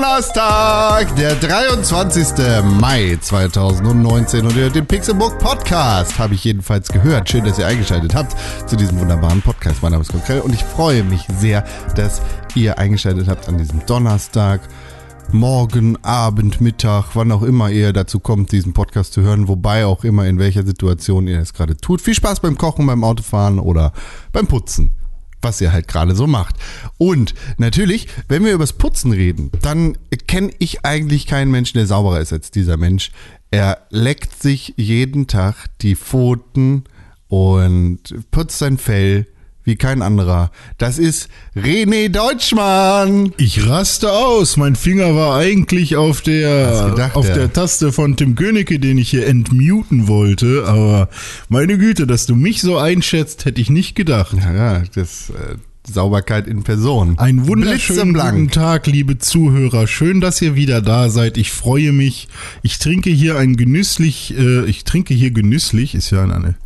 Donnerstag, der 23. Mai 2019 und ihr hört den Pixelbook Podcast. Habe ich jedenfalls gehört. Schön, dass ihr eingeschaltet habt zu diesem wunderbaren Podcast. Mein Name ist Konkrell und ich freue mich sehr, dass ihr eingeschaltet habt an diesem Donnerstag. Morgen, Abend, Mittag, wann auch immer ihr dazu kommt, diesen Podcast zu hören, wobei auch immer in welcher Situation ihr es gerade tut. Viel Spaß beim Kochen, beim Autofahren oder beim Putzen was ihr halt gerade so macht. Und natürlich, wenn wir übers Putzen reden, dann kenne ich eigentlich keinen Menschen, der sauberer ist als dieser Mensch. Er leckt sich jeden Tag die Pfoten und putzt sein Fell wie kein anderer. Das ist René Deutschmann. Ich raste aus. Mein Finger war eigentlich auf der, gedacht, auf ja. der Taste von Tim Königke, den ich hier entmuten wollte. Aber meine Güte, dass du mich so einschätzt, hätte ich nicht gedacht. Ja, ja das, äh, Sauberkeit in Person. Ein wunderschönen guten Tag, liebe Zuhörer. Schön, dass ihr wieder da seid. Ich freue mich. Ich trinke hier ein genüsslich, äh, ich trinke hier genüsslich, ist ja eine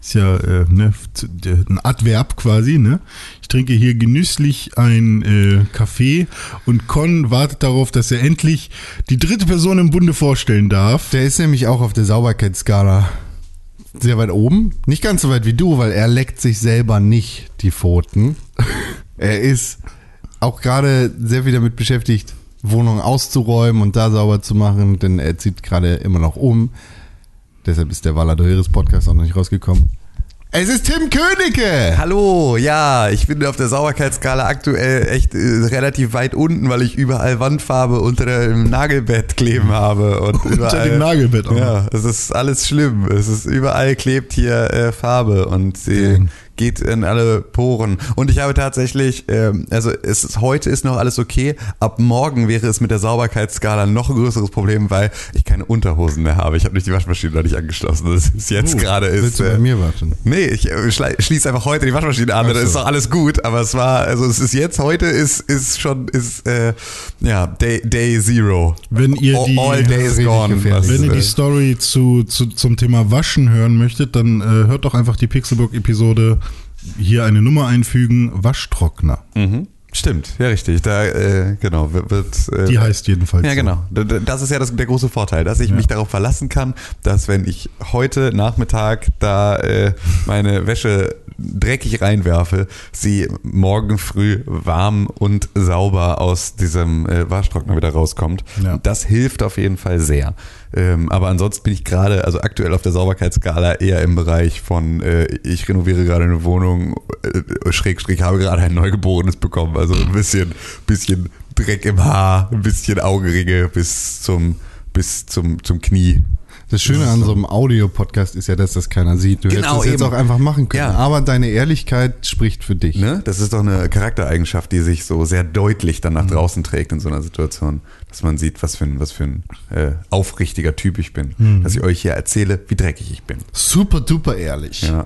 ist ja äh, ne, ein Adverb quasi. Ne? Ich trinke hier genüsslich ein äh, Kaffee und Con wartet darauf, dass er endlich die dritte Person im Bunde vorstellen darf. Der ist nämlich auch auf der Sauberkeitsskala sehr weit oben. Nicht ganz so weit wie du, weil er leckt sich selber nicht die Pfoten. er ist auch gerade sehr viel damit beschäftigt, Wohnungen auszuräumen und da sauber zu machen, denn er zieht gerade immer noch um. Deshalb ist der Valadoiris Podcast auch noch nicht rausgekommen. Es ist Tim Königke! Hallo, ja, ich bin auf der Sauberkeitsskala aktuell echt äh, relativ weit unten, weil ich überall Wandfarbe unter dem Nagelbett kleben habe. Und unter überall, dem Nagelbett auch. Ja, es ist alles schlimm. Es ist überall klebt hier äh, Farbe und sie geht in alle Poren. Und ich habe tatsächlich, ähm, also es ist, heute ist noch alles okay. Ab morgen wäre es mit der Sauberkeitsskala noch ein größeres Problem, weil ich keine Unterhosen mehr habe. Ich habe nicht die Waschmaschine noch nicht angeschlossen. Das ist jetzt uh, gerade ist. Willst du bei äh, mir warten? Nee, ich äh, schließe einfach heute die Waschmaschine an. So. Dann ist doch alles gut. Aber es war, also es ist jetzt heute ist ist schon ist äh, ja Day, Day Zero. Wenn ihr die all, all days gone. Wenn ihr die Story zu, zu zum Thema Waschen hören möchtet, dann äh, hört doch einfach die Pixelbook Episode hier eine Nummer einfügen, Waschtrockner. Mhm. Stimmt, ja richtig. Da äh, genau wird. Äh, Die heißt jedenfalls. Ja genau. Das ist ja das, der große Vorteil, dass ich ja. mich darauf verlassen kann, dass wenn ich heute Nachmittag da äh, meine Wäsche dreckig reinwerfe, sie morgen früh warm und sauber aus diesem äh, Waschtrockner wieder rauskommt. Ja. Das hilft auf jeden Fall sehr. Ähm, aber ansonsten bin ich gerade, also aktuell auf der Sauberkeitsskala eher im Bereich von, äh, ich renoviere gerade eine Wohnung, äh, schräg, schräg, habe gerade ein Neugeborenes bekommen. Also ein bisschen, bisschen Dreck im Haar, ein bisschen Augenringe bis zum, bis zum, zum Knie. Das Schöne an so einem Audio-Podcast ist ja, dass das keiner sieht. Du genau, hättest es jetzt auch einfach machen können. Ja. Aber deine Ehrlichkeit spricht für dich. Ne? Das ist doch eine Charaktereigenschaft, die sich so sehr deutlich dann nach mhm. draußen trägt in so einer Situation. Dass man sieht, was für ein, was für ein äh, aufrichtiger Typ ich bin. Mhm. Dass ich euch hier erzähle, wie dreckig ich bin. Super duper ehrlich. Ja.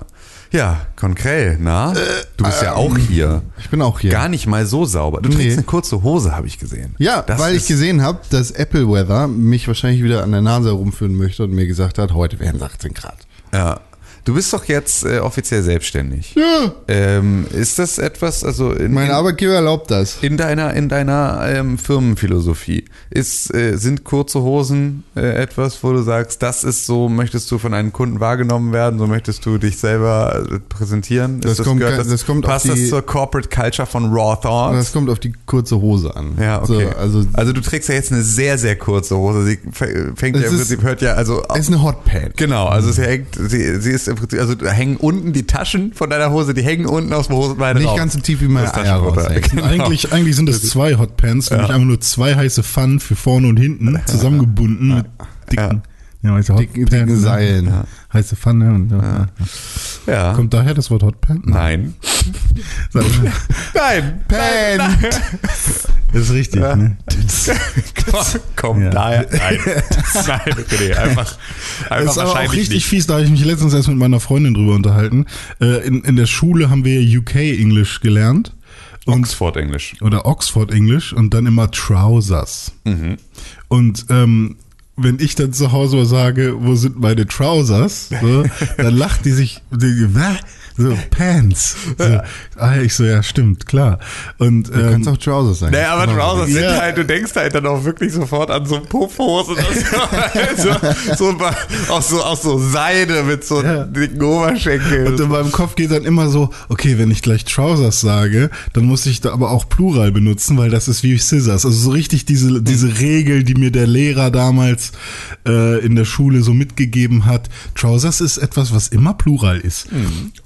Ja, Konkrell, na? Äh, du bist äh, ja auch hier. Ich bin auch hier. Gar nicht mal so sauber. Du nee. trägst eine kurze Hose, habe ich gesehen. Ja, das weil ich gesehen habe, dass Apple Weather mich wahrscheinlich wieder an der Nase herumführen möchte und mir gesagt hat, heute werden es 18 Grad. Ja, Du bist doch jetzt äh, offiziell selbstständig. Ja. Ähm, ist das etwas, also in, mein Arbeitgeber erlaubt das. In deiner in deiner ähm, Firmenphilosophie ist äh, sind kurze Hosen äh, etwas, wo du sagst, das ist so, möchtest du von einem Kunden wahrgenommen werden, so möchtest du dich selber äh, präsentieren? Das, das, kommt, gehört, das, das kommt passt auf die, das zur Corporate Culture von Raw Thoughts? Das kommt auf die kurze Hose an. Ja, okay. So, also, also du trägst ja jetzt eine sehr sehr kurze Hose. Sie fängt ja im Prinzip hört ja also. Es ist eine Hotpad. Genau, also sie hängt, sie, sie ist im Prinzip, also da hängen unten die Taschen von deiner Hose, die hängen unten aus dem Hosenbein Nicht raus. ganz so tief wie meine Eier raushängen. Genau. Eigentlich, eigentlich sind es zwei Hotpants, ja. nämlich einfach nur zwei heiße Pfannen für vorne und hinten, zusammengebunden ja. mit dicken, ja, du, dicken, dicken Seilen. Ja. Heiße Pfanne und ja. ja. Kommt daher das Wort Hotpan? Nein. nein. Pan. Nein. Das ist richtig, ja. ne? Kommt ja. daher. Nein. Nein, okay, einfach, einfach das ist aber auch richtig nicht. fies, da habe ich mich letztens erst mit meiner Freundin drüber unterhalten. Äh, in, in der Schule haben wir UK English gelernt. Und, Oxford English. Oder Oxford English und dann immer Trousers. Mhm. Und ähm, wenn ich dann zu Hause sage, wo sind meine Trousers, so, dann lacht die sich, die, so, Pants. So, ah, ich so, ja, stimmt, klar. Und, Du kannst auch Trousers sagen. Naja, aber Genau. Trousers sind Ja. halt, du denkst halt dann auch wirklich sofort an so Puffhose und so, so, so, aus so, aus so Seide mit so Ja. dicken Oberschenkeln. Und in meinem Kopf geht dann immer so, okay, wenn ich gleich Trousers sage, dann muss ich da aber auch Plural benutzen, weil das ist wie Scissors. Also so richtig diese, diese Regel, die mir der Lehrer damals äh, in der Schule so mitgegeben hat. Trousers ist etwas, was immer Plural ist.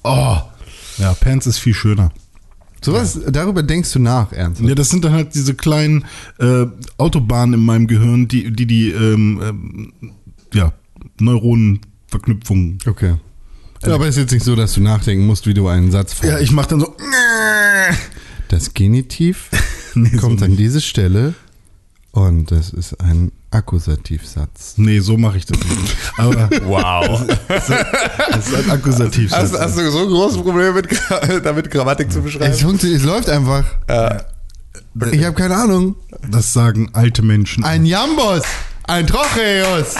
Oh, ja, Pants ist viel schöner. Sowas, darüber denkst du nach, Ernst. Ja, das sind dann halt diese kleinen äh, Autobahnen in meinem Gehirn, die die, die ähm, ähm, ja, Neuronenverknüpfungen. Okay. Ja, aber ist jetzt nicht so, dass du nachdenken musst, wie du einen Satz Ja, formst. ich mach dann so. Das Genitiv Nee, so kommt an nicht. diese Stelle und das ist ein Akkusativsatz. Nee, so mache ich das nicht. Aber Wow. das ist ein Akkusativ. Hast, hast du so ein großes Problem mit, damit Grammatik zu Es, beschreiben? funktioniert, es läuft einfach. Ich habe keine Ahnung. Das sagen alte Menschen. Ein Jambos, ein Trocheus.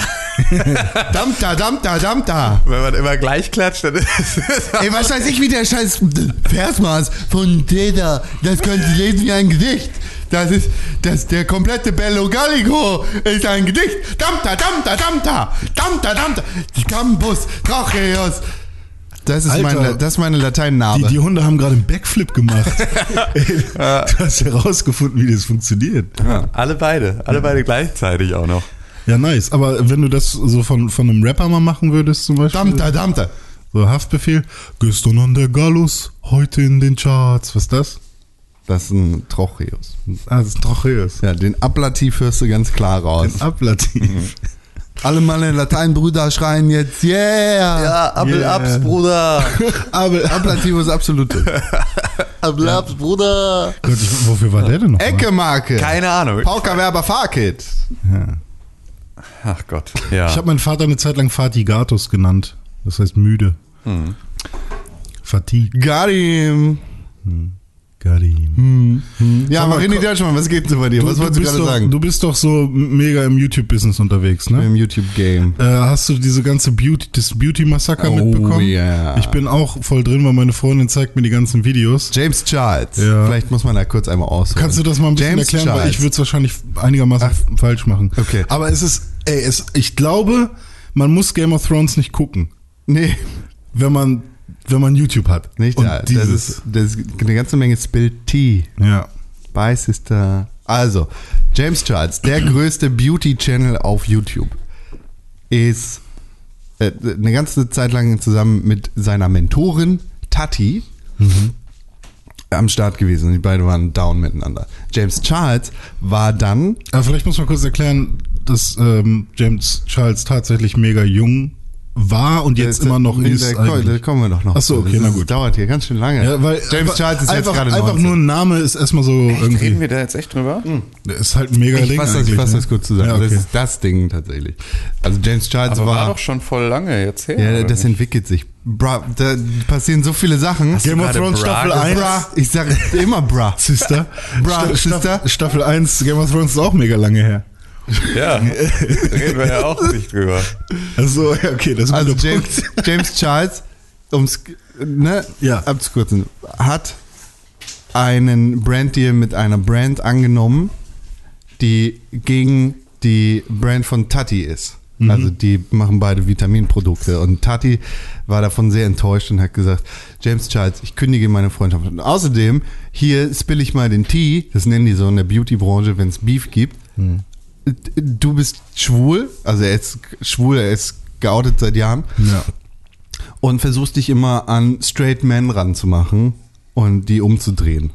Damta, damta, damta. Wenn man immer gleich klatscht, dann ist es Ey, was weiß ich, wie der scheiß Versmaß von Teda, das können Sie lesen wie ein Gedicht. Das ist, das, der komplette Bello Gallico ist ein Gedicht. Damta, damta, damta, damta, damta, Gambus, Trocheus. Das ist, Alter. meine, das ist meine die, Lateinnarbe. die Hunde haben gerade einen Backflip gemacht. Ey, du hast herausgefunden, wie das funktioniert. alle beide, alle beide gleichzeitig auch noch. Ja, nice. Aber wenn du das so von, von einem Rapper mal machen würdest, zum Beispiel. Damta, damta. So Haftbefehl. Gestern an der Gallus, heute in den Charts. Was ist das? Das ist ein Trocheus. Ah, das ist ein Trocheus. Ja, den Ablativ hörst du ganz klar raus. Ein Ablativ. Alle meine Lateinbrüder schreien jetzt, yeah! Ja, Apple Yeah. Ups, Bruder. Aber Ablativus Absolute. Apple Ups, Bruder. Gott, ich, wofür war der denn noch? Ecke-Marke. Keine Ahnung. Paukerwerber Farkit. Ach Gott. Ja. Ich habe meinen Vater eine Zeit lang Fatigatus genannt. Das heißt müde. Fatigue. Got him. Got Ja, Sag mal, aber René komm- Deutschmann, was geht so bei dir? was wolltest du bist gerade doch, sagen? du bist doch so mega im YouTube-Business unterwegs, ne? Im YouTube-Game. Äh, hast du diese ganze Beauty, das Beauty-Massaker Oh, mitbekommen? yeah. Ich bin auch voll drin, weil meine Freundin zeigt mir die ganzen Videos. James Charles. Ja. Vielleicht muss man da kurz einmal ausholen. Kannst du das mal ein bisschen James erklären, weil Charles. ich würde es wahrscheinlich einigermaßen falsch machen. Okay. Aber es ist, ey, es, ich glaube, man muss Game of Thrones nicht gucken, Nee, wenn man, wenn man YouTube hat. nicht Und da. Das ist, das ist eine ganze Menge Spilled Tea. ja. Bye, Sister. Also, James Charles, der größte Beauty-Channel auf YouTube, ist äh, eine ganze Zeit lang zusammen mit seiner Mentorin Tati am Start gewesen. Die beiden waren down miteinander. James Charles war dann Aber vielleicht muss man kurz erklären, dass ähm, James Charles tatsächlich mega jung war und jetzt Der- immer noch nee, ist. Da, da eigentlich. kommen wir doch noch. Ach so, zu. okay, das na ist- gut. dauert hier ganz schön lange. Ja, weil James einfach, Charles ist einfach, jetzt gerade einfach 19. nur ein Name ist erstmal so irgendwie. Reden wir da jetzt echt drüber? Das ist halt ein mega Ich Ding fasse das, fasse ne? das kurz zusammen. Ja, okay. Das ist das Ding tatsächlich. Also James Charles Aber war, war, doch schon voll lange jetzt her. ja, das nicht? entwickelt sich. Bra, da passieren so viele Sachen. Game of Thrones Staffel gesagt? 1. Bra, ich sage immer bra. Sister. Bra, Sta- Sister. Staffel, Staffel 1 Game of Thrones ist auch mega lange her. Ja, reden wir ja auch nicht drüber. Also, okay, das ist ein Also James. James Charles, ums ne, Ja. abzukürzen, hat einen Branddeal mit einer Brand angenommen, die gegen die Brand von Tati ist. Mhm. Also die machen beide Vitaminprodukte und Tati war davon sehr enttäuscht und hat gesagt, James Charles, ich kündige meine Freundschaft. Und außerdem, hier spill ich mal den Tee, das nennen die so in der Beauty-Branche, wenn es Beef gibt. Mhm. Du bist schwul, also er ist schwul, er ist geoutet seit Jahren Ja. und versuchst dich immer an Straight Men ranzumachen und die umzudrehen.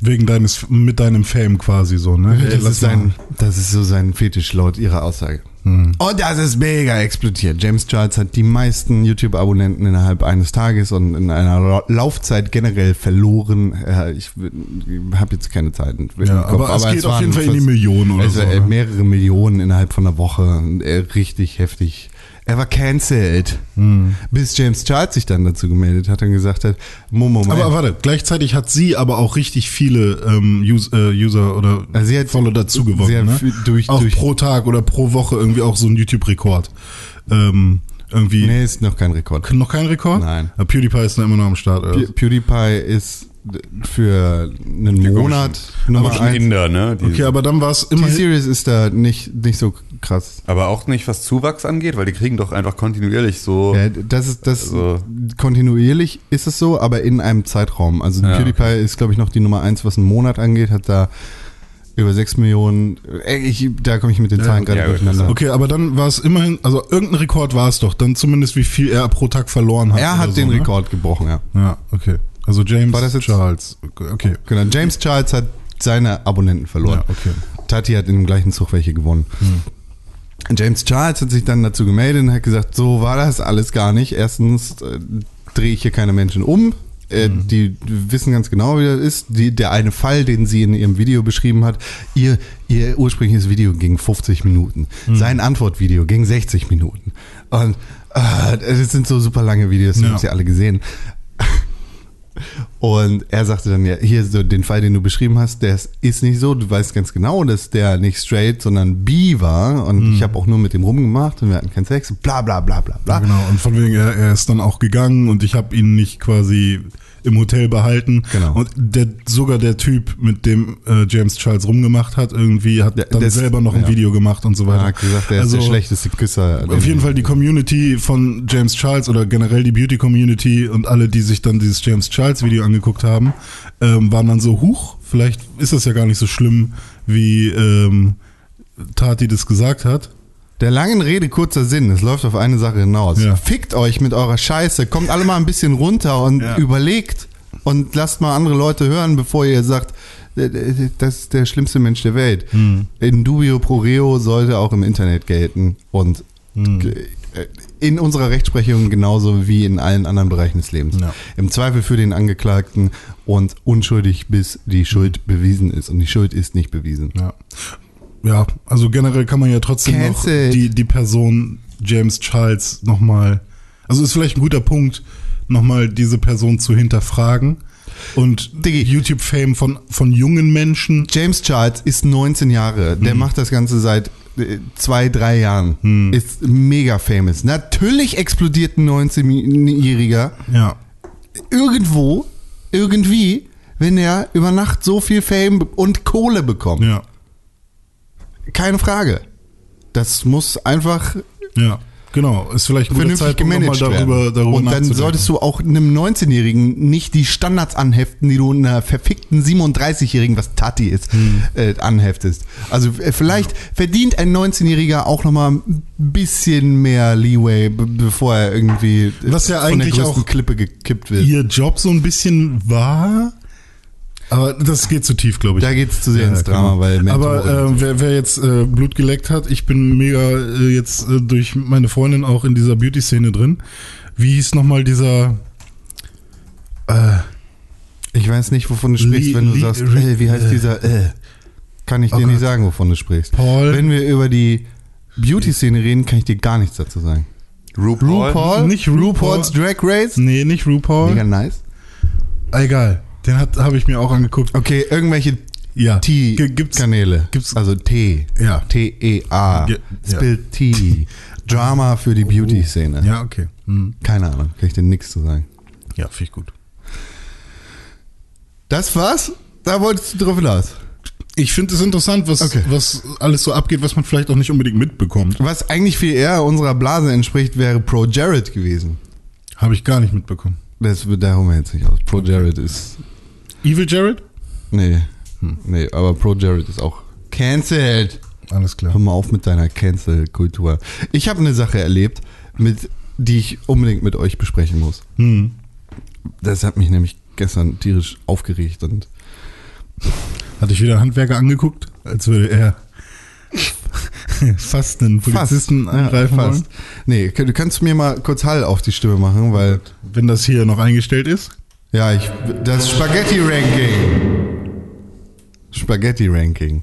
Wegen deines, mit deinem Fame quasi so, ne? Das lass ist, sein, das ist so sein Fetisch laut ihrer Aussage. Hm. Und das ist mega explodiert. James Charles hat die meisten YouTube-Abonnenten innerhalb eines Tages und in einer La- Laufzeit generell verloren. Ich habe jetzt keine Zeit. im Ja, Kopf, aber es geht auf waren jeden Fall in die Millionen oder also, so. ne? mehrere Millionen innerhalb von einer Woche. Äh, Richtig heftig. Er war cancelled. Bis James Charles sich dann dazu gemeldet hat und gesagt hat, Moment. Aber warte, gleichzeitig hat sie aber auch richtig viele ähm, äh, User oder Also sie hat Follower dazu gewonnen. Ne? durch- auch durch- pro Tag oder pro Woche irgendwie auch so ein YouTube-Rekord. Ähm, irgendwie nee, ist noch kein Rekord. noch kein Rekord? Nein. Aber PewDiePie ist noch immer noch am Start. Oder? Pew- PewDiePie ist für einen Monat Nummer Aber schon eins. Inder, ne? Die, Okay, aber dann war es Die immerhin. Series ist da nicht, nicht so krass. aber auch nicht, was Zuwachs angeht, weil die kriegen doch einfach kontinuierlich so. Ja, das ist das Also- kontinuierlich ist es so, aber in einem Zeitraum. Also Ja, PewDiePie ist, glaube ich, noch die Nummer eins, was einen Monat angeht, hat da über sechs Millionen. Äh, Ich, da komme ich mit den Zahlen gerade ja, gut, durcheinander. Okay, aber dann war es immerhin, also irgendein Rekord war es doch, dann zumindest wie viel er pro Tag verloren hat. Er hat so, den ne? Rekord gebrochen, ja. Ja, okay. Also James War das jetzt- Charles. Okay. Genau. James Charles hat seine Abonnenten verloren. Ja, okay. Tati hat in dem gleichen Zug welche gewonnen. James Charles hat sich dann dazu gemeldet und hat gesagt, so war das alles gar nicht. Erstens äh, drehe ich hier keine Menschen um. Äh, Die wissen ganz genau, wie das ist. Die, der eine Fall, den sie in ihrem Video beschrieben hat, ihr, ihr ursprüngliches Video ging 50 Minuten. Sein Antwortvideo ging 60 Minuten. Und äh, das sind so super lange Videos, die Ja. haben sie alle gesehen. Und er sagte dann ja, hier so den Fall, den du beschrieben hast, der ist nicht so. Du weißt ganz genau, dass der nicht straight, sondern bi war. Und ich habe auch nur mit dem rumgemacht und wir hatten keinen Sex. Bla bla bla bla bla. Ja, genau. Und von wegen, er, er ist dann auch gegangen und ich habe ihn nicht quasi im Hotel behalten. Genau. Und der, sogar der Typ, mit dem äh, James Charles rumgemacht hat, irgendwie hat Der- dann der ist- selber noch ein ja. Video gemacht und so Er weiter. hat gesagt, er ist der schlechteste Küsser. Auf jeden Fall die Community von James Charles oder generell die Beauty Community und alle, die sich dann dieses James Charles Video angeguckt haben, ähm, waren dann so, huch, vielleicht ist das ja gar nicht so schlimm, wie ähm, Tati das gesagt hat. Der langen Rede kurzer Sinn, es läuft auf eine Sache hinaus. Ja. Fickt euch mit eurer Scheiße, kommt alle mal ein bisschen runter und Ja. überlegt und lasst mal andere Leute hören, bevor ihr sagt, äh, äh, das ist der schlimmste Mensch der Welt. Hm. In dubio pro reo sollte auch im Internet gelten und Hm. äh, in unserer Rechtsprechung genauso wie in allen anderen Bereichen des Lebens. Ja. Im Zweifel für den Angeklagten und unschuldig, bis die Schuld bewiesen ist. Und die Schuld ist nicht bewiesen. Ja. Ja, also generell kann man ja trotzdem Cancelled. noch die, die Person James Charles nochmal, also ist vielleicht ein guter Punkt, nochmal diese Person zu hinterfragen und. YouTube-Fame von, von jungen Menschen. James Charles ist 19 Jahre. Der macht das Ganze seit äh, zwei, drei Jahren. Ist mega famous. Natürlich explodiert ein 19-Jähriger Ja, irgendwo, irgendwie, wenn er über Nacht so viel Fame und Kohle bekommt. ja, Keine Frage. Das muss einfach ja. Genau, ist vielleicht ein guter vernünftig nochmal gemanagt darüber, werden. darüber und dann solltest du auch einem 19-Jährigen nicht die Standards anheften, die du einer verfickten 37-Jährigen, was Tati ist, Hm. äh, anheftest. Also äh, vielleicht verdient ein 19-Jähriger auch nochmal ein bisschen mehr Leeway, be- bevor er irgendwie Was ja von eigentlich der größten auch Klippe gekippt wird. ihr Job so ein bisschen war. Aber das geht zu tief, glaube ich. Da geht's zu sehr ins Drama, genau. weil Aber äh, wer, wer jetzt äh, Blut geleckt hat, ich bin mega äh, jetzt äh, durch meine Freundin auch in dieser Beauty-Szene drin. Wie hieß nochmal dieser äh, Ich weiß nicht, wovon du sprichst, Lee- wenn du Lee- sagst, Lee- äh, wie heißt äh. dieser, äh, kann ich Oh dir nicht Gott. sagen, wovon du sprichst. Paul? Wenn wir über die Beauty-Szene reden, kann ich dir gar nichts dazu sagen. RuPaul. RuPaul? Nicht RuPaul. RuPaul's Drag Race? Nee, nicht RuPaul. Mega nice. Egal. Den habe ich mir auch angeguckt. Okay, irgendwelche Ja. T-Kanäle. gibt's- also T. Ja. T-E-A. Ja. Spill T. Drama für die Beauty-Szene. Ja, okay. Hm. Keine Ahnung, kann ich dir nichts zu sagen. Ja, finde ich gut. Das war's? Da wolltest du drauf hinaus. Ich finde es interessant, was, Okay. was alles so abgeht, was man vielleicht auch nicht unbedingt mitbekommt. Was eigentlich viel eher unserer Blase entspricht, wäre Pro Jared gewesen. Habe ich gar nicht mitbekommen. Das, da holen wir jetzt nicht aus. Pro Jared ist. Evil Jared? Nee. Nee, aber Pro Jared ist auch cancelled. Alles klar. Hör mal auf mit deiner Cancel-Kultur. Ich habe eine Sache erlebt, mit, die ich unbedingt mit euch besprechen muss. Hm. Das hat mich nämlich gestern tierisch aufgeregt und Hatte ich wieder Handwerker angeguckt, als würde er fast einen Polizisten Fast. Ja, angreifen fast. wollen. Nee, du kannst mir mal kurz Hall auf die Stimme machen, weil Wenn das hier noch eingestellt ist. Ja, ich das Spaghetti Ranking. Spaghetti Ranking.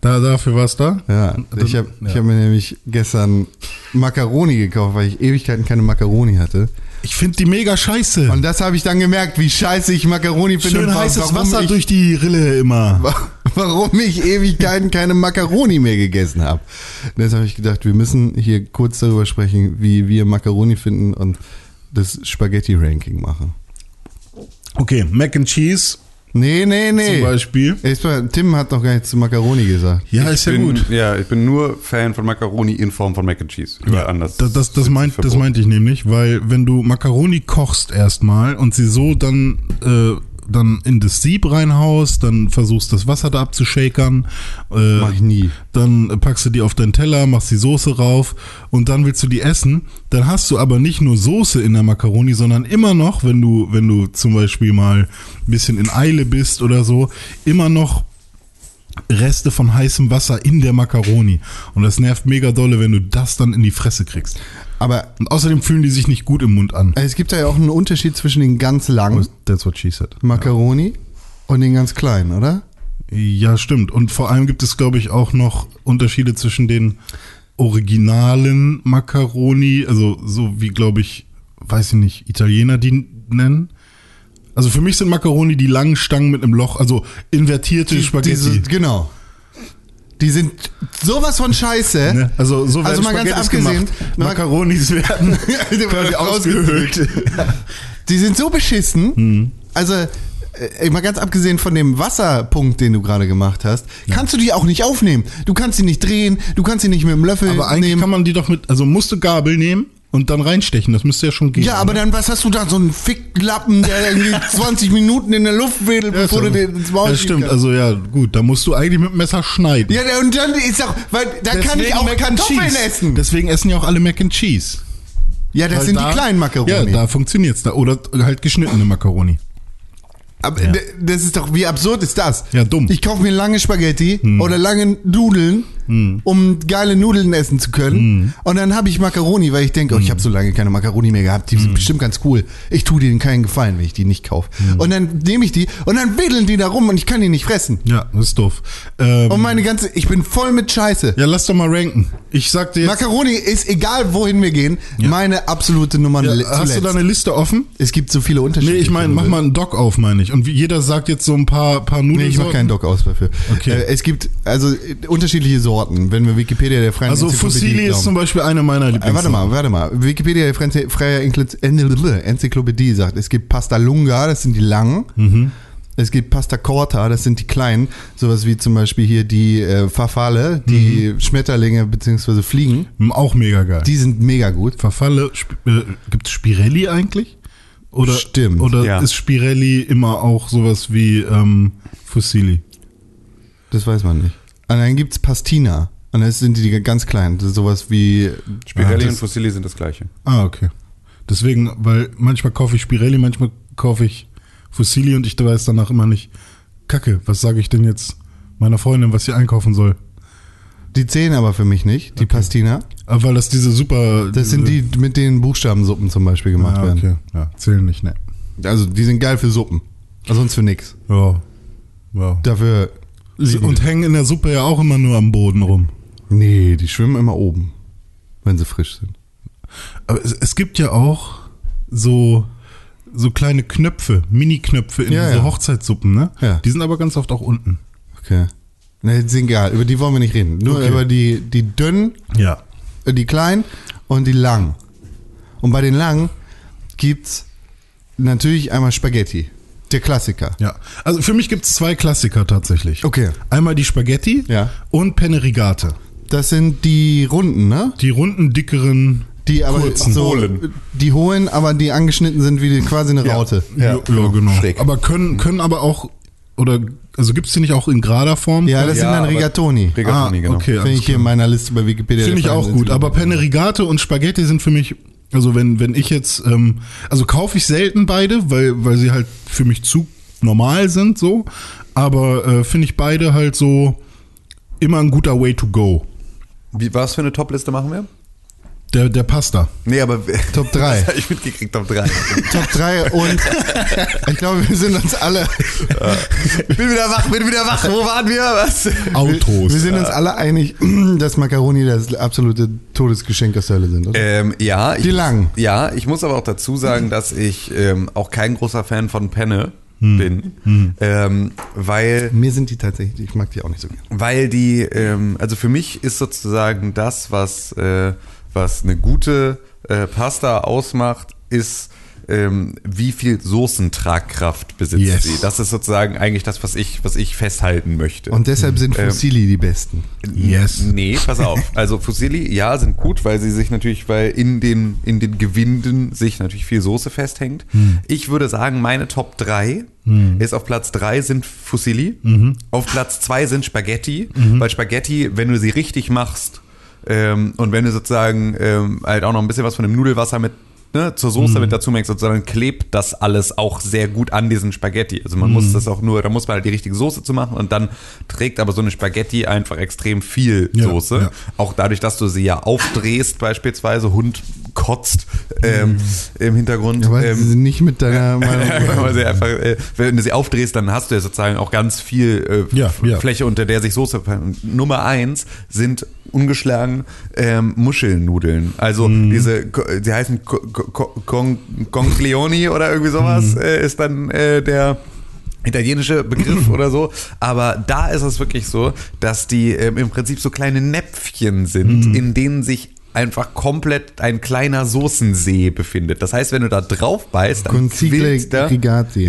Da, dafür war's da? Ja, ich habe ja. ich hab mir nämlich gestern Macaroni gekauft, weil ich Ewigkeiten keine Macaroni hatte. Ich finde die mega scheiße. Und das habe ich dann gemerkt, wie scheiße ich Macaroni finde. Schön und heißes warum Wasser ich, durch die Rille immer. Warum ich Ewigkeiten keine Macaroni mehr gegessen habe. Deshalb habe ich gedacht, wir müssen hier kurz darüber sprechen, wie wir Macaroni finden und das Spaghetti-Ranking machen. Okay, Mac and Cheese Nee, nee, nee. zum Beispiel. Erstmal, Tim hat noch gar nichts zu Macaroni gesagt. Ja, ist ja bin, gut. Ja, ich bin nur Fan von Macaroni in Form von Mac and Cheese. Überall anders. Das, das, das, meint, das meinte ich nämlich, weil wenn du Macaroni kochst erstmal und sie so dann, äh, dann in das Sieb reinhaust, dann versuchst das Wasser da abzushakern. Äh, Mach ich nie. Dann packst du die auf deinen Teller, machst die Soße rauf und dann willst du die essen. Dann hast du aber nicht nur Soße in der Macaroni, sondern immer noch, wenn du, wenn du zum Beispiel mal ein bisschen in Eile bist oder so, immer noch Reste von heißem Wasser in der Macaroni. Und das nervt mega dolle, wenn du das dann in die Fresse kriegst. Aber Und außerdem fühlen die sich nicht gut im Mund an. es gibt da ja auch einen Unterschied zwischen den ganz langen That's what she said. Macaroni und den ganz kleinen, oder? Ja, stimmt. Und vor allem gibt es, glaube ich, auch noch Unterschiede zwischen den originalen Macaroni, also so wie, glaube ich, weiß ich nicht, Italiener die nennen. Also für mich sind Macaroni die langen Stangen mit einem Loch, also invertierte Spaghetti. Diese, genau. Die sind sowas von scheiße. ne? Also so Also mal ganz Spaghettis abgesehen, gemacht. mal- Macaronis werden quasi ausgehöhlt. Die sind so beschissen. Hm. Also, äh, mal ganz abgesehen von dem Wasserpunkt, den du gerade gemacht hast, kannst du die auch nicht aufnehmen. Du kannst sie nicht drehen, du kannst sie nicht mit dem Löffel Aber eigentlich nehmen. kann man die doch mit, also musst du Gabel nehmen und dann reinstechen. Das müsste ja schon gehen. ja, aber oder? dann, was hast du da? So einen Ficklappen, der irgendwie 20 Minuten in der Luft wedelt, Ja, bevor du den ins Maul Ja, schieben stimmt. kannst. Also ja, gut, da musst du eigentlich mit dem Messer schneiden. Ja, und dann ist auch, weil da kann ich auch Mac Kartoffeln Cheese. essen. Deswegen essen ja auch alle Mac and Cheese. ja, das Weil sind da- die kleinen Macaroni. Ja, da funktioniert's da. Oder halt geschnittene Macaroni. Aber d- das ist doch, wie absurd ist das? Ja, dumm. Ich kaufe mir lange Spaghetti oder lange Nudeln, um geile Nudeln essen zu können. Und dann habe ich Macaroni, weil ich denke, oh, ich habe so lange keine Macaroni mehr gehabt. Die sind bestimmt ganz cool. Ich tue denen keinen Gefallen, wenn ich die nicht kaufe. Und dann nehme ich die und dann wedeln die da rum und ich kann die nicht fressen. Ja, das ist doof. Ähm, Und meine ganze, ich bin voll mit Scheiße. ja, lass doch mal ranken. Ich sag dir jetzt, Macaroni ist, egal wohin wir gehen, meine absolute Nummer ja, le- hast du zuletzt. da eine Liste offen? Es gibt so viele Unterschiede. Nee, ich meine, mach mal einen Doc auf, meine ich. Und wie- jeder sagt jetzt so ein paar, paar Nudeln. Nee, ich mache keinen Doc aus dafür. Okay. Äh, es gibt also äh, unterschiedliche Sorten, wenn wir Wikipedia der freien Also Enzyklopädie Fusilli ist glauben. zum Beispiel eine meiner Äh, Lieblings. warte mal, warte mal. Wikipedia der freien Enzyklopädie sagt, es gibt Pasta Lunga, das sind die langen. Mhm. Es gibt Pasta Corta, das sind die kleinen. Sowas wie zum Beispiel hier die äh, Farfalle, die Mhm. Schmetterlinge bzw. Fliegen. Auch mega geil. Die sind mega gut. Verfalle, Sp äh, gibt es Spirelli eigentlich? Oder, Stimmt, Oder ja. ist Spirelli immer auch sowas wie ähm, Fusilli? Das weiß man nicht. Und dann gibt's Pastina. Und das sind die ganz kleinen. Das ist sowas wie. Spirelli Ah, und Fusilli sind das gleiche. Ah, okay. Deswegen, weil manchmal kaufe ich Spirelli, manchmal kaufe ich Fusilli und ich weiß danach immer nicht, Kacke, was sage ich denn jetzt meiner Freundin, was sie einkaufen soll? Die zählen aber für mich nicht, die Pastina. Aber weil das diese super. Das sind die, mit denen Buchstabensuppen zum Beispiel gemacht ah, werden. okay. Ja, zählen nicht, ne. Also die sind geil für Suppen. Aber sonst für nix. Ja. ja. Dafür. Und hängen in der Suppe ja auch immer nur am Boden rum. Nee, die schwimmen immer oben. Wenn sie frisch sind. Aber es, es gibt ja auch so, so kleine Knöpfe, Mini-Knöpfe in Ja, diese ja. Hochzeitssuppen, ne? Ja. Die sind aber ganz oft auch unten. Okay. Nee, ist egal. Über die wollen wir nicht reden. Nur Okay. über die, die dünnen, Ja. äh, die kleinen und die langen. Und bei den langen gibt's natürlich einmal Spaghetti. Der Klassiker. Ja. Also für mich gibt es zwei Klassiker tatsächlich. Okay. Einmal die Spaghetti Ja. und Penne Rigate. Das sind die runden, ne? Die runden, dickeren, Die aber kurzen. so, Hohlen. die hohen, aber die angeschnitten sind wie die, quasi eine Raute. Ja, ja, genau. Schräg. Aber können, können aber auch, oder, also gibt es die nicht auch in gerader Form? Ja, das Ja, sind dann Rigatoni. Rigatoni, ah, genau. okay. Finde ich hier in meiner Liste bei Wikipedia. Finde ich auch gut, aber. Penne Rigate und Spaghetti sind für mich, also wenn, wenn ich jetzt, ähm, also kaufe ich selten beide, weil, weil sie halt für mich zu normal sind, so. Aber äh, finde ich beide halt so immer ein guter Way to go. Wie, was für eine Top-Liste machen wir? Der, der Pasta. Nee, aber Top 3. Das hab ich mitgekriegt, Top 3. Top 3 und ich glaube, wir sind uns alle, bin wieder wach, bin wieder wach. Wo waren wir? Was? Autos. wir sind uns alle einig, dass Macaroni das absolute Todesgeschenk aus der Hölle sind, oder? Ähm, ja, Die ich, langen. Ja, ich muss aber auch dazu sagen, dass ich ähm, auch kein großer Fan von Penne bin, ähm, weil Mir sind die tatsächlich, ich mag die auch nicht so gerne. weil die, ähm, also für mich ist sozusagen das, was, äh, was eine gute äh, Pasta ausmacht, ist, ähm, wie viel Soßentragkraft besitzt Yes. sie. Das ist sozusagen eigentlich das, was ich, was ich festhalten möchte. Und deshalb sind Ähm, Fusilli die besten. Yes. Nee, pass auf. Also Fusilli, ja, sind gut, weil sie sich natürlich, weil in den, in den Gewinden sich natürlich viel Soße festhängt. Ich würde sagen, meine Top 3 ist auf Platz 3 sind Fusilli. Auf Platz 2 sind Spaghetti, weil Spaghetti, wenn du sie richtig machst, ähm, und wenn du sozusagen ähm, halt auch noch ein bisschen was von dem Nudelwasser mit ne, zur Soße mit dazu mengst, sozusagen klebt das alles auch sehr gut an diesen Spaghetti. Also man muss das auch nur, da muss man halt die richtige Soße zu machen und dann trägt aber so eine Spaghetti einfach extrem viel Ja, Soße. ja. Auch dadurch, dass du sie ja aufdrehst, beispielsweise Hund kotzt ähm, im Hintergrund. Aber ähm, sie nicht mit deiner Meinung. weil sie einfach, äh, wenn du sie aufdrehst, dann hast du ja sozusagen auch ganz viel äh, Ja. Fläche, unter der sich Soße Nummer eins sind ungeschlagen ähm, Muschelnudeln. Also Mhm. diese, die heißen Co- Co- Con- Conglioni oder irgendwie sowas, Mhm. äh, ist dann äh, der italienische Begriff oder so, aber da ist es wirklich so, dass die ähm, im Prinzip so kleine Näpfchen sind, Mhm. in denen sich einfach komplett ein kleiner Soßensee befindet. Das heißt, wenn du da drauf beißt, dann Consigle quillt da,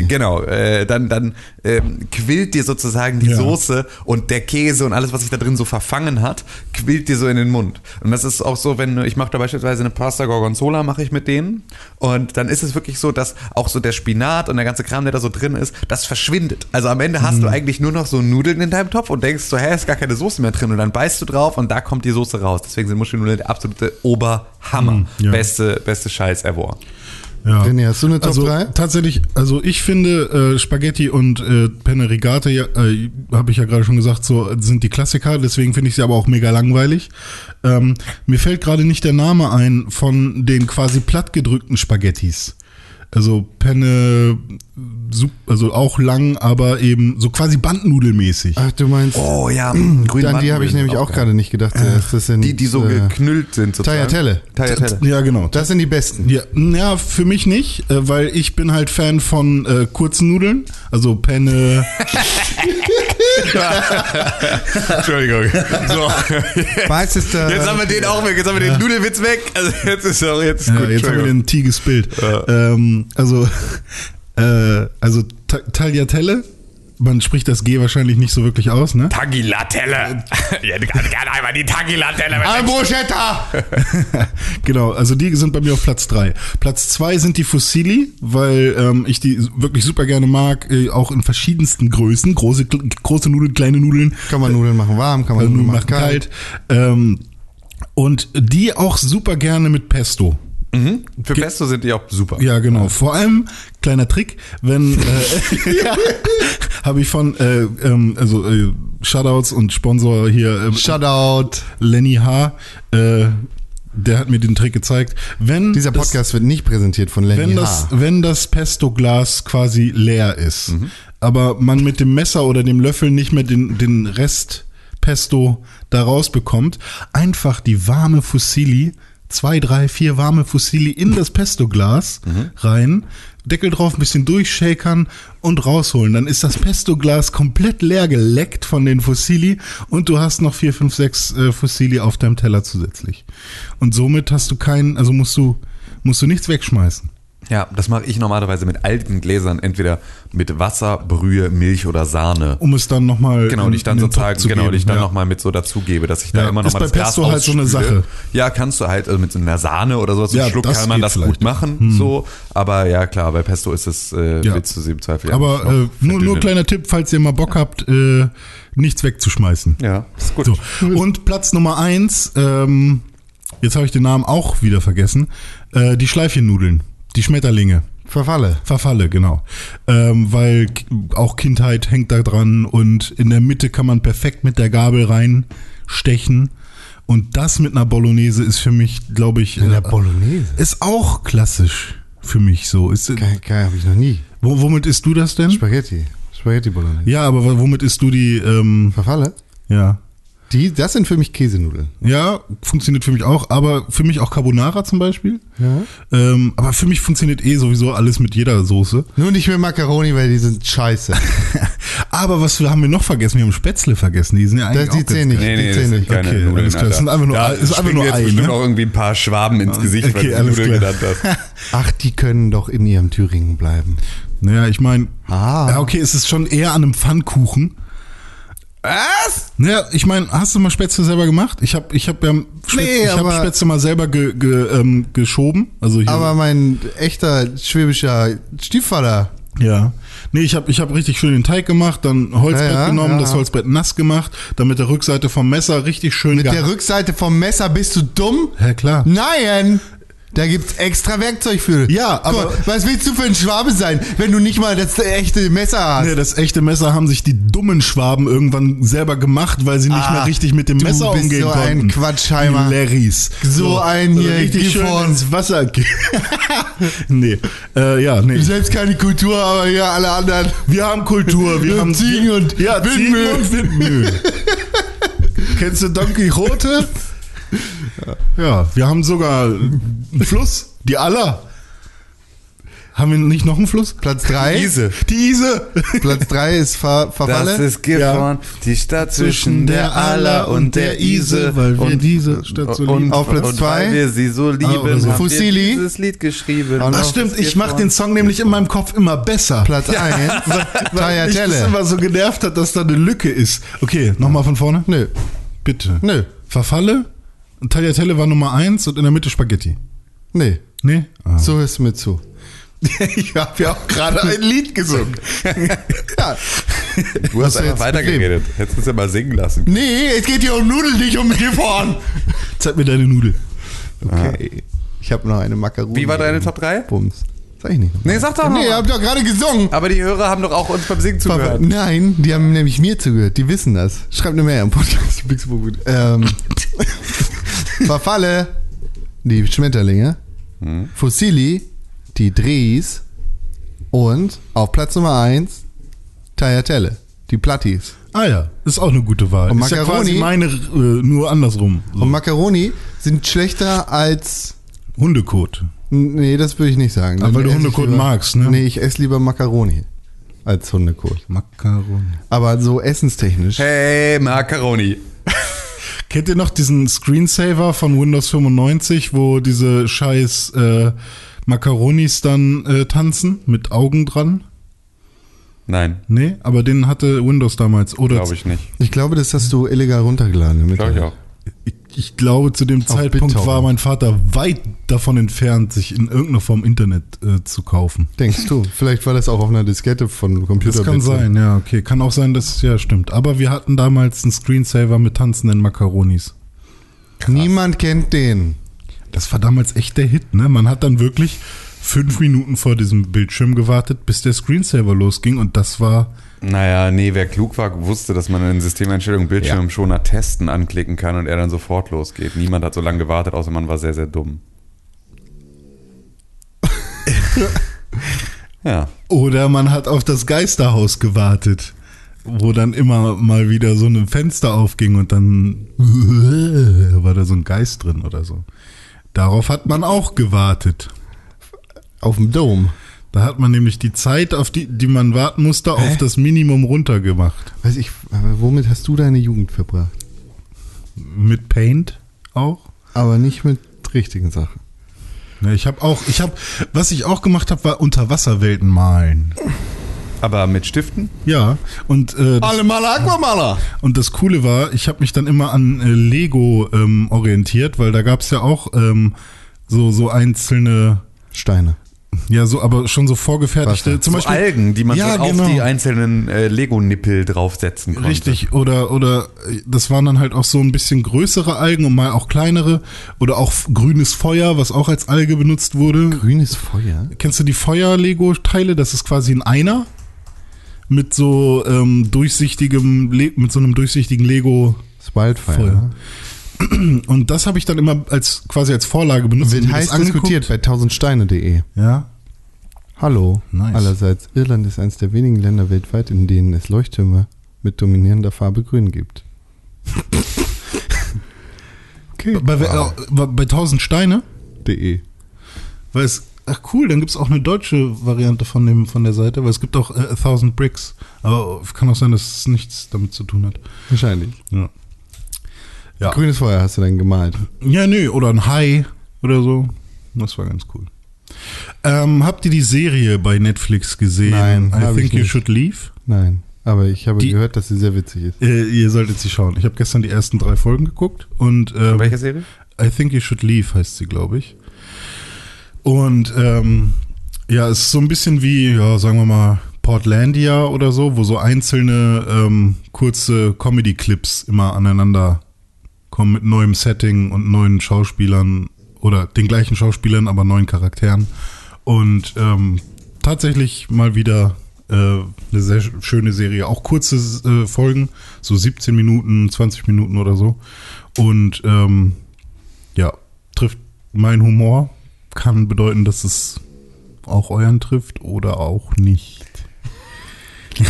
genau, äh, dann dann ähm, quillt dir sozusagen die Ja. Soße und der Käse und alles, was sich da drin so verfangen hat, quillt dir so in den Mund. Und das ist auch so, wenn ich mache da beispielsweise eine Pasta Gorgonzola, mache ich mit denen und dann ist es wirklich so, dass auch so der Spinat und der ganze Kram, der da so drin ist, das verschwindet. Also am Ende Mhm. hast du eigentlich nur noch so Nudeln in deinem Topf und denkst so, hä, ist gar keine Soße mehr drin und dann beißt du drauf und da kommt die Soße raus. Deswegen sind Muschelnudeln der absolute Oberhammer. Mhm, ja. Beste, beste Scheiß ever. Ja. René, hast du eine Top also, 3? Tatsächlich, also ich finde äh, Spaghetti und äh, Penne Rigate, ja, äh, habe ich ja gerade schon gesagt, so sind die Klassiker, deswegen finde ich sie aber auch mega langweilig. Ähm, mir fällt gerade nicht der Name ein von den quasi plattgedrückten Spaghettis. Also Penne, sup- also auch lang, aber eben so quasi bandnudelmäßig. Ach, du meinst, Oh ja, grüne an die habe ich nämlich auch gerade nicht gedacht. zuerst. Das sind, Die, die so äh, geknüllt sind sozusagen. Tagliatelle. Tagliatelle. Ja, genau. Das sind die besten. Ja, ja, für mich nicht, äh, weil ich bin halt Fan von äh, kurzen Nudeln, also Penne. Entschuldigung. So. Was ist da? Jetzt haben wir den auch weg, jetzt haben wir den Nudelwitz weg. Also jetzt ist auch jetzt Ja, gut. jetzt haben wir den T gespielt. Ähm, also, äh, also Ta- Tagliatelle, man spricht das G wahrscheinlich nicht so wirklich aus, ne? Tagliatelle. Ja, gerne einmal die Tagliatelle. Ein Bruschetta! genau, also die sind bei mir auf Platz drei. Platz zwei sind die Fusilli, weil ähm, ich die wirklich super gerne mag, äh, auch in verschiedensten Größen. Große, große Nudeln, kleine Nudeln. Kann man Nudeln machen warm, kann man Also Nudeln machen kalt. kalt. Ähm, und die auch super gerne mit Pesto. Mhm. Für Pesto sind die auch super. Ja, genau. Vor allem, kleiner Trick, wenn, äh, habe ich von, äh, ähm, also äh, Shoutouts und Sponsor hier, äh, Shoutout. Lenny H., äh, der hat mir den Trick gezeigt. Wenn Dieser das- Podcast wird nicht präsentiert von Lenny wenn H. das, wenn das Pesto-Glas quasi leer ist, Mhm. aber man mit dem Messer oder dem Löffel nicht mehr den, den Rest Pesto da rausbekommt, einfach die warme Fusilli, zwei, drei, vier warme Fusilli in das Pesto-Glas Mhm. rein, Deckel drauf, ein bisschen durchshakern und rausholen. Dann ist das Pesto-Glas komplett leer geleckt von den Fusilli und du hast noch vier, fünf, sechs äh, Fusilli auf deinem Teller zusätzlich. Und somit hast du keinen, also musst du, musst du nichts wegschmeißen. Ja, das mache ich normalerweise mit alten Gläsern, entweder mit Wasser, Brühe, Milch oder Sahne. um es dann nochmal Genau, die ich dann sozusagen, genau, die geben, ich dann ja. nochmal mit so dazugebe, dass ich da Ja, immer noch ist mal bei das Glas Pesto halt so eine. Sache. Ja, kannst du halt, also mit so einer Sahne oder sowas, so Ja, Schluck kann man das vielleicht. Hm. gut machen, so. Aber ja, klar, bei Pesto ist es, äh, Ja. willst du sie im Zweifel Aber äh, nur, nur kleiner Tipp, falls ihr mal Bock habt, äh, nichts wegzuschmeißen. Ja, ist gut. So. Und Platz Nummer eins, ähm, jetzt habe ich den Namen auch wieder vergessen, äh, die Schleifchennudeln, die Schmetterlinge. Verfalle. Verfalle, genau. Ähm, weil auch Kindheit hängt da dran und in der Mitte kann man perfekt mit der Gabel reinstechen Und das mit einer Bolognese ist für mich, glaube ich, In der äh, Bolognese. ist auch klassisch für mich so. Ist, Geil, geil habe ich noch nie. wo, womit isst du das denn? Spaghetti. Spaghetti Bolognese. Ja, aber womit isst du die? Ähm, Verfalle? ja. Die, das sind für mich Käsenudeln. Ja, funktioniert für mich auch, aber für mich auch Carbonara zum Beispiel. Ja. Ähm, aber für mich funktioniert eh sowieso alles mit jeder Soße. Nur nicht mit Macaroni, weil die sind scheiße. Aber was haben wir noch vergessen? Wir haben Spätzle vergessen. Die sind ja eigentlich Das- die zählen nicht. Nee, nee, Die das zählen nicht. keine Okay, Nudeln, alles klar. Das sind einfach nur da Ei- ist einfach nur jetzt Ei, bestimmt ne? auch irgendwie ein paar Schwaben ins Gesicht, Okay, weil du Nudeln genannt hast. Ach, die können doch in ihrem Thüringen bleiben. Naja, ich meine, Ah. ja, okay, es ist schon eher an einem Pfannkuchen. Was? Naja, ich meine, hast du mal Spätzle selber gemacht? Ich habe ich hab ja Spätzle, Nee, ich hab Spätzle mal selber ge, ge, ähm, geschoben. Also hier, Aber mein echter schwäbischer Stiefvater, ja. Nee, ich habe ich hab richtig schön den Teig gemacht, dann Holzbrett Ja, ja, genommen, ja. das Holzbrett nass gemacht, dann mit der Rückseite vom Messer richtig schön mit der Rückseite vom Messer bist du dumm? Ja, klar. Nein! Da gibt's extra Werkzeug für. Ja, Guck aber- was willst du für ein Schwabe sein, wenn du nicht mal das echte Messer hast? Nee, das echte Messer haben sich die dummen Schwaben irgendwann selber gemacht, weil sie nicht Ah, mehr richtig mit dem Messer bist umgehen so ein konnten. Quatschheimer. Die Larrys. So ein also hier richtig schön ins Wasser. nee, äh, ja, nee. Selbst keine Kultur, aber hier alle anderen. Wir haben Kultur, wir Und haben Ziegen und ja, Ziegen Windmühlen. und Windmühlen. Kennst du Don Quixote? Ja, wir haben sogar einen Fluss, die Aller. Haben wir nicht noch einen Fluss? Platz 3. Ise. Die Ise. Platz 3 ist Ver Verfalle. Das ist Gifhorn, die Stadt zwischen der Aller und der Ise. weil wir und, diese Stadt so und, lieben. Auf Platz und zwei? weil wir sie so lieben, oder so. haben wir dieses Lied geschrieben. Und Ach stimmt, ich mache den Song nämlich in meinem Kopf immer besser. Platz 1. weil mich das Tagliatelle. immer so genervt hat, dass da eine Lücke ist. Okay, nochmal von vorne. Nö. Bitte. Nö. Verfalle. Und Tagliatelle war Nummer eins und in der Mitte Spaghetti. Nee. Nee? Ah. So hörst du mir zu. ich habe ja auch gerade ein Lied gesungen. Ja. Du hast du einfach jetzt weitergeredet. Hättest du es ja mal singen lassen. Nee, es geht hier um Nudeln, nicht um Gifhorn. Zeig mir deine Nudel. Okay. Ich habe noch eine Makaroni. Wie war deine Top 3? Bums. Sag ich nicht. Nee, sag doch Nee, mal. ihr habt doch gerade gesungen. Aber die Hörer haben doch auch uns beim Singen zugehört. Nein, die haben nämlich mir zugehört. Die wissen das. Schreibt eine Mail am Podcast. Pixelburg. ähm, Verfalle, die Schmetterlinge. Hm. Fossili, die Drehs. Und auf Platz Nummer 1 Tagliatelle, die Plattis. Ah ja, ist auch eine gute Wahl. Und ist ja Macaroni? quasi meine, äh, nur andersrum. So. Und Macaroni sind schlechter als. Hundekot. Nee, das würde ich nicht sagen. Aber weil du Hundekot lieber- magst, ne? Nee, ich esse lieber Macaroni als Hundekot. Macaroni. Aber so essenstechnisch. Hey, Macaroni. Kennt ihr noch diesen Screensaver von Windows 95, wo diese scheiß äh, Macaronis dann äh, tanzen mit Augen dran? Nein, Nee, aber den hatte Windows damals. Oder glaube ich nicht. Ich glaube, das hast du illegal runtergeladen. Glaube ich auch. Ich, glaube, zu dem Zeitpunkt BitTorrent. war mein Vater weit davon entfernt, sich in irgendeiner Form Internet äh, zu kaufen. Denkst du? Vielleicht war das auch auf einer Diskette von Computer. Das kann sein, ja, okay. Kann auch sein, dass es ja stimmt. Aber wir hatten damals einen Screensaver mit tanzenden Macaronis. Niemand kennt den. Das war damals echt der Hit, ne? Man hat dann wirklich fünf Minuten vor diesem Bildschirm gewartet, bis der Screensaver losging und das war. Naja, nee, wer klug war, wusste, dass man in Systemeinstellungen Bildschirmschoner testen anklicken kann und er dann sofort losgeht. Niemand hat so lange gewartet, außer man war sehr, sehr dumm. ja. Oder man hat auf das Geisterhaus gewartet, wo dann immer mal wieder so ein Fenster aufging und dann war da so ein Geist drin oder so. Darauf hat man auch gewartet. Auf dem Dom. Da hat man nämlich die Zeit, auf die, die man warten musste, auf das Minimum runtergemacht. Weiß ich, aber womit hast du deine Jugend verbracht? Mit Paint auch. Aber nicht mit richtigen Sachen. Ja, ich habe auch, ich habe, was ich auch gemacht habe, war Unterwasserwelten malen. Aber mit Stiften? Ja, und äh, Alle Maler Aquamaler. und das Coole war, ich habe mich dann immer an äh, Lego ähm, orientiert, weil da gab's ja auch ähm, so so einzelne, Steine. Ja so, aber schon so vorgefertigte, zum so Beispiel Algen, die man Ja, so auf genau. die einzelnen äh, Lego-Nippel draufsetzen konnte. Richtig, oder, oder äh, das waren dann halt auch so ein bisschen größere Algen und mal auch kleinere. Oder auch grünes Feuer, was auch als Alge benutzt wurde. Grünes Feuer. Kennst du die Feuer-Lego-Teile? Das ist quasi ein Einer mit so ähm, durchsichtigem, Le mit so einem durchsichtigen Lego. Das Wildfire. Und das habe ich dann immer als quasi als Vorlage benutzt. Wird heiß diskutiert bei tausendsteine.de. Ja. Hallo. Nice. Allerseits, Irland ist eines der wenigen Länder weltweit, in denen es Leuchttürme mit dominierender Farbe grün gibt. okay. Bei, äh, bei 1000 Steine, De. weil es ach cool, dann gibt es auch eine deutsche Variante von dem von der Seite, weil es gibt auch äh, 1000 Bricks, aber kann auch sein, dass es nichts damit zu tun hat. Wahrscheinlich. Ja. Ja. Grünes Feuer hast du dann gemalt. Ja, nö, oder ein Hai oder so. Das war ganz cool. Ähm, habt ihr die Serie bei Netflix gesehen? Nein, I think ich you should leave. Nein. Aber ich habe Die- gehört, dass sie sehr witzig ist. Äh, ihr solltet sie schauen. Ich habe gestern die ersten drei Folgen geguckt und ähm, Welche Serie? I think you should leave heißt sie, glaube ich. Und ähm, ja, es ist so ein bisschen wie, ja, sagen wir mal, Portlandia oder so, wo so einzelne ähm, kurze Comedy-Clips immer aneinander kommen mit neuem Setting und neuen Schauspielern oder den gleichen Schauspielern, aber neuen Charakteren. Und ähm, tatsächlich mal wieder äh, eine sehr schöne Serie. Auch kurze äh, Folgen, so 17 Minuten, 20 Minuten oder so. Und ähm, ja, trifft mein Humor. Kann bedeuten, dass es auch euren trifft oder auch nicht.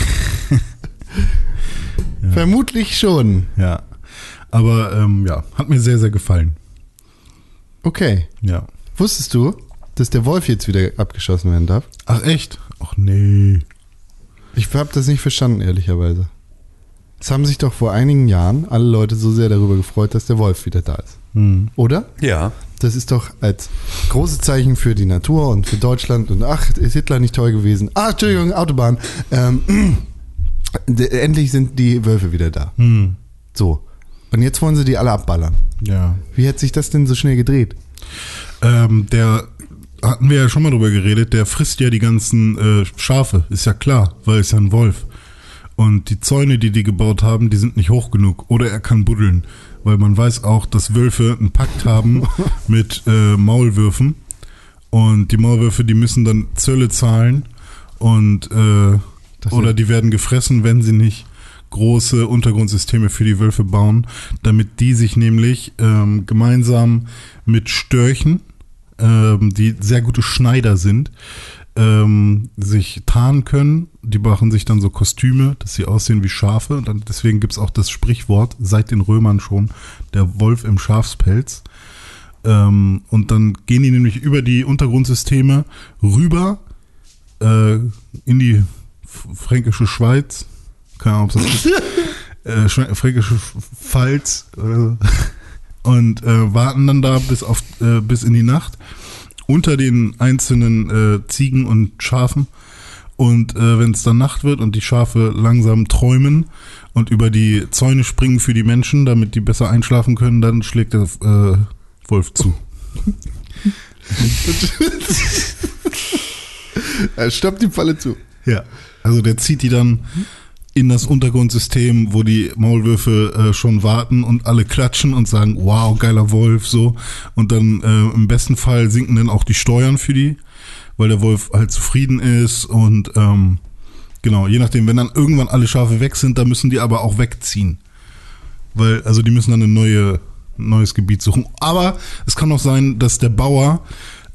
Vermutlich schon. Ja. Aber ähm, ja, hat mir sehr, sehr gefallen. Okay. Ja. Wusstest du, dass der Wolf jetzt wieder abgeschossen werden darf? Ach echt? Ach nee. Ich habe das nicht verstanden, ehrlicherweise. Es haben sich doch vor einigen Jahren alle Leute so sehr darüber gefreut, dass der Wolf wieder da ist. Hm. Oder? Ja. Das ist doch als großes Zeichen für die Natur und für Deutschland und ach, ist Hitler nicht toll gewesen. Ah, Entschuldigung, Autobahn. Ähm, endlich sind die Wölfe wieder da. Hm. So. Und jetzt wollen sie die alle abballern. Ja. Wie hat sich das denn so schnell gedreht? Ähm, der hatten wir ja schon mal drüber geredet, der frisst ja die ganzen äh, Schafe, ist ja klar, weil es ja ein Wolf. Und die Zäune, die die gebaut haben, die sind nicht hoch genug. Oder er kann buddeln, weil man weiß auch, dass Wölfe einen Pakt haben mit äh, Maulwürfen. Und die Maulwürfe, die müssen dann Zölle zahlen und äh, oder die werden gefressen, wenn sie nicht große Untergrundsysteme für die Wölfe bauen, damit die sich nämlich ähm, gemeinsam mit Störchen, ähm, die sehr gute Schneider sind, ähm, sich tarnen können. Die machen sich dann so Kostüme, dass sie aussehen wie Schafe. Und dann, deswegen gibt's auch das Sprichwort, seit den Römern schon, der Wolf im Schafspelz. Ähm, und dann gehen die nämlich über die Untergrundsysteme rüber äh, in die fränkische Schweiz. Keine Ahnung, ob das äh, Schwe- fränkische Pfalz oder so. Und äh, warten dann da bis, auf, äh, bis in die Nacht unter den einzelnen äh, Ziegen und Schafen. Und äh, wenn es dann Nacht wird und die Schafe langsam träumen und über die Zäune springen für die Menschen, damit die besser einschlafen können, dann schlägt der äh, Wolf zu. Äh, Stoppt die Falle zu. Ja. Also der zieht die dann in das Untergrundsystem, wo die Maulwürfe äh, schon warten und alle klatschen und sagen, wow, geiler Wolf, so. Und dann äh, im besten Fall sinken dann auch die Steuern für die, weil der Wolf halt zufrieden ist und ähm, genau, je nachdem, wenn dann irgendwann alle Schafe weg sind, dann müssen die aber auch wegziehen. Weil, also die müssen dann ein neue, neues Gebiet suchen. Aber es kann auch sein, dass der Bauer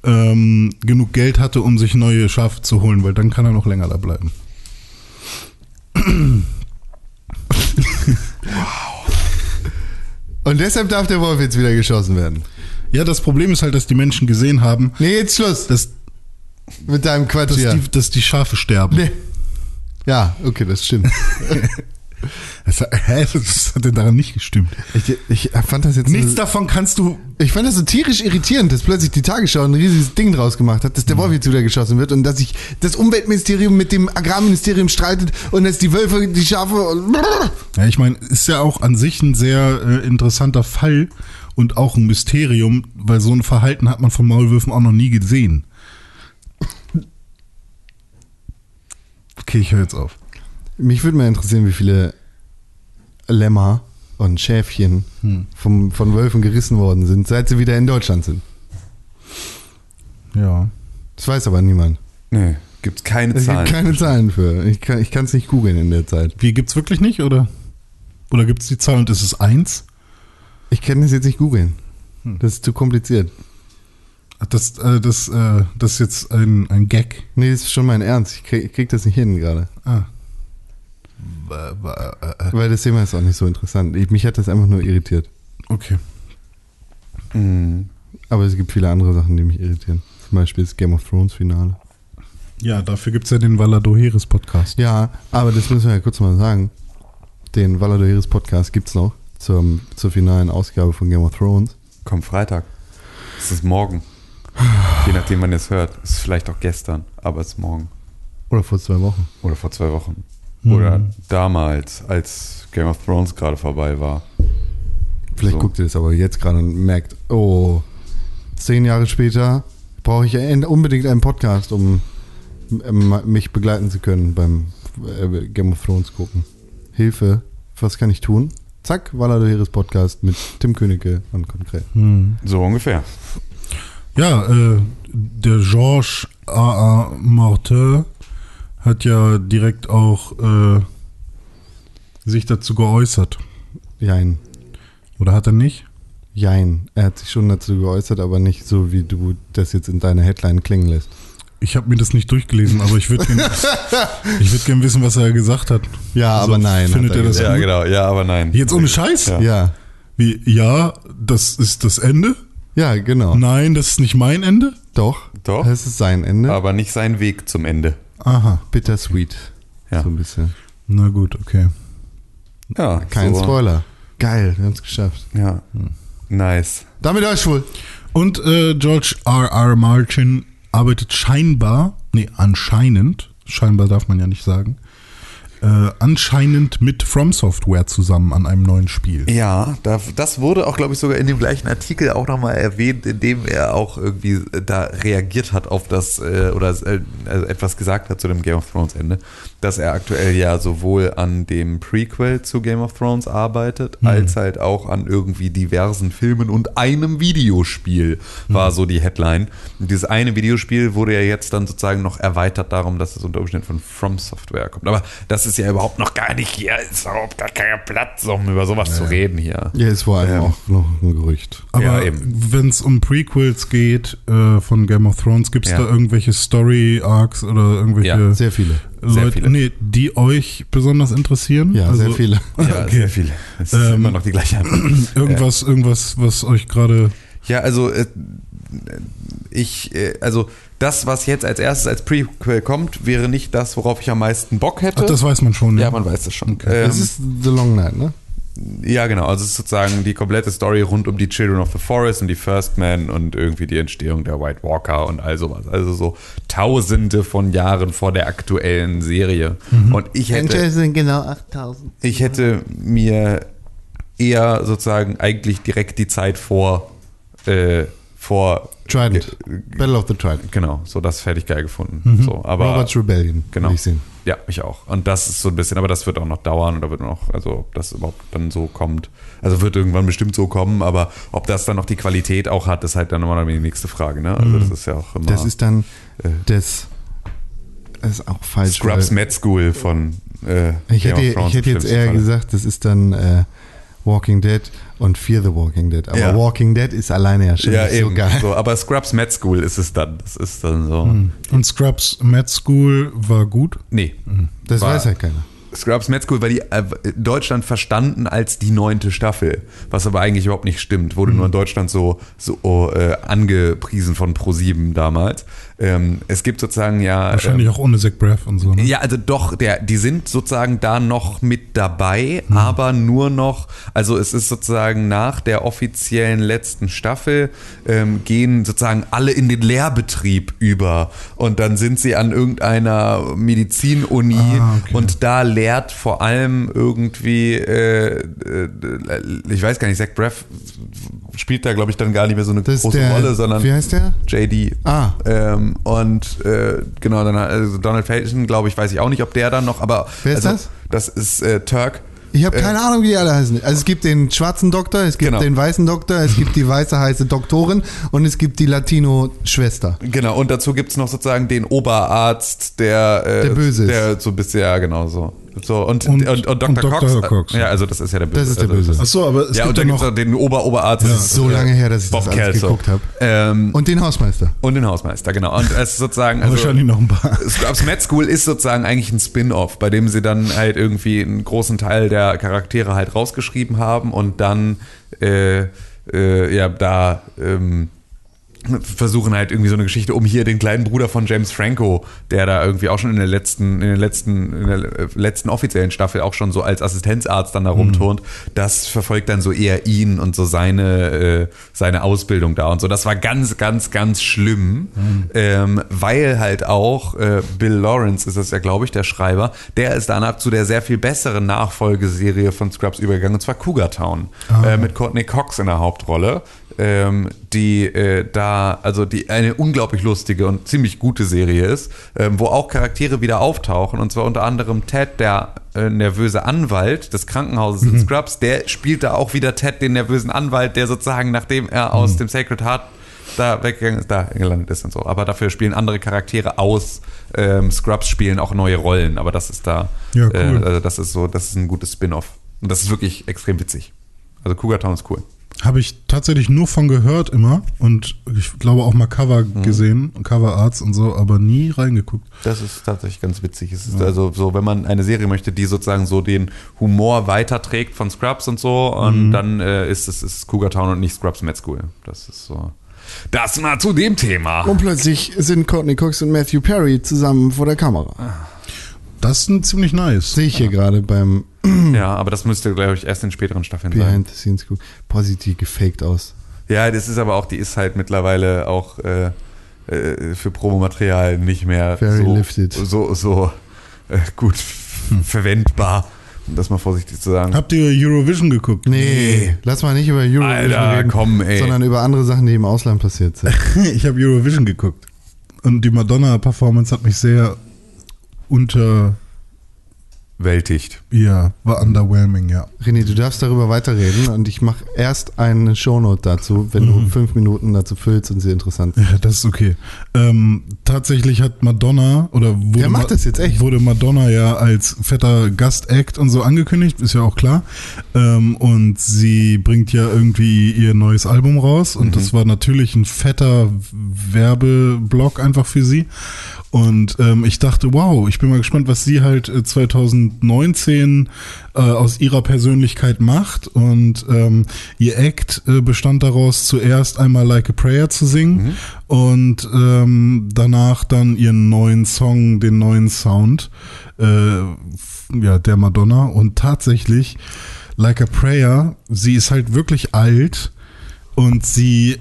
ähm, genug Geld hatte, um sich neue Schafe zu holen, weil dann kann er noch länger da bleiben. Und deshalb darf der Wolf jetzt wieder geschossen werden. Ja, das Problem ist halt, dass die Menschen gesehen haben, Nee, jetzt Schluss dass, mit deinem Quatsch dass, hier. die, dass die Schafe sterben. Nee. Ja, okay, das stimmt. Das, hä, das hat denn daran nicht gestimmt. Ich, ich fand das jetzt Nichts so, davon kannst du. ich fand das so tierisch irritierend, dass plötzlich die Tagesschau ein riesiges Ding draus gemacht hat, dass der Wolf jetzt wieder geschossen wird und dass sich das Umweltministerium mit dem Agrarministerium streitet und dass die Wölfe, die Schafe Ja, ich meine, ist ja auch an sich ein sehr äh, interessanter Fall und auch ein Mysterium, weil so ein Verhalten hat man von Maulwürfen auch noch nie gesehen. Okay, ich höre jetzt auf. Mich würde mal interessieren, wie viele Lämmer und Schäfchen Hm. vom, von Wölfen gerissen worden sind, seit sie wieder in Deutschland sind. Ja. Das weiß aber niemand. Nee, gibt's keine Es gibt Zahlen. keine Zahlen für. Ich kann es nicht googeln in der Zeit. Wie gibt's wirklich nicht oder? Oder gibt's die Zahl und ist es eins? Ich kann das jetzt nicht googeln. Das ist zu kompliziert. Das, äh, das, äh, das ist jetzt ein, ein Gag. Nee, das ist schon mein Ernst. Ich krieg, ich krieg das nicht hin gerade. Ah. Weil das Thema ist auch nicht so interessant. Ich, mich hat das einfach nur irritiert. Okay. Mhm. Aber es gibt viele andere Sachen, die mich irritieren. Zum Beispiel das Game of Thrones Finale. Ja, dafür gibt es ja den Valado Heres Podcast. Ja, aber das müssen wir ja kurz mal sagen. Den Valado Heres Podcast gibt's noch zum, zur finalen Ausgabe von Game of Thrones. Kommt Freitag. Es ist morgen. Je nachdem, wann ihr es hört. Es ist vielleicht auch gestern, aber es ist morgen. Oder vor zwei Wochen. Oder vor zwei Wochen. Mhm. Oder damals, als Game of Thrones gerade vorbei war. Vielleicht So. guckt ihr das aber jetzt gerade und merkt, oh, zehn Jahre später brauche ich unbedingt einen Podcast, um ähm, mich begleiten zu können beim äh, Game of Thrones gucken. Hilfe, was kann ich tun? Zack, Valado Heres Podcast mit Tim Königke und konkret. Hm. So ungefähr. Ja, äh, der Georges A. A. Hat ja direkt auch äh, sich dazu geäußert. Jein. Oder hat er nicht? Jein. Er hat sich schon dazu geäußert, aber nicht so, wie du das jetzt in deiner Headline klingen lässt. Ich habe mir das nicht durchgelesen, aber ich würde gerne würd gern wissen, was er gesagt hat. Ja, Also, aber nein. findet er er das. Ja, gut? genau. Ja, aber nein. Jetzt ohne Scheiß? Ja. Ja. Wie, ja, das ist das Ende? Ja, genau. Nein, das ist nicht mein Ende? Doch. Doch. Das ist sein Ende. Aber nicht sein Weg zum Ende. Aha. Bittersweet. Ja. So ein bisschen. Na gut, okay. Ja, Kein so. Spoiler. Geil, wir haben es geschafft. Ja. Nice. Damit euch schwul. Und äh, George R. R. Martin arbeitet scheinbar, nee, anscheinend, scheinbar darf man ja nicht sagen, äh, anscheinend mit From Software zusammen an einem neuen Spiel. Ja, da, das wurde auch, glaube ich, sogar in dem gleichen Artikel auch nochmal erwähnt, in dem er auch irgendwie äh, da reagiert hat auf das äh, oder äh, also etwas gesagt hat zu dem Game of Thrones Ende, dass er aktuell ja sowohl an dem Prequel zu Game of Thrones arbeitet, als halt auch an irgendwie diversen Filmen und einem Videospiel, war so die Headline. Und dieses eine Videospiel wurde ja jetzt dann sozusagen noch erweitert darum, dass es unter Umständen von From Software kommt. Aber das ist ja überhaupt noch gar nicht hier, ist überhaupt gar kein Platz, um über sowas zu reden hier. Ja, ist vor allem Ähm. auch noch ein Gerücht. Aber Ja, eben. wenn es um Prequels geht äh, von Game of Thrones, gibt es Ja. da irgendwelche Story-Arcs oder irgendwelche Ja, Sehr viele. Sehr Leute, viele. nee, die euch besonders interessieren? Ja, Also sehr viele. Ja, Okay. sehr viele. Es ist Ähm, immer noch die gleiche Antwort. Irgendwas, irgendwas, was euch gerade. Ja, also äh, ich, äh, also das, was jetzt als erstes als Prequel kommt, wäre nicht das, worauf ich am meisten Bock hätte. Ach, das weiß man schon. ja, man weiß das schon. Okay. Ähm, Das ist The Long Night, ne? Ja, genau. Also es ist sozusagen die komplette Story rund um die Children of the Forest und die First Men und irgendwie die Entstehung der White Walker und all sowas. Also so Tausende von Jahren vor der aktuellen Serie. Und ich hätte, sind genau 8000. ich hätte mir eher sozusagen eigentlich direkt die Zeit vor, äh, vor Trident. Battle of the Trident. Genau, so das hätte ich geil gefunden. So, aber Robert's Rebellion. genau. Ich sehen. Ja, ich auch. Und das ist so ein bisschen, aber das wird auch noch dauern oder wird noch, also ob das überhaupt dann so kommt. Also wird irgendwann bestimmt so kommen, aber ob das dann noch die Qualität auch hat, ist halt dann immer noch die nächste Frage. Ne? Also das ist ja auch immer Das ist dann äh, das. Ist auch falsch. Scrubs Med School von äh, Ich hätte, ich hätte jetzt eher gesagt, das ist dann äh, Walking Dead und Fear the Walking Dead. Aber Ja. Walking Dead ist alleine ja schon Ja, nicht so eben. geil. So, aber Scrubs Med School ist es dann. Das ist dann so. Und Scrubs Med School war gut. Nee. Das War- weiß ja keiner. Scrubs Med School war die äh, Deutschland verstanden als die neunte Staffel, was aber eigentlich überhaupt nicht stimmt. Wurde nur in Deutschland so, so äh, angepriesen von Pro7 damals. Ähm, es gibt sozusagen ja. Wahrscheinlich auch ohne Zach Braff und so. Ne? Ja, also doch, der, die sind sozusagen da noch mit dabei, aber nur noch, also es ist sozusagen nach der offiziellen letzten Staffel ähm, gehen sozusagen alle in den Lehrbetrieb über und dann sind sie an irgendeiner Medizinuni Ah, okay. und da lehrt vor allem irgendwie, äh, äh, ich weiß gar nicht, Zach Braff spielt da glaube ich dann gar nicht mehr so eine Das große der, Rolle, sondern Wie heißt der? JD. Ah. Ähm, und äh, genau, dann also Donald Faison, glaube ich, weiß ich auch nicht, ob der dann noch, aber. Wer ist also, das? Das ist äh, Turk. Ich habe Äh, keine Ahnung, wie die alle heißen. Also es gibt den schwarzen Doktor, es gibt Genau. den weißen Doktor, es gibt die weiße heiße Doktorin und es gibt die Latino-Schwester. Genau, und dazu gibt es noch sozusagen den Oberarzt, der. Äh, Der böse ist. Der so ein bisschen, ja, genau so. So, und, Und- und, und, Dr. und Dr. Cox, Cox. Ja, also das ist ja der Böse. Das ist der also, Böse. Achso, aber es Ja, gibt und ja dann gibt noch. den Ober-Oberarzt. das ist, so lange her, dass ich Bob das alles Kelso. geguckt habe. Ähm, Und den Hausmeister. und den Hausmeister, genau. Und es ist sozusagen. Also, wahrscheinlich noch ein paar. Scrubs Med School ist sozusagen eigentlich ein Spin-off, bei dem sie dann halt irgendwie einen großen Teil der Charaktere halt rausgeschrieben haben und dann äh, äh, ja da ähm, versuchen halt irgendwie so eine Geschichte um hier den kleinen Bruder von James Franco, der da irgendwie auch schon in der letzten, in der letzten, in der äh, letzten offiziellen Staffel auch schon so als Assistenzarzt dann da rumturnt. Das verfolgt dann so eher ihn und so seine, äh, seine Ausbildung da und so. Das war ganz, ganz, ganz schlimm, ähm, weil halt auch äh, Bill Lawrence ist das ja, glaube ich, der Schreiber, der ist danach zu der sehr viel besseren Nachfolgeserie von Scrubs übergegangen, und zwar Cougar Town, äh, mit Courtney Cox in der Hauptrolle ähm, die äh, da, also die eine unglaublich lustige und ziemlich gute Serie ist, ähm, wo auch Charaktere wieder auftauchen und zwar unter anderem Ted, der äh, nervöse Anwalt des Krankenhauses in Scrubs, der spielt da auch wieder Ted, den nervösen Anwalt, der sozusagen, nachdem er aus dem Sacred Heart da weggegangen ist, da gelandet ist und so. Aber dafür spielen andere Charaktere aus ähm, Scrubs spielen auch neue Rollen, aber das ist da, Ja, cool. äh, also das ist so, das ist ein gutes Spin-off. Und das ist wirklich extrem witzig. Also Cougar Town ist cool. Habe ich tatsächlich nur von gehört immer und ich glaube auch mal Cover Mhm. gesehen, Cover Arts und so, aber nie reingeguckt. Das ist tatsächlich ganz witzig. Es ist also so, wenn man eine Serie möchte, die sozusagen so den Humor weiterträgt von Scrubs und so, und dann äh, ist es ist Cougar Town und nicht Scrubs Med School. Das ist so. Das mal zu dem Thema. Und plötzlich sind Courtney Cox und Matthew Perry zusammen vor der Kamera. Das ist ein ziemlich nice. Sehe ich hier gerade beim Ja, aber das müsste, glaube ich, erst in späteren Staffeln sein. Behind the Scenes gucken. Boah, sieht die gefaked aus. Ja, das ist aber auch, die ist halt mittlerweile auch äh, äh, für Promomaterial nicht mehr Very so, lifted. so, so äh, gut f- verwendbar, um das mal vorsichtig zu sagen. Habt ihr Eurovision geguckt? Nee, lass mal nicht über Eurovision Alter, reden, komm, ey. sondern über andere Sachen, die im Ausland passiert sind. Ich habe Eurovision geguckt. Und die Madonna-Performance hat mich sehr unter. Ja, war underwhelming, ja. René, du darfst darüber weiterreden und ich mache erst eine Shownote dazu, wenn mhm. du fünf Minuten dazu füllst und sie interessant sind. Ja, das ist okay. Ähm, tatsächlich hat Madonna oder wurde, Ma wurde, Madonna ja als fetter Gast-Act und so angekündigt, ist ja auch klar. Ähm, und sie bringt ja irgendwie ihr neues Album raus und mhm. das war natürlich ein fetter Werbeblock einfach für sie. Und ähm, ich dachte, wow, ich bin mal gespannt, was sie halt äh, 2019 Serien äh, aus ihrer Persönlichkeit macht. Und ähm, ihr Act äh, bestand daraus, zuerst einmal Like a Prayer zu singen mhm. und ähm, danach dann ihren neuen Song, den neuen Sound äh, ja, der Madonna. Und tatsächlich, Like a Prayer, sie ist halt wirklich alt und sie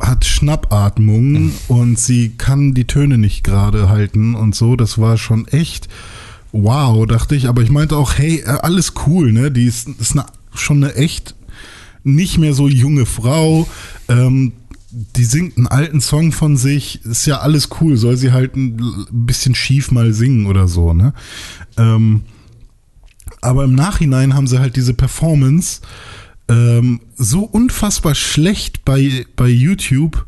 hat Schnappatmung mhm. und sie kann die Töne nicht gerade halten und so. Das war schon echt wow, dachte ich. Aber ich meinte auch, hey, äh, alles cool, ne? Die ist, ist eine, schon eine echt nicht mehr so junge Frau. Ähm, die singt einen alten Song von sich. Ist ja alles cool. Soll sie halt ein bisschen schief mal singen oder so, ne? Ähm, aber im Nachhinein haben sie halt diese Performance ähm, so unfassbar schlecht bei, bei YouTube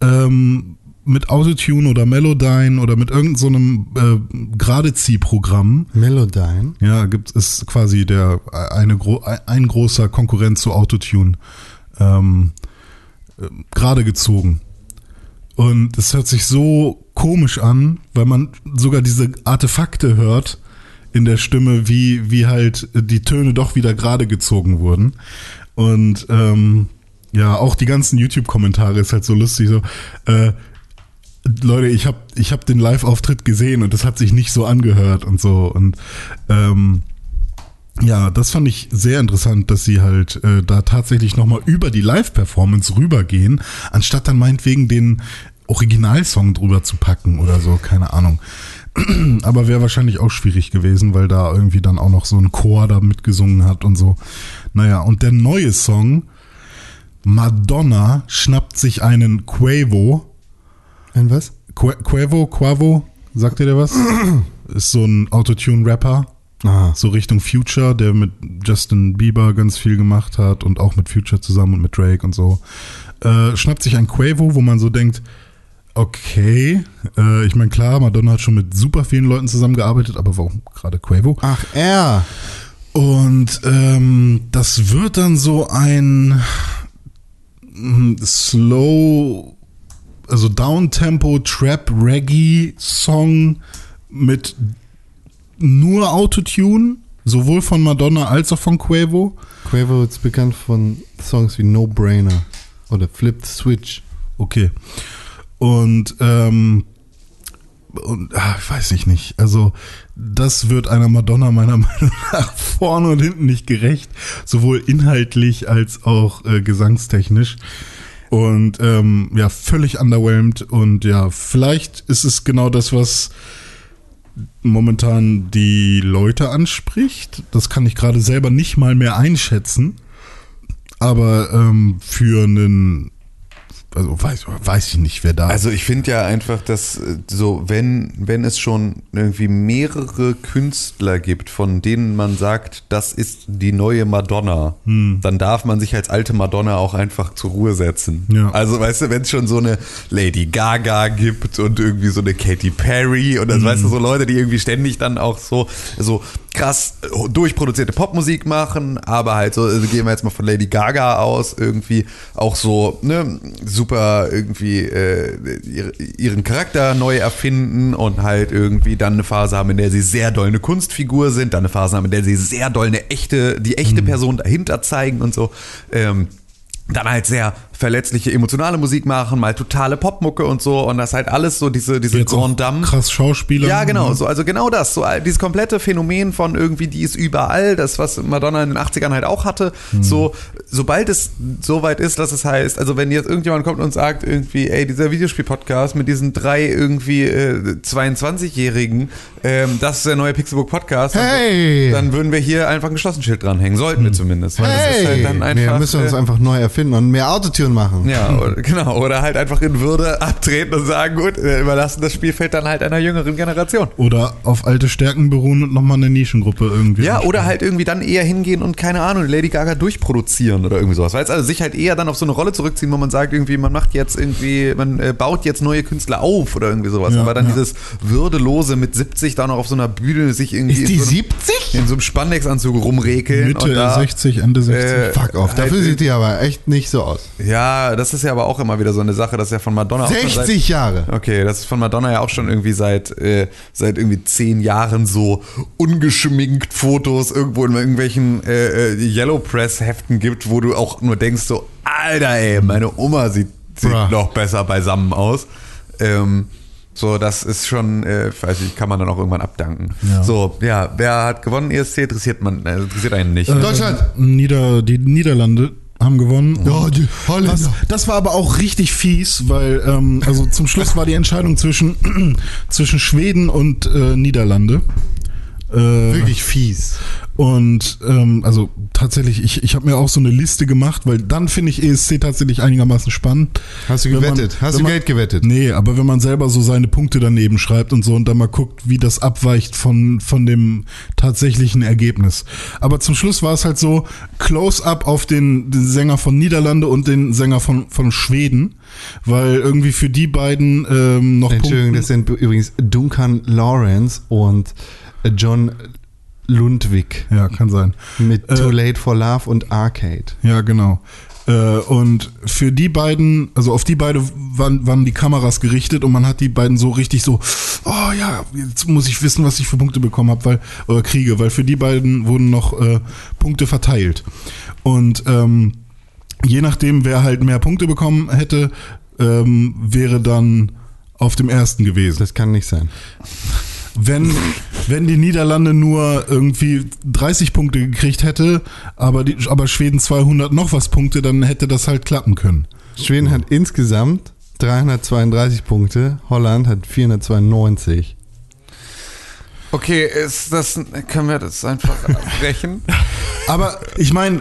ähm, mit Autotune oder Melodyne oder mit irgendeinem so einem, äh, Geradeziehprogramm. Melodyne. Ja, gibt es quasi der eine gro ein großer Konkurrent zu Autotune ähm, äh, gerade gezogen. Und es hört sich so komisch an, weil man sogar diese Artefakte hört in der Stimme, wie, wie halt die Töne doch wieder gerade gezogen wurden. Und ähm, ja, auch die ganzen YouTube-Kommentare ist halt so lustig. So, äh, Leute, ich habe ich hab den Live-Auftritt gesehen und das hat sich nicht so angehört und so. Und ähm, ja, das fand ich sehr interessant, dass sie halt äh, da tatsächlich nochmal über die Live-Performance rübergehen, anstatt dann meinetwegen den Originalsong drüber zu packen oder so, keine Ahnung. Aber wäre wahrscheinlich auch schwierig gewesen, weil da irgendwie dann auch noch so ein Chor da mitgesungen hat und so. Naja, und der neue Song, Madonna schnappt sich einen Quavo. Ein was? Qu Quavo, Quavo, sagt ihr der was? Ist so ein Autotune-Rapper. Ah. So Richtung Future, der mit Justin Bieber ganz viel gemacht hat und auch mit Future zusammen und mit Drake und so. Äh, schnappt sich ein Quavo, wo man so denkt, okay. Äh, ich meine, klar, Madonna hat schon mit super vielen Leuten zusammengearbeitet, aber warum gerade Quavo? Ach, er. Und ähm, das wird dann so ein mm, slow, also Downtempo Trap Reggae Song mit nur Autotune, sowohl von Madonna als auch von Quavo. Quavo ist bekannt von Songs wie No Brainer oder Flipped Switch. Okay. Und, ähm, und ach, ich weiß ich nicht. Also, das wird einer Madonna meiner Meinung nach vorne und hinten nicht gerecht. Sowohl inhaltlich als auch äh, gesangstechnisch. Und ähm, ja, völlig underwhelmed. Und ja, vielleicht ist es genau das, was momentan die Leute anspricht. Das kann ich gerade selber nicht mal mehr einschätzen. Aber ähm, für einen also weiß, weiß ich nicht, wer da Also ich finde ja einfach, dass äh, so, wenn, wenn es schon irgendwie mehrere Künstler gibt, von denen man sagt, das ist die neue Madonna, hm. dann darf man sich als alte Madonna auch einfach zur Ruhe setzen. Ja. Also weißt du, wenn es schon so eine Lady Gaga gibt und irgendwie so eine Katy Perry und das hm. weißt du, so Leute, die irgendwie ständig dann auch so, so krass äh, durchproduzierte Popmusik machen, aber halt so, also gehen wir jetzt mal von Lady Gaga aus, irgendwie auch so, ne, super irgendwie äh, ihren Charakter neu erfinden und halt irgendwie dann eine Phase haben, in der sie sehr doll eine Kunstfigur sind, dann eine Phase haben, in der sie sehr doll eine echte, die echte mhm. Person dahinter zeigen und so. Ähm, dann halt sehr verletzliche emotionale Musik machen, mal totale Popmucke und so und das halt alles so diese diese Jetzt Grand Dame. Krass Schauspieler. Ja, genau, so also genau das, so dieses komplette Phänomen von irgendwie die ist überall, das was Madonna in den 80ern halt auch hatte, mhm. so sobald es so weit ist, dass es heißt, also wenn jetzt irgendjemand kommt und sagt irgendwie, ey, dieser Videospiel Podcast mit diesen drei irgendwie äh, 22-jährigen, ähm, das ist der neue Pixelbook Podcast, hey. dann, dann, würden wir hier einfach ein geschlossenes Schild dranhängen, sollten wir hm. zumindest, weil hey. das ist halt dann einfach nee, müssen wir uns äh, einfach neu erfinden und mehr Autotune Aktion machen. Ja, oder, genau. Oder halt einfach in Würde abtreten und sagen, gut, wir überlassen das Spielfeld dann halt einer jüngeren Generation. Oder auf alte Stärken beruhen und nochmal eine Nischengruppe irgendwie. Ja, oder halt irgendwie dann eher hingehen und keine Ahnung, Lady Gaga durchproduzieren oder irgendwie sowas. Weil also sich halt eher dann auf so eine Rolle zurückziehen, wo man sagt, irgendwie, man macht jetzt irgendwie, man äh, baut jetzt neue Künstler auf oder irgendwie sowas. Ja, Aber dann ja. dieses Würdelose mit 70 da noch auf so einer Bühne sich irgendwie. Ist die in so, 70? In so einem Spandex-Anzug rumrekeln. Mitte da, 60, Ende 60. Äh, Fuck off, dafür halt, sieht die aber echt nicht so aus. Ja, das ist ja aber auch immer wieder so eine Sache, das ist ja von Madonna 60 seit, Jahre. Okay, das ist von Madonna ja auch schon irgendwie seit, äh, seit irgendwie zehn Jahren so ungeschminkt Fotos irgendwo in irgendwelchen äh, äh, Yellow Press Heften gibt, wo du auch nur denkst so, Alter ey, meine Oma sieht, sieht noch besser beisammen aus. Ähm, so, das ist schon, äh, weiß ich, kann man dann auch irgendwann abdanken. Ja. So, ja, wer hat gewonnen? ESC interessiert man, äh, interessiert einen nicht. Äh, Deutschland. Nieder, die Niederlande haben gewonnen. Ja, die Holländer. Das, das, war aber auch richtig fies, weil ähm, also zum Schluss war die Entscheidung zwischen, zwischen Schweden und äh, Niederlande. Äh, Wirklich fies. Und ähm, also tatsächlich, ich, ich habe mir auch so eine Liste gemacht, weil dann finde ich ESC tatsächlich einigermaßen spannend. Hast du gewettet? Man, Hast du man, Geld gewettet? Nee, aber wenn man selber so seine Punkte daneben schreibt und so und dann mal guckt, wie das abweicht von, von dem tatsächlichen Ergebnis. Aber zum Schluss war es halt so, Close-up auf den, den Sänger von Niederlande und den Sänger von, von Schweden, weil irgendwie für die beiden ähm, noch Entschuldigung, Punkten, das sind übrigens Duncan Lawrence und John Lundwig. Ja, kann sein. Mit Too äh, Late for Love und Arcade. Ja, genau. Äh, und für die beiden, also auf die beiden waren, waren die Kameras gerichtet und man hat die beiden so richtig so, oh ja, jetzt muss ich wissen, was ich für Punkte bekommen habe, weil, oder kriege, weil für die beiden wurden noch äh, Punkte verteilt. Und ähm, je nachdem, wer halt mehr Punkte bekommen hätte, ähm, wäre dann auf dem ersten gewesen. Das kann nicht sein wenn, wenn die Niederlande nur irgendwie 30 Punkte gekriegt hätte, aber, die, aber Schweden 200 noch was Punkte, dann hätte das halt klappen können. Schweden hat insgesamt 332 Punkte, Holland hat 492. Okay, ist das, können wir das einfach abbrechen? Aber ich meine,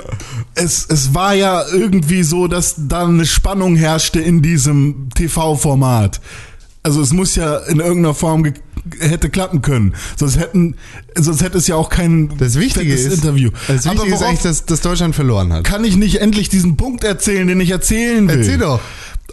es, es war ja irgendwie so, dass da eine Spannung herrschte in diesem TV-Format. Also es muss ja in irgendeiner Form hätte klappen können. Sonst hätten, sonst hätte es ja auch kein das Wichtige ist, Interview. Das Wichtige ist eigentlich, dass, dass Deutschland verloren hat. Kann ich nicht endlich diesen Punkt erzählen, den ich erzählen will? Erzähl doch.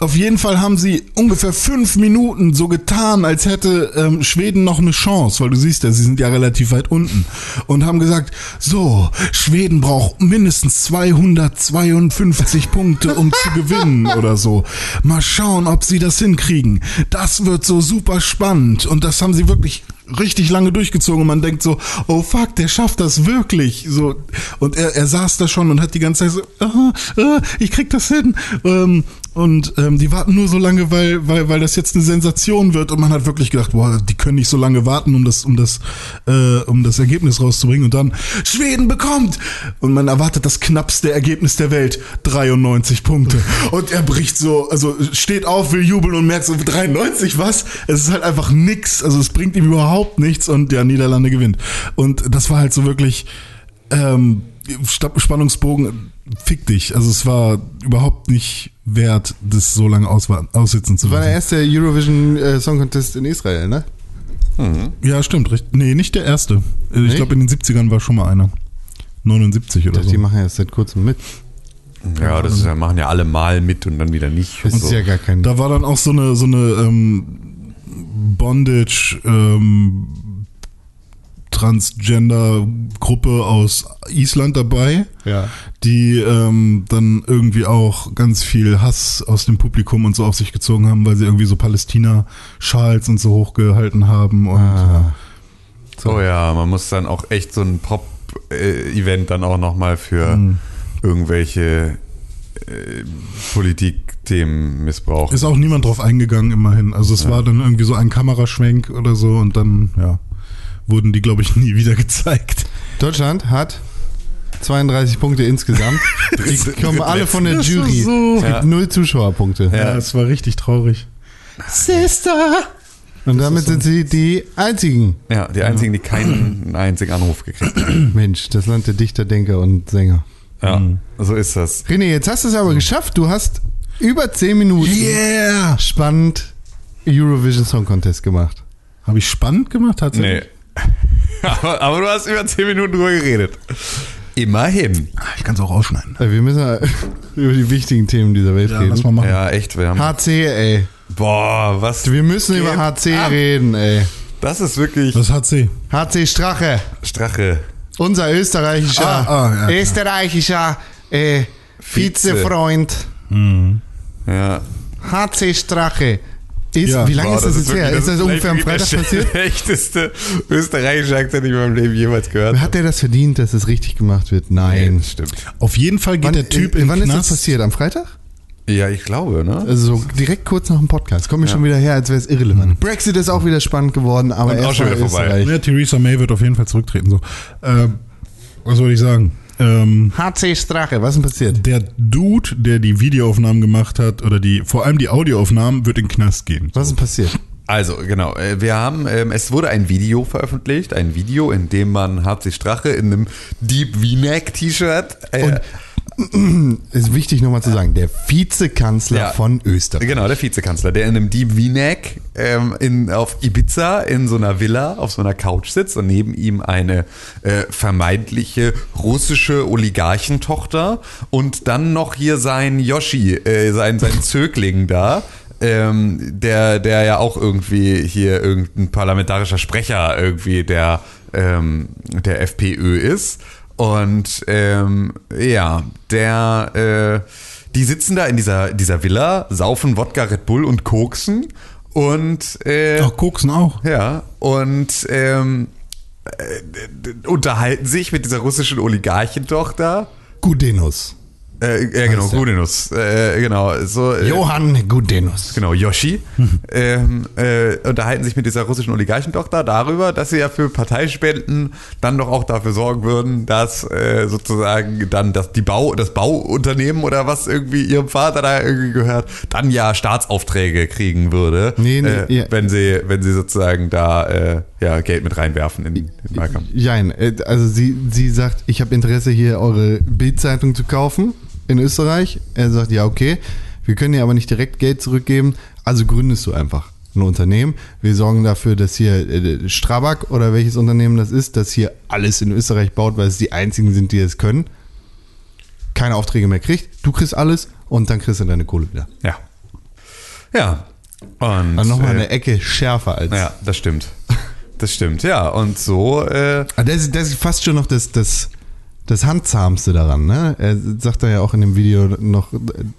Auf jeden Fall haben sie ungefähr fünf Minuten so getan, als hätte ähm, Schweden noch eine Chance, weil du siehst ja, sie sind ja relativ weit unten. Und haben gesagt, so, Schweden braucht mindestens 252 Punkte, um zu gewinnen oder so. Mal schauen, ob sie das hinkriegen. Das wird so super spannend. Und das haben sie wirklich richtig lange durchgezogen und man denkt so, oh fuck, der schafft das wirklich. So und er, er saß da schon und hat die ganze Zeit so, ah, ah, ich krieg das hin. Ähm, und ähm, die warten nur so lange, weil, weil, weil das jetzt eine Sensation wird. Und man hat wirklich gedacht, boah, die können nicht so lange warten, um das, um das, äh, um das Ergebnis rauszubringen. Und dann, Schweden bekommt! Und man erwartet das knappste Ergebnis der Welt. 93 Punkte. Und er bricht so, also steht auf, will jubeln und merkt so, 93, was? Es ist halt einfach nix. Also es bringt ihm überhaupt nichts und der Niederlande gewinnt. Und das war halt so wirklich, ähm, Spannungsbogen, fick dich. Also es war überhaupt nicht wert, das so lange aussitzen zu Das war der lassen. erste Eurovision äh, Song Contest in Israel, ne? Ja, stimmt. Richtig. Nee, nicht der erste. Äh, Ich glaube, in den 70ern war schon mal einer. 79 oder Ich dachte, die so. machen ja erst seit kurzem mit. Ja, das ist, machen ja alle mal mit und dann wieder nicht. Das ist So. ja gar kein. Da war dann auch so eine, so eine ähm, Bondage ähm, Transgender-Gruppe aus Island dabei. Ja. die ähm, dann irgendwie auch ganz viel Hass aus dem Publikum und so auf sich gezogen haben, weil sie irgendwie so Palästina-Schals und so hochgehalten haben. Und Ah. Oh ja, man muss dann auch echt so ein Pop-Event dann auch nochmal für Mhm. irgendwelche äh, Politikthemen missbrauchen. ist auch niemand drauf eingegangen, immerhin. Also es war dann irgendwie so ein Kameraschwenk oder so und dann, ja, wurden die, glaube ich, nie wieder gezeigt. Deutschland hat 32 Punkte insgesamt. Die kommen alle von der Das Jury. so- Es gibt Ja. null Zuschauerpunkte. Ja, es war richtig traurig. Sister! Und damit sind sie die einzigen. Ja, die einzigen, die keinen einzigen Anruf gekriegt haben. Mensch, das Land der Dichter, Denker und Sänger. Ja, Mhm. so ist das. René, jetzt hast du es aber geschafft. Du hast über 10 Minuten Yeah! spannend Eurovision Song Contest gemacht. Habe ich spannend gemacht? Nee. Aber, aber du hast über 10 Minuten drüber geredet. Immerhin. Ich kann es auch ausschneiden. Äh, Wir müssen ja über die wichtigen Themen dieser Welt Ja, lass mal reden. machen. Ja, echt. Wir haben, HC, ey. boah, was. Wir müssen über HC ab. reden, ey. Das ist wirklich Was hat sie? HC Strache. Strache. Unser österreichischer, Ah, ah, ja, österreichischer äh, Vize. Vizefreund Ja. HC Strache. Ist, Ja. wie lange Boah, ist das, jetzt her? wirklich- Ist das ungefähr am Freitag der passiert? schlechteste österreichische Akzent, den ich in meinem Leben jemals gehört Hat er das verdient, dass es richtig gemacht wird? Nein. das stimmt. Auf jeden Fall geht Wann, der Typ äh, in wann den ist das Knast. passiert? Am Freitag? Ja, ich glaube, ne? Also so direkt kurz nach dem Podcast. Komm mir schon wieder her, als wäre es irrelevant. Brexit ist auch wieder spannend geworden, aber Und auch erst schon wieder vorbei. Ja, Theresa May wird auf jeden Fall zurücktreten. So. Ähm, was soll ich sagen? Ähm, HC Strache, was ist denn passiert? der Dude, der die Videoaufnahmen gemacht hat, oder die, vor allem die Audioaufnahmen, wird in den Knast gehen. Was ist denn passiert? Also, genau. äh, Wir haben, ähm, es wurde ein Video veröffentlicht, ein Video, in dem man HC Strache in einem Deep V-Neck-T-Shirt äh, Ist wichtig nochmal zu sagen, der Vizekanzler Ja. von Österreich. Genau, der Vizekanzler, der in einem Deep V-Neck ähm, in, auf Ibiza in so einer Villa auf so einer Couch sitzt und neben ihm eine äh, vermeintliche russische Oligarchentochter und dann noch hier sein Yoshi, äh, sein, sein Zögling da. Ähm, der, der ja auch irgendwie hier irgendein parlamentarischer Sprecher irgendwie der, ähm, der FPÖ ist. Und ähm, ja, der, äh, die sitzen da in dieser, dieser Villa, saufen Wodka, Red Bull und koksen. Und äh, Ach, Koksen auch. ja, und ähm, äh, unterhalten sich mit dieser russischen Oligarchentochter. Gudenus. Äh, ja, genau. Gudinus. Äh, genau, so. Äh, Johann Gudenus. Genau, Yoshi, ähm, äh, unterhalten sich mit dieser russischen Oligarchentochter darüber, dass sie ja für Parteispenden dann doch auch dafür sorgen würden, dass äh, sozusagen dann das, die Bau, das Bauunternehmen oder was irgendwie ihrem Vater da irgendwie gehört, dann ja Staatsaufträge kriegen würde, Nee, nee, äh, ja. wenn sie, wenn sie sozusagen da äh, ja, Geld mit reinwerfen in den Wahlkampf. Jein, äh, also sie, sie sagt, ich habe Interesse hier eure Bildzeitung zu kaufen in Österreich. Er sagt, ja okay, wir können dir aber nicht direkt Geld zurückgeben, also gründest du einfach ein Unternehmen. Wir sorgen dafür, dass hier äh, Strabag oder welches Unternehmen das ist, das hier alles in Österreich baut, weil es die einzigen sind, die es können. Keine Aufträge mehr kriegt, du kriegst alles und dann kriegst du deine Kohle wieder. Ja. Ja. Und, Also nochmal äh, eine Ecke schärfer als. Ja, das stimmt. Das stimmt, ja. Und so, äh, Ah, Das, ist- das ist fast schon noch das, das, das Handzahmste daran, ne? Er sagt da ja auch in dem Video noch äh,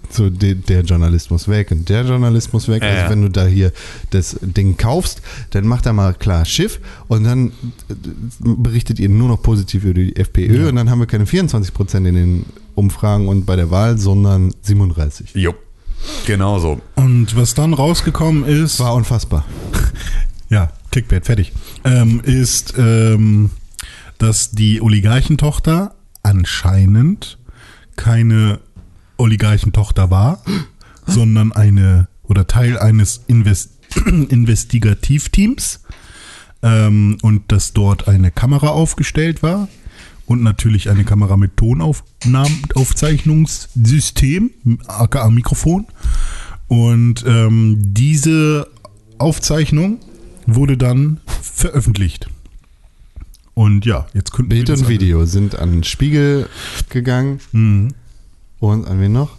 so, de, der Journalist muss weg und der Journalist muss weg. Ja, also ja. wenn du da hier das Ding kaufst, dann macht er mal klar Schiff und dann äh, berichtet ihr nur noch positiv über die FPÖ und dann haben wir keine 24 Prozent in den Umfragen und bei der Wahl, sondern 37. jo. Genau so. Und was dann rausgekommen ist, War unfassbar. ja, Clickbait, fertig, ähm, ist, ähm, dass die Oligarchentochter anscheinend keine Oligarchentochter war, sondern eine oder Teil eines Invest Investigativteams ähm, und dass dort eine Kamera aufgestellt war und natürlich eine Kamera mit Tonaufzeichnungssystem, aka Mikrofon. Und ähm, diese Aufzeichnung wurde dann veröffentlicht. Und ja, jetzt könnten Bild wir das und Video sind an den Spiegel gegangen Mhm. und an wen noch?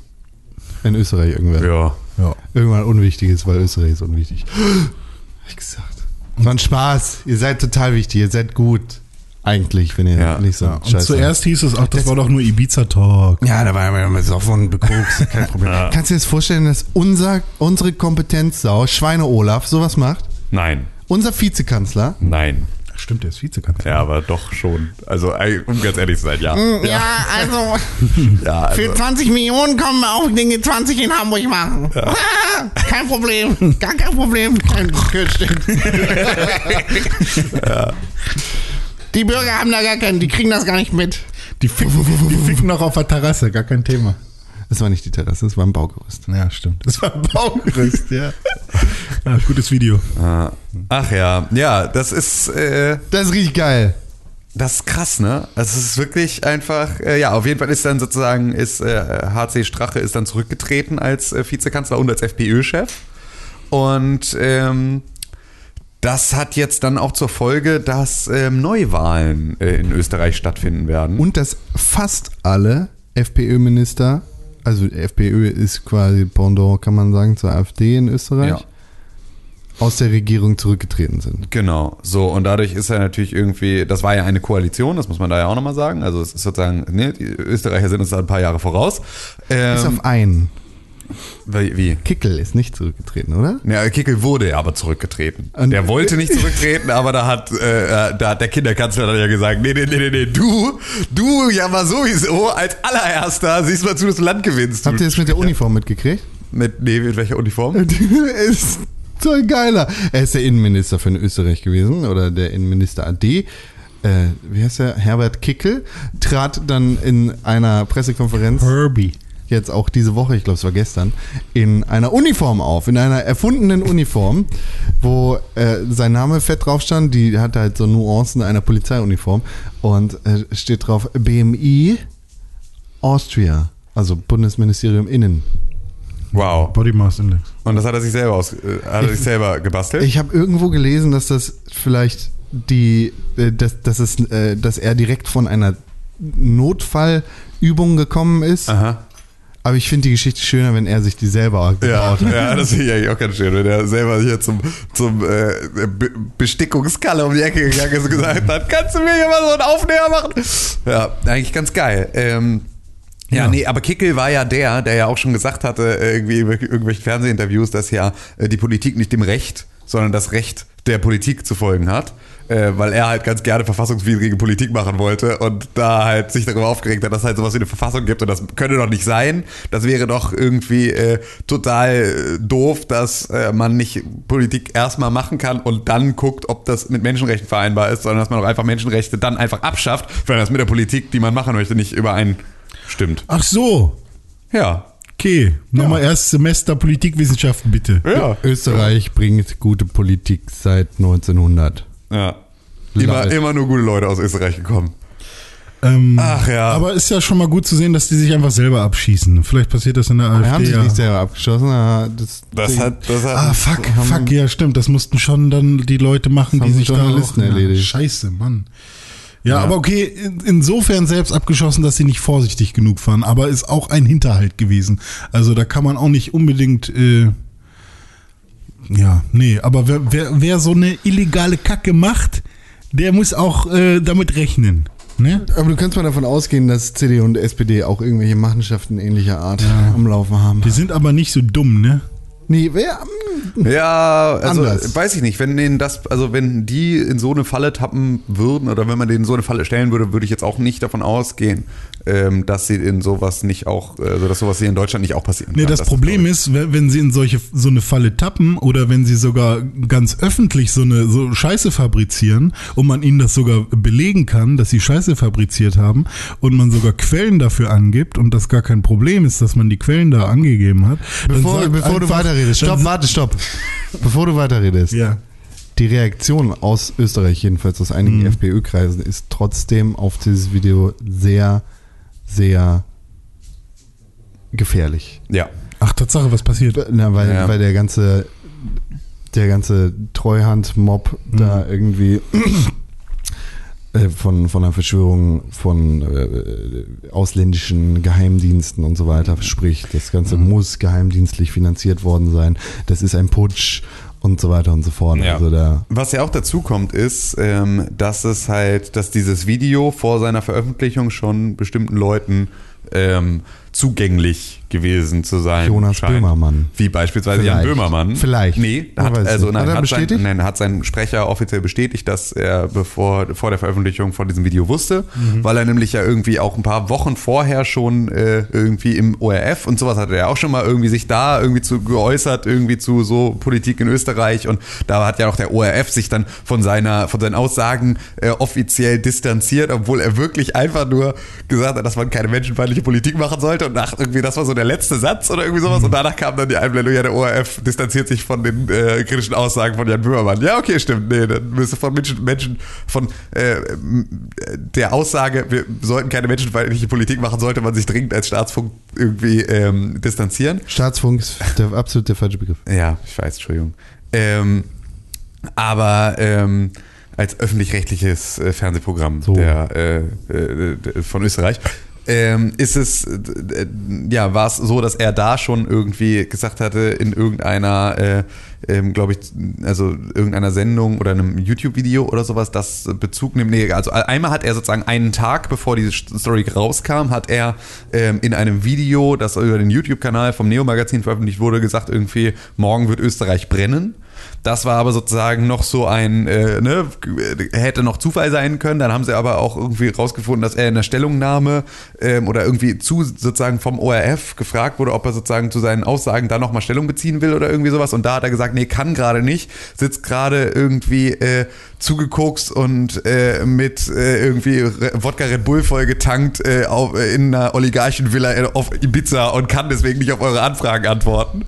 In Österreich irgendwer. Ja. Ja. Irgendwann Unwichtiges, weil Österreich ist unwichtig. Hab ich gesagt. Es war ein Spaß. Ihr seid total wichtig. Ihr seid gut. Eigentlich, wenn ihr Ja. nicht so Ja, und scheiße zuerst hieß es, ach, das, Das- war doch nur Ibiza-Talk. Ja, da war ja immer so von Betrugs, kein Problem. Kannst du dir das vorstellen, dass unser, unsere Kompetenzsau, Schweine Olaf, sowas macht? Nein. Unser Vizekanzler? Nein. Stimmt, der ist Vizekanzler. Ja, aber doch schon. Also, um ganz ehrlich zu sein, ja. Ja, also Ja, also, für 20 Millionen können wir auch Dinge 20 in Hamburg machen. kein Problem, gar kein Problem. Kein, stimmt. Die Bürger haben da gar keinen, die kriegen das gar nicht mit. Die ficken, die ficken noch auf der Terrasse, gar kein Thema. Das war nicht die Terrasse, das war ein Baugerüst. Ja, stimmt. Das war ein Baugerüst, ja. ja. Gutes Video. äh, ach ja, ja, das ist, äh, Das ist richtig geil. das ist krass, ne? Also, es ist wirklich einfach, äh, ja, auf jeden Fall ist dann sozusagen, ist äh, HC Strache ist dann zurückgetreten als äh, Vizekanzler und als FPÖ-Chef. Und ähm, das hat jetzt dann auch zur Folge, dass ähm, Neuwahlen äh, in Österreich stattfinden werden. Und dass fast alle FPÖ-Minister, also FPÖ ist quasi Pendant, kann man sagen, zur AfD in Österreich, Ja. aus der Regierung zurückgetreten sind. Genau, so und dadurch ist er natürlich irgendwie, das war ja eine Koalition, das muss man da ja auch nochmal sagen. Also es ist sozusagen, ne, die Österreicher sind uns da ein paar Jahre voraus. Bis Ähm, auf einen. Wie? Kickel ist nicht zurückgetreten, oder? Ja, Kickel wurde aber zurückgetreten. Und- der wollte nicht zurücktreten, aber da hat, äh, äh, da hat der Kinderkanzler dann ja gesagt, nee, nee, nee, nee, nee, du, du ja mal sowieso als allererster siehst mal zu, dass du Land gewinnst. Du Habt ihr das mit der Uniform mitgekriegt? Mit, nee, mit welcher Uniform? er ist so ein geiler. Er ist der Innenminister von Österreich gewesen oder der Innenminister AD. Äh, wie heißt er? Herbert Kickel trat dann in einer Pressekonferenz Herbie. Jetzt auch diese Woche, ich glaube es war gestern, in einer Uniform auf, in einer erfundenen Uniform, wo äh, sein Name fett drauf stand, die hat halt so Nuancen einer Polizeiuniform und äh, steht drauf BMI Austria, also Bundesministerium Innen. Wow. Body Mass Index. Und das hat er sich selber aus, äh, hat er sich selber gebastelt? Ich habe irgendwo gelesen, dass das vielleicht die, äh, dass, dass, es, äh, dass er direkt von einer Notfallübung gekommen ist. Aha. Aber ich finde die Geschichte schöner, wenn er sich die selber Ja, gebaut hat. ja, das finde ich eigentlich auch ganz schön, wenn er selber hier zum, zum äh, Be Bestickungskalle um die Ecke gegangen ist und gesagt hat, kannst du mir hier mal so einen Aufnäher machen? Ja, eigentlich ganz geil. Ähm, ja, Ja. nee, aber Kickel war ja der, der ja auch schon gesagt hatte, äh, irgendwie in irgendwelchen Fernsehinterviews, dass ja äh, die Politik nicht dem Recht, sondern das Recht der Politik zu folgen hat. Äh, weil er halt ganz gerne verfassungswidrige Politik machen wollte und da halt sich darüber aufgeregt hat, dass es halt sowas wie eine Verfassung gibt und das könne doch nicht sein. Das wäre doch irgendwie äh, total äh, doof, dass äh, man nicht Politik erstmal machen kann und dann guckt, ob das mit Menschenrechten vereinbar ist, sondern dass man doch einfach Menschenrechte dann einfach abschafft, wenn das mit der Politik, die man machen möchte, nicht übereinstimmt. Ach so. Ja. Okay. Nochmal erst Semester Politikwissenschaften, bitte. Ja. Österreich bringt gute Politik seit 1900. Ja. Immer, immer nur gute Leute aus Österreich gekommen. Ähm, Ach ja. Aber ist ja schon mal gut zu sehen, dass die sich einfach selber abschießen. Vielleicht passiert das in der Wir AfD. haben sich ja. nicht selber abgeschossen. aber Das, Das hat, das hat Ah, fuck, haben- fuck, ja, stimmt. Das mussten schon dann die Leute machen, die sich da Journalisten auch, erledigt. Ja, scheiße, Mann. Ja, aber okay, in, insofern selbst abgeschossen, dass sie nicht vorsichtig genug waren, aber ist auch ein Hinterhalt gewesen. Also da kann man auch nicht unbedingt, äh, Ja, nee, aber wer, wer, wer so eine illegale Kacke macht, der muss auch äh, damit rechnen. Ne? Aber du kannst mal davon ausgehen, dass CDU und SPD auch irgendwelche Machenschaften ähnlicher Art am Laufen haben. Die sind aber nicht so dumm, ne? Nee, wer, Ja, also Anders. weiß ich nicht, wenn denen das, also wenn die in so eine Falle tappen würden oder wenn man denen so eine Falle stellen würde, würde ich jetzt auch nicht davon ausgehen, ähm, dass sie in sowas nicht auch, also dass sowas hier in Deutschland nicht auch passieren Nee, kann. das Problem glaub ich. ist, wenn wenn sie in solche so eine Falle tappen oder wenn sie sogar ganz öffentlich so eine so Scheiße fabrizieren und man ihnen das sogar belegen kann, dass sie Scheiße fabriziert haben und man sogar Quellen dafür angibt und das gar kein Problem ist, dass man die Quellen da angegeben hat. dann bevor, bevor du einfach- weiterredest, stopp, warte, stopp. Bevor du weiterredest. Ja. Die Reaktion aus Österreich, jedenfalls aus einigen FPÖ-Kreisen, ist trotzdem auf dieses Video sehr, sehr gefährlich. Ja. Ach, Tatsache, was passiert? Na, weil, Ja. weil der ganze, der ganze Treuhand-Mob da irgendwie äh, von, von einer Verschwörung von äh, ausländischen Geheimdiensten und so weiter spricht. Das Ganze muss geheimdienstlich finanziert worden sein. Das ist ein Putsch und so weiter und so fort. Ja. Also da Was ja auch dazu kommt, ist, ähm, dass es halt, dass dieses Video vor seiner Veröffentlichung schon bestimmten Leuten ähm, zugänglich gewesen zu sein Jonas scheint. Böhmermann. Wie beispielsweise Jan Vielleicht. Böhmermann. Vielleicht. Nee, hat, also nein, Hat er hat, sein, nein, hat sein Sprecher offiziell bestätigt, dass er bevor vor der Veröffentlichung von diesem Video wusste, Mhm. weil er nämlich ja irgendwie auch ein paar Wochen vorher schon äh, irgendwie im ORF und sowas hatte er auch schon mal irgendwie sich da irgendwie zu geäußert, irgendwie zu so Politik in Österreich und da hat ja auch der ORF sich dann von seiner von seinen Aussagen äh, offiziell distanziert, obwohl er wirklich einfach nur gesagt hat, dass man keine menschenfeindliche Politik machen sollte und nach irgendwie das war so der letzte Satz oder irgendwie sowas und danach kam dann die Einblendung, ja der ORF distanziert sich von den äh, kritischen Aussagen von Jan Böhmermann. Ja, okay, stimmt. Nee, dann müsste von Menschen, Menschen von äh, der Aussage, wir sollten keine menschenfeindliche Politik machen, sollte man sich dringend als Staatsfunk irgendwie ähm, distanzieren. Staatsfunk ist der, absolut der falsche Begriff. Ja, ich weiß, Entschuldigung. Ähm, aber ähm, als öffentlich-rechtliches äh, Fernsehprogramm So. der, äh, äh, d- von Österreich ähm, ist es, äh, äh, ja, war es so, dass er da schon irgendwie gesagt hatte, in irgendeiner, äh, ähm, glaube ich, also irgendeiner Sendung oder einem YouTube-Video oder sowas, das Bezug nimmt. Nee, also einmal hat er sozusagen einen Tag, bevor diese Story rauskam, hat er ähm, in einem Video, das über den YouTube-Kanal vom Neo-Magazin veröffentlicht wurde, gesagt, irgendwie, morgen wird Österreich brennen. Das war aber sozusagen noch so ein, äh, ne, hätte noch Zufall sein können. Dann haben sie aber auch irgendwie rausgefunden, dass er in der Stellungnahme ähm, oder irgendwie zu sozusagen vom ORF gefragt wurde, ob er sozusagen zu seinen Aussagen da nochmal Stellung beziehen will oder irgendwie sowas. Und da hat er gesagt, nee, kann gerade nicht, sitzt gerade irgendwie äh, zugekokst und äh, mit äh, irgendwie Wodka Red Bull voll getankt äh, auf, äh, in einer Oligarchenvilla auf Ibiza und kann deswegen nicht auf eure Anfragen antworten.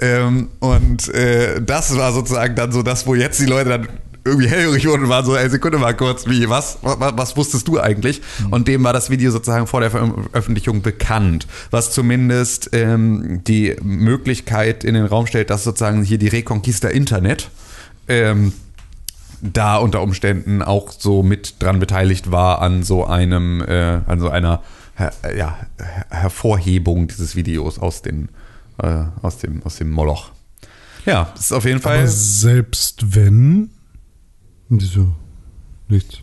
Ähm, und äh, das war sozusagen dann so das, wo jetzt die Leute dann irgendwie hellhörig wurden und waren so, ey, Sekunde mal kurz, wie, was, was, was wusstest du eigentlich? Und dem war das Video sozusagen vor der Veröffentlichung bekannt, was zumindest ähm, die Möglichkeit in den Raum stellt, dass sozusagen hier die Reconquista Internet ähm, da unter Umständen auch so mit dran beteiligt war an so einem, äh, an so einer ja, Her- Hervorhebung dieses Videos aus, den, äh, aus, dem, aus dem Moloch. Ja, das ist auf jeden Fall. Aber selbst wenn, Wieso? Nichts.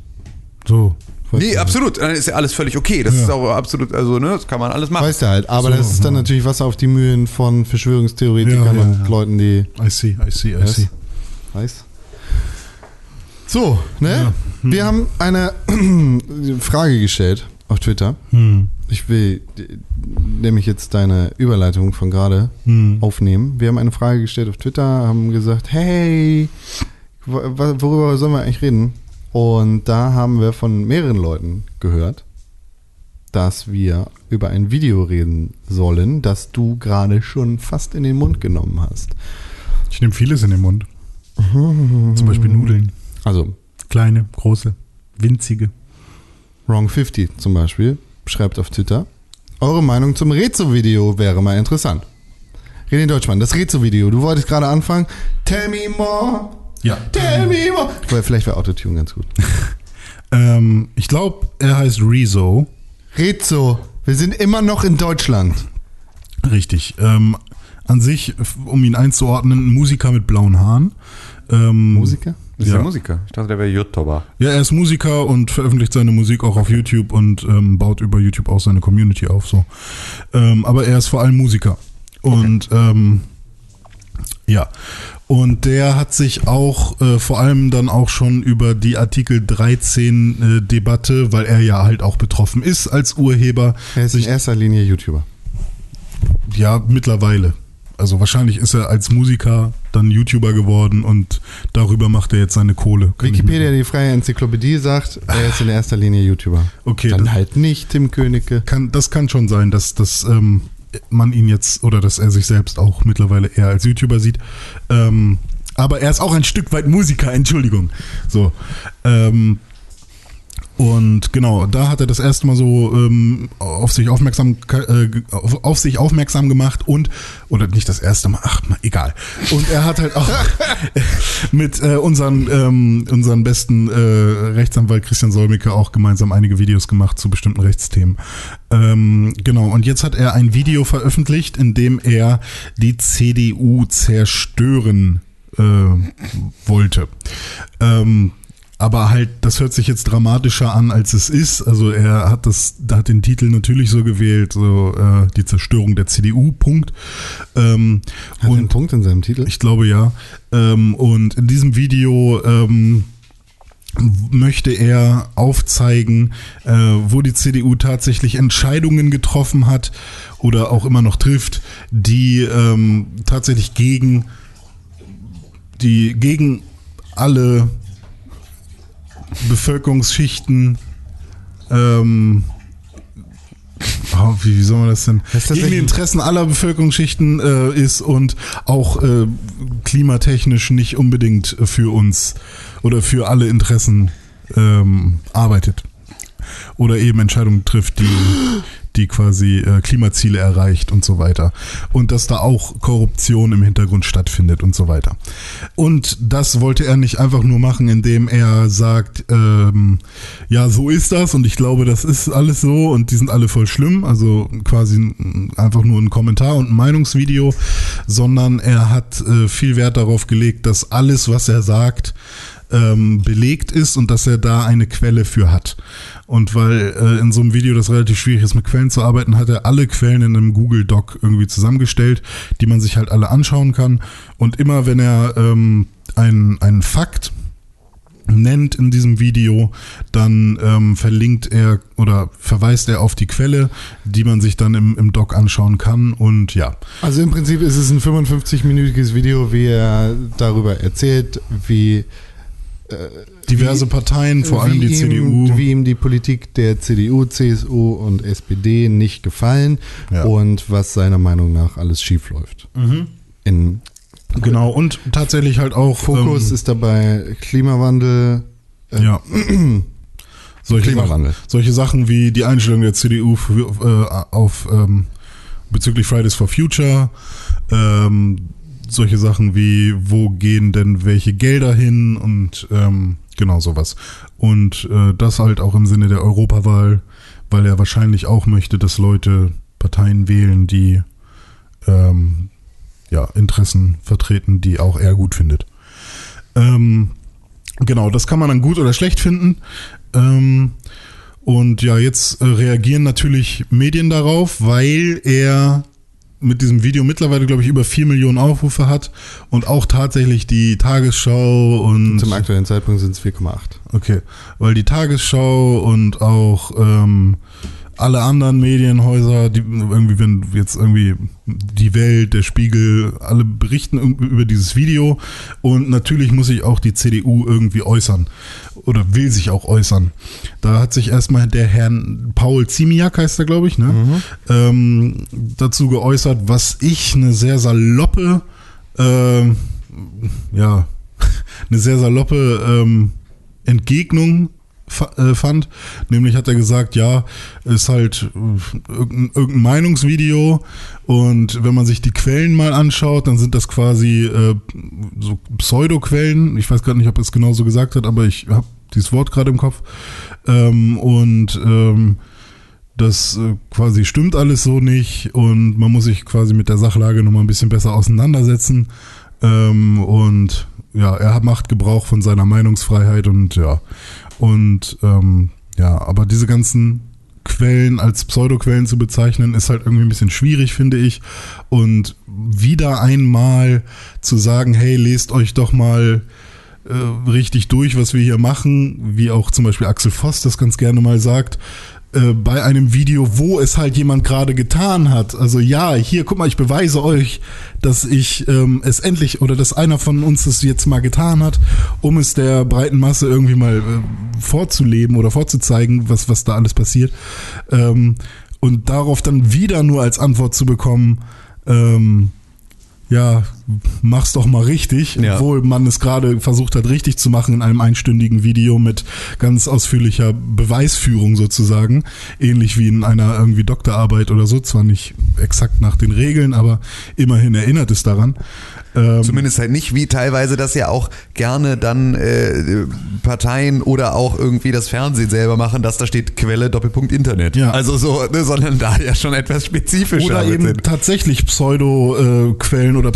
so. Nee, absolut. Dann ist ja alles völlig okay. Das ist auch absolut, also, ne, das kann man alles machen. Weißt du halt, aber So, das ist dann ja. natürlich Wasser auf die Mühlen von Verschwörungstheoretikern Ja, ja, und ja. Leuten, die I see, I see, I Was? see. Weiß. So, ne? Ja. Wir haben eine Frage gestellt auf Twitter. Hm. Ich will nämlich jetzt deine Überleitung von gerade Hm. aufnehmen. Wir haben eine Frage gestellt auf Twitter, haben gesagt, hey, wo- wo- worüber sollen wir eigentlich reden? Und da haben wir von mehreren Leuten gehört, dass wir über ein Video reden sollen, das du gerade schon fast in den Mund genommen hast. Ich nehme vieles in den Mund. Zum Beispiel Nudeln. Also Kleine, große, winzige. Wrong50 zum Beispiel schreibt auf Twitter, eure Meinung zum Rezo-Video wäre mal interessant. René Deutschmann, das Rezo-Video, du wolltest gerade anfangen. Tell me more, Ja. tell me more. Weil Vielleicht wäre Autotune ganz gut. Ähm, ich glaube, er heißt Rezo. Rezo, wir sind immer noch in Deutschland. Richtig. Ähm, an sich, um ihn einzuordnen, ein Musiker mit blauen Haaren. Ähm, Musiker? Ist Ja. der Musiker? Ich dachte, der wäre YouTuber. Ja, er ist Musiker und veröffentlicht seine Musik auch auf YouTube und ähm, baut über YouTube auch seine Community auf. So, ähm, aber er ist vor allem Musiker und ähm, ja, und der hat sich auch äh, vor allem dann auch schon über die Artikel 13 äh, Debatte, weil er ja halt auch betroffen ist als Urheber, Er ist in erster Linie YouTuber. ja mittlerweile. Also wahrscheinlich ist er als Musiker dann YouTuber geworden und darüber macht er jetzt seine Kohle. Kann Wikipedia, die freie Enzyklopädie, sagt, er ist in erster Linie YouTuber. Okay, Dann das- halt nicht Tim Königke. kann, das kann schon sein, dass, dass ähm, man ihn jetzt oder dass er sich selbst auch mittlerweile eher als YouTuber sieht. Ähm, aber er ist auch ein Stück weit Musiker, Entschuldigung. So. Ähm, und genau, da hat er das erste Mal so ähm, auf sich aufmerksam äh, auf, auf sich aufmerksam gemacht und oder nicht das erste Mal, ach mal egal. Und er hat halt auch mit äh, unseren ähm, unseren besten äh, Rechtsanwalt Christian Solmecke auch gemeinsam einige Videos gemacht zu bestimmten Rechtsthemen. Ähm, genau. Und jetzt hat er ein Video veröffentlicht, in dem er die CDU zerstören äh, wollte. Ähm, aber halt, das hört sich jetzt dramatischer an, als es ist. Also er hat das, da hat den Titel natürlich so gewählt, so äh, die Zerstörung der CDU. Punkt. Ähm, Hat er einen und Punkt in seinem Titel? ich glaube ja. Ähm, und in diesem Video ähm, möchte er aufzeigen, äh, wo die CDU tatsächlich Entscheidungen getroffen hat oder auch immer noch trifft, die ähm, tatsächlich gegen die gegen alle Bevölkerungsschichten ähm, oh, wie, wie soll man das denn? Das Gegen die Interessen aller Bevölkerungsschichten äh, ist und auch äh, klimatechnisch nicht unbedingt für uns oder für alle Interessen ähm, arbeitet. Oder eben Entscheidungen trifft, die, die quasi äh, Klimaziele erreicht und so weiter. Und dass da auch Korruption im Hintergrund stattfindet und so weiter. Und das wollte er nicht einfach nur machen, indem er sagt, ähm, ja, so ist das und ich glaube, das ist alles so und die sind alle voll schlimm. Also quasi ein- einfach nur ein Kommentar und ein Meinungsvideo, sondern er hat äh, viel Wert darauf gelegt, dass alles, was er sagt, ähm, belegt ist und dass er da eine Quelle für hat. Und weil äh, in so einem Video das relativ schwierig ist, mit Quellen zu arbeiten, hat er alle Quellen in einem Google Doc irgendwie zusammengestellt, die man sich halt alle anschauen kann. Und immer wenn er ähm, einen, einen Fakt nennt in diesem Video, dann ähm, verlinkt er oder verweist er auf die Quelle, die man sich dann im, im Doc anschauen kann. Und ja, Also im Prinzip ist es ein 55-minütiges Video, wie er darüber erzählt, wie diverse Parteien, vor allem die ihm, CDU. Wie ihm die Politik der CDU, CSU und SPD nicht gefallen Ja. und was seiner Meinung nach alles schief läuft. In Genau, und tatsächlich halt auch Fokus ähm, ist dabei Klimawandel. äh, Ja. solche, Klimawandel. Sachen, solche Sachen wie die Einstellung der CDU für, äh, auf ähm, bezüglich Fridays for Future, ähm, solche Sachen wie wo gehen denn welche Gelder hin und ähm, genau sowas. Und äh, das halt auch im Sinne der Europawahl, weil er wahrscheinlich auch möchte, dass Leute Parteien wählen, die ähm, ja, Interessen vertreten, die auch er gut findet. Ähm, genau, das kann man dann gut oder schlecht finden. Ähm, und ja, jetzt äh, reagieren natürlich Medien darauf, weil er mit diesem Video mittlerweile, glaube ich, über 4 Millionen Aufrufe hat und auch tatsächlich die Tagesschau und Zum aktuellen Zeitpunkt sind es 4,8. Okay, weil die Tagesschau und auch ähm, alle anderen Medienhäuser, die irgendwie, wenn jetzt irgendwie die Welt, der Spiegel, alle berichten über dieses Video und natürlich muss sich auch die CDU irgendwie äußern oder will sich auch äußern. Da hat sich erstmal der Herr Paul Ziemiak, heißt er, glaube ich, ne, ähm, dazu geäußert, was ich eine sehr saloppe, ähm, ja, eine sehr saloppe ähm, Entgegnung äh, fand. Nämlich hat er gesagt, ja, ist halt äh, irgendein, irgendein Meinungsvideo und wenn man sich die Quellen mal anschaut, dann sind das quasi äh, so Pseudo-Quellen. Ich weiß gerade nicht, ob er es genau so gesagt hat, aber ich habe dieses Wort gerade im Kopf. Ähm, und ähm, das äh, quasi stimmt alles so nicht und man muss sich quasi mit der Sachlage nochmal ein bisschen besser auseinandersetzen. Ähm, und ja, er macht Gebrauch von seiner Meinungsfreiheit und ja. Und ähm, ja, aber diese ganzen Quellen als Pseudoquellen zu bezeichnen, ist halt irgendwie ein bisschen schwierig, finde ich. Und wieder einmal zu sagen, hey, lest euch doch mal äh, richtig durch, was wir hier machen, wie auch zum Beispiel Axel Voss das ganz gerne mal sagt, äh, bei einem Video, wo es halt jemand gerade getan hat. Also ja, hier, guck mal, ich beweise euch, dass ich ähm, es endlich oder dass einer von uns es jetzt mal getan hat, um es der breiten Masse irgendwie mal äh, vorzuleben oder vorzuzeigen, was, was da alles passiert. Ähm, und darauf dann wieder nur als Antwort zu bekommen, ähm, ja, mach's doch mal richtig, ja. obwohl man es gerade versucht hat, richtig zu machen in einem einstündigen Video mit ganz ausführlicher Beweisführung sozusagen, ähnlich wie in einer irgendwie Doktorarbeit oder so, zwar nicht exakt nach den Regeln, aber immerhin erinnert es daran. Ähm, Zumindest halt nicht, wie teilweise das ja auch gerne dann äh, Parteien oder auch irgendwie das Fernsehen selber machen, dass da steht Quelle Doppelpunkt Internet. Ja. Also so, ne, sondern da ja schon etwas spezifischer Oder eben sind. tatsächlich Pseudo-Quellen äh, oder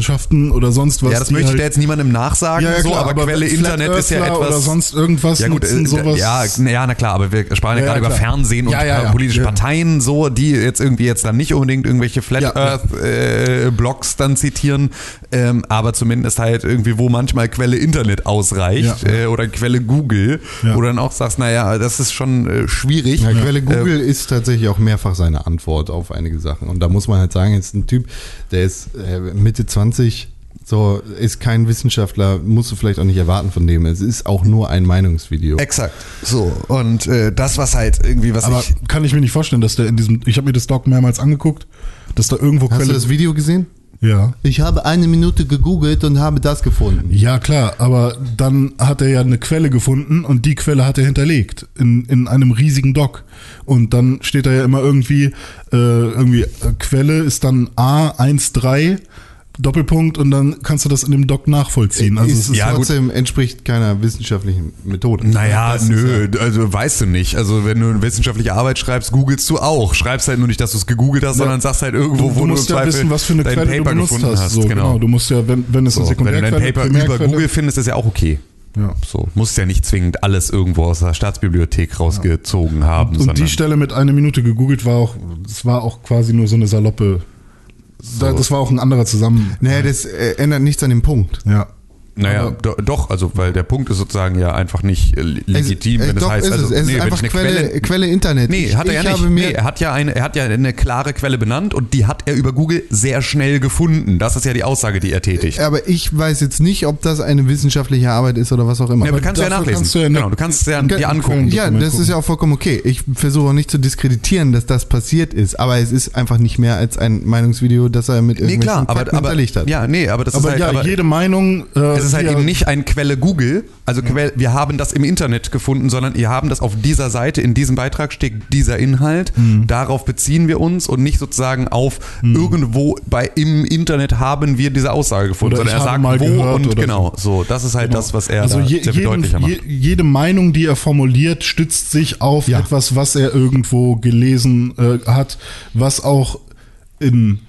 Pseudowissenschaften oder sonst was. Ja, das möchte halt, ich da jetzt niemandem nachsagen, ja, ja, so, aber, aber Quelle Internet ist ja etwas. Oder sonst irgendwas. Ja, gut, äh, sowas. Ja, ja, na klar, aber wir sprachen ja, gerade über Fernsehen und politische Parteien, so, die jetzt irgendwie jetzt dann nicht unbedingt irgendwelche Flat Earth äh, Blogs dann zitieren, ähm, aber zumindest halt irgendwie, wo manchmal Quelle Internet ausreicht äh, oder Quelle Google, wo du dann auch sagst, naja, das ist schon äh, schwierig. Quelle Google äh, ist tatsächlich auch mehrfach seine Antwort auf einige Sachen. Und da muss man halt sagen, jetzt ein Typ, der ist äh, Mitte 20, so, ist kein Wissenschaftler, musst du vielleicht auch nicht erwarten von dem. Es ist auch nur ein Meinungsvideo. Exakt. So. Und äh, das, was halt irgendwie, was Aber ich. Kann ich mir nicht vorstellen, dass der in diesem. Ich habe mir das Doc mehrmals angeguckt, dass da irgendwo Hast Quelle. Hast du das Video gesehen? Ja. Ich habe eine Minute gegoogelt und habe das gefunden. Ja, klar, aber dann hat er ja eine Quelle gefunden und die Quelle hat er hinterlegt in, in einem riesigen Doc. Und dann steht da ja immer irgendwie, äh, irgendwie äh, Quelle ist dann A13 Doppelpunkt und dann kannst du das in dem Doc nachvollziehen. Also ist, es ist ja, trotzdem gut. entspricht keiner wissenschaftlichen Methode. Naja, nö, ja also weißt du nicht. Also wenn du eine wissenschaftliche Arbeit schreibst, googelst du auch. Schreibst halt nur nicht, dass du es gegoogelt hast, ja. sondern sagst halt irgendwo, du, wo du, musst du ja wissen, was für eine Quelle Paper du benutzt hast. So, genau. genau. Du musst ja, wenn, wenn es so, eine Sekundärquelle Wenn du dein Paper über Google findest, ist ja auch okay. Ja. So, musst ja nicht zwingend alles irgendwo aus der Staatsbibliothek rausgezogen ja. haben. Und, und die Stelle mit einer Minute gegoogelt war auch, es war auch quasi nur so eine saloppe so. Das war auch ein anderer zusammen. Nee, das äh, ändert nichts an dem Punkt. Ja. Naja, do, doch, also weil der Punkt ist sozusagen ja einfach nicht äh, legitim, es, wenn es doch heißt, ist also es. Es nee, ist einfach Quelle, Quelle, Quelle, Internet. Nee, hat er ja nicht. Nee, er hat ja eine, er hat ja eine klare Quelle benannt und die hat er über Google sehr schnell gefunden. Das ist ja die Aussage, die er tätigt. Aber ich weiß jetzt nicht, ob das eine wissenschaftliche Arbeit ist oder was auch immer. Ja, aber du kannst ja nachlesen. Kannst du ja genau, du kannst ja dir angucken. Ja, das ist ja auch vollkommen okay. Ich versuche auch nicht zu diskreditieren, dass das passiert ist, aber es ist einfach nicht mehr als ein Meinungsvideo, das er mit irgendwelchen nee, klar, aber, aber, hat. Ja, nee, aber das aber ist halt, ja, jede Meinung. Äh, es ist halt eben nicht ein Quelle Google, also Quelle, wir haben das im Internet gefunden, sondern ihr haben das auf dieser Seite, in diesem Beitrag steht dieser Inhalt, mhm. darauf beziehen wir uns und nicht sozusagen auf mhm. irgendwo bei im Internet haben wir diese Aussage gefunden, oder sondern er sagt mal wo und genau, so. das ist halt genau. das, was er also je, sehr jedem, macht. Je, jede Meinung, die er formuliert, stützt sich auf ja. etwas, was er irgendwo gelesen äh, hat, was auch in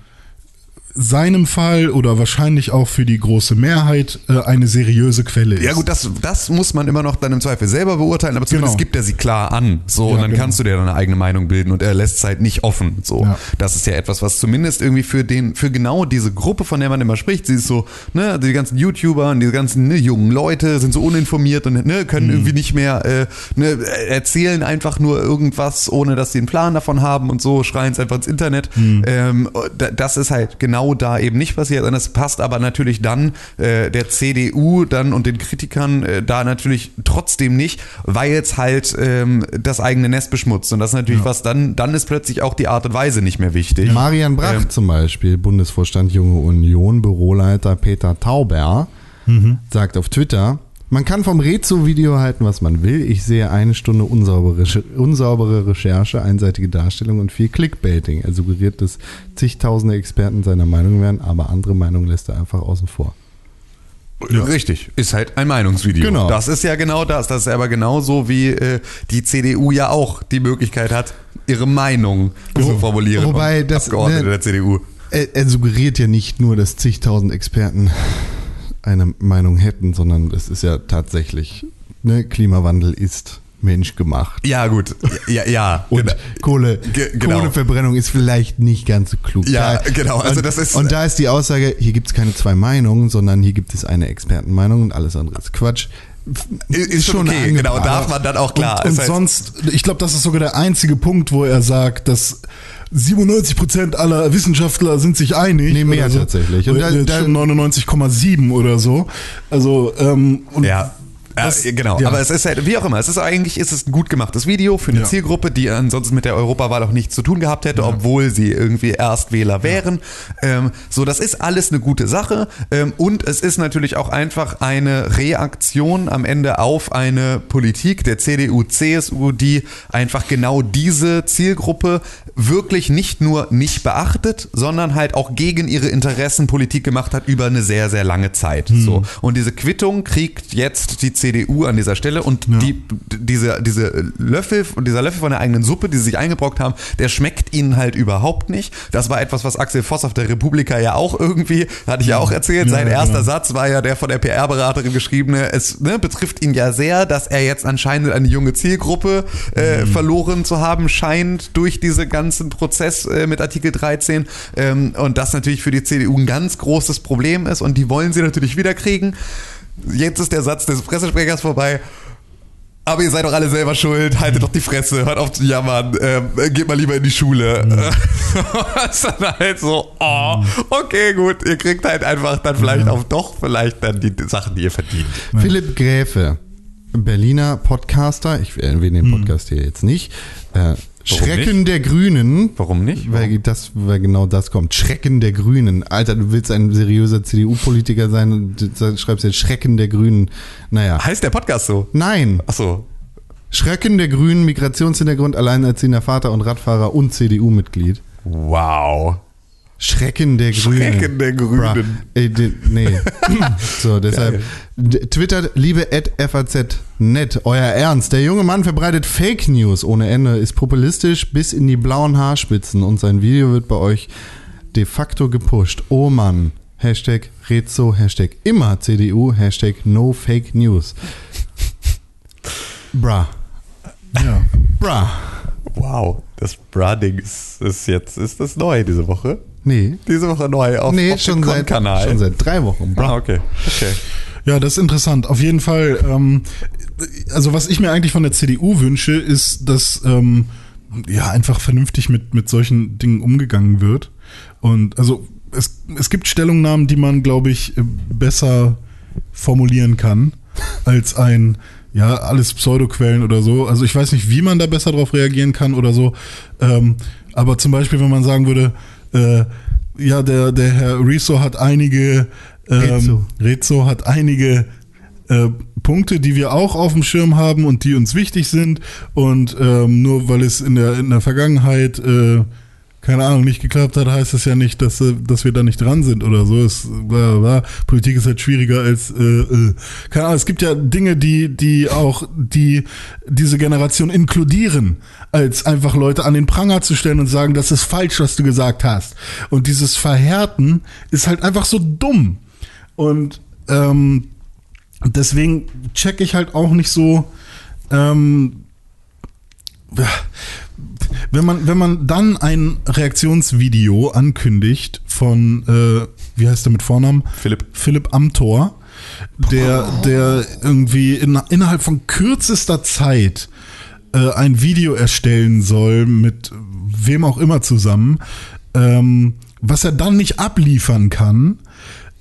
seinem Fall oder wahrscheinlich auch für die große Mehrheit äh, eine seriöse Quelle ist. Ja gut, das, das muss man immer noch dann im Zweifel selber beurteilen, aber zumindest genau. gibt er sie klar an. So, ja, und dann genau. kannst du dir deine eigene Meinung bilden und er lässt es halt nicht offen. So, ja. das ist ja etwas, was zumindest irgendwie für den, für genau diese Gruppe, von der man immer spricht, sie ist so, ne, die ganzen YouTuber und diese ganzen ne, jungen Leute sind so uninformiert und ne, können mhm. irgendwie nicht mehr äh, ne, erzählen einfach nur irgendwas, ohne dass sie einen Plan davon haben und so, schreien es einfach ins Internet. Mhm. Ähm, das ist halt genau genau da eben nicht passiert. Und es passt aber natürlich dann äh, der CDU dann und den Kritikern äh, da natürlich trotzdem nicht, weil es halt ähm, das eigene Nest beschmutzt. Und das ist natürlich ja. was, dann, dann ist plötzlich auch die Art und Weise nicht mehr wichtig. Marian Bracht ähm, zum Beispiel, Bundesvorstand Junge Union, Büroleiter Peter Tauber, mhm. sagt auf Twitter, man kann vom Rezo-Video halten, was man will. Ich sehe eine Stunde unsaubere, unsaubere Recherche, einseitige Darstellung und viel Clickbaiting. Er suggeriert, dass zigtausende Experten seiner Meinung wären, aber andere Meinungen lässt er einfach außen vor. Ja. Richtig, ist halt ein Meinungsvideo. Genau. Das ist ja genau das. Das ist aber genauso wie äh, die CDU ja auch die Möglichkeit hat, ihre Meinung zu formulieren. Wobei das- Abgeordnete ne- der CDU. Er, er suggeriert ja nicht nur, dass zigtausend Experten eine Meinung hätten, sondern es ist ja tatsächlich, ne, Klimawandel ist menschgemacht. Ja, gut. Ja, ja. Und genau. Kohle, Ge- genau. Kohleverbrennung ist vielleicht nicht ganz so klug. Ja, Da- genau. Also und, das ist- und da ist die Aussage, hier gibt es keine zwei Meinungen, sondern hier gibt es eine Expertenmeinung und alles andere ist Quatsch. Ist, ist schon okay, genau, darf man dann auch klar. Und, und sonst, ich glaube, das ist sogar der einzige Punkt, wo er sagt, dass 97 Prozent aller Wissenschaftler sind sich einig. Nee, mehr oder so. tatsächlich. Und Und da- jetzt da- schon 99,7 oder so. Also, ähm, und Ja. Ja, das- genau, ja. aber es ist halt, wie auch immer, es ist eigentlich ist es ein gut gemachtes Video für eine Ja. Zielgruppe, die ansonsten mit der Europawahl auch nichts zu tun gehabt hätte, obwohl sie irgendwie Erstwähler wären. Ähm, so, das ist alles eine gute Sache ähm, und es ist natürlich auch einfach eine Reaktion am Ende auf eine Politik der CDU, CSU, die einfach genau diese Zielgruppe wirklich nicht nur nicht beachtet, sondern halt auch gegen ihre Interessen Politik gemacht hat über eine sehr, sehr lange Zeit. So. Und diese Quittung kriegt jetzt die CDU an dieser Stelle und die, diese, diese Löffel, dieser Löffel von der eigenen Suppe, die sie sich eingebrockt haben, der schmeckt ihnen halt überhaupt nicht. Das war etwas, was Axel Voss auf der Republika ja auch irgendwie, hatte ich ja auch erzählt, Ja, sein ja, erster genau. Satz war ja der von der PR-Beraterin geschriebene, es ne, betrifft ihn ja sehr, dass er jetzt anscheinend eine junge Zielgruppe äh, Mhm. verloren zu haben scheint durch diesen ganzen Prozess äh, mit Artikel 13 ähm, und das natürlich für die CDU ein ganz großes Problem ist und die wollen sie natürlich wiederkriegen. Jetzt ist der Satz des Pressesprechers vorbei. Aber ihr seid doch alle selber schuld, haltet doch die Fresse, hört auf zu jammern, ähm, geht mal lieber in die Schule. Ist dann halt so, oh, okay, gut, ihr kriegt halt einfach dann vielleicht auch doch vielleicht dann die Sachen, die ihr verdient. Philipp Gräfe, Berliner Podcaster, ich erwähne den Podcast hier jetzt nicht. Äh, Schrecken der Grünen. Warum nicht? Weil, das, weil genau das kommt. Schrecken der Grünen. Alter, du willst ein seriöser CDU-Politiker sein und du schreibst jetzt Schrecken der Grünen. Naja. Heißt der Podcast so? Nein. Ach so. Schrecken der Grünen, Migrationshintergrund, alleinerziehender Vater und Radfahrer und CDU-Mitglied. Wow. Schrecken der Grünen. Schrecken der Grünen. Bra. Ey, nee. so, deshalb. Twittert, liebe FAZ.net, euer Ernst. Der junge Mann verbreitet Fake News ohne Ende, ist populistisch bis in die blauen Haarspitzen und sein Video wird bei euch de facto gepusht. Oh Mann. Hashtag Rezo, Hashtag immer CDU, Hashtag No Fake News. Bra. ja. Bra. Wow. Das Brading ist, ist jetzt, ist das neu diese Woche? Nee. Diese Woche neu auf, Nee, auf schon dem seit, Kanal. schon seit drei Wochen. Bra. Ah, okay. Okay. Ja, das ist interessant. Auf jeden Fall, ähm, also was ich mir eigentlich von der CDU wünsche, ist, dass ähm, ja einfach vernünftig mit, mit solchen Dingen umgegangen wird. Und also es, es gibt Stellungnahmen, die man, glaube ich, besser formulieren kann als ein ja, alles Pseudoquellen oder so. Also ich weiß nicht, wie man da besser drauf reagieren kann oder so. Ähm, aber zum Beispiel, wenn man sagen würde, äh, ja, der, der Herr Rezo hat einige ähm, Rezo. Rezo hat einige äh, Punkte, die wir auch auf dem Schirm haben und die uns wichtig sind. Und ähm, nur weil es in der, in der Vergangenheit, äh, keine Ahnung, nicht geklappt hat, heißt es ja nicht, dass, äh, dass wir da nicht dran sind oder so. Es, bla, bla. Politik ist halt schwieriger als, äh, äh. keine Ahnung, es gibt ja Dinge, die, die auch die, diese Generation inkludieren, als einfach Leute an den Pranger zu stellen und sagen, das ist falsch, was du gesagt hast. Und dieses Verhärten ist halt einfach so dumm. Und ähm, deswegen check ich halt auch nicht so, ähm, wenn man, wenn man dann ein Reaktionsvideo ankündigt von, äh, wie heißt der mit Vornamen? Philipp. Philipp Amthor, der, der irgendwie in, innerhalb von kürzester Zeit äh, ein Video erstellen soll mit wem auch immer zusammen, ähm, was er dann nicht abliefern kann,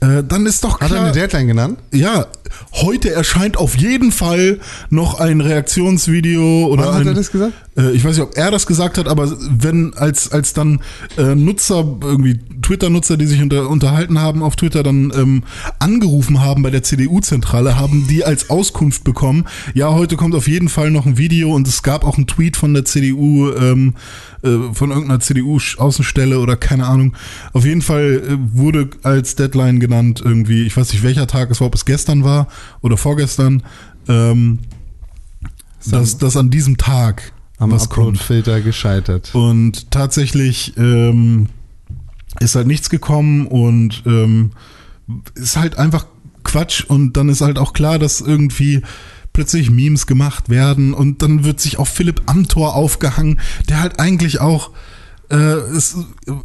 äh, dann ist doch Hat klar. er eine Deadline genannt? Ja, heute erscheint auf jeden Fall noch ein Reaktionsvideo oder Wann hat ein, er das gesagt? Äh, ich weiß nicht, ob er das gesagt hat, aber wenn als als dann äh, Nutzer irgendwie Twitter-Nutzer, die sich unter, unterhalten haben auf Twitter, dann ähm, angerufen haben bei der CDU-Zentrale, haben die als Auskunft bekommen. Ja, heute kommt auf jeden Fall noch ein Video und es gab auch einen Tweet von der CDU. Ähm, äh, von irgendeiner CDU-Außenstelle oder keine Ahnung. Auf jeden Fall äh, wurde als Deadline genannt irgendwie, ich weiß nicht welcher Tag es war, ob es gestern war oder vorgestern, ähm, dass, dass an diesem Tag Am. Upload-Filter gescheitert. Und tatsächlich ähm, ist halt nichts gekommen und ähm, ist halt einfach Quatsch und dann ist halt auch klar, dass irgendwie plötzlich Memes gemacht werden und dann wird sich auf Philipp Amthor aufgehangen, der halt eigentlich auch äh, es,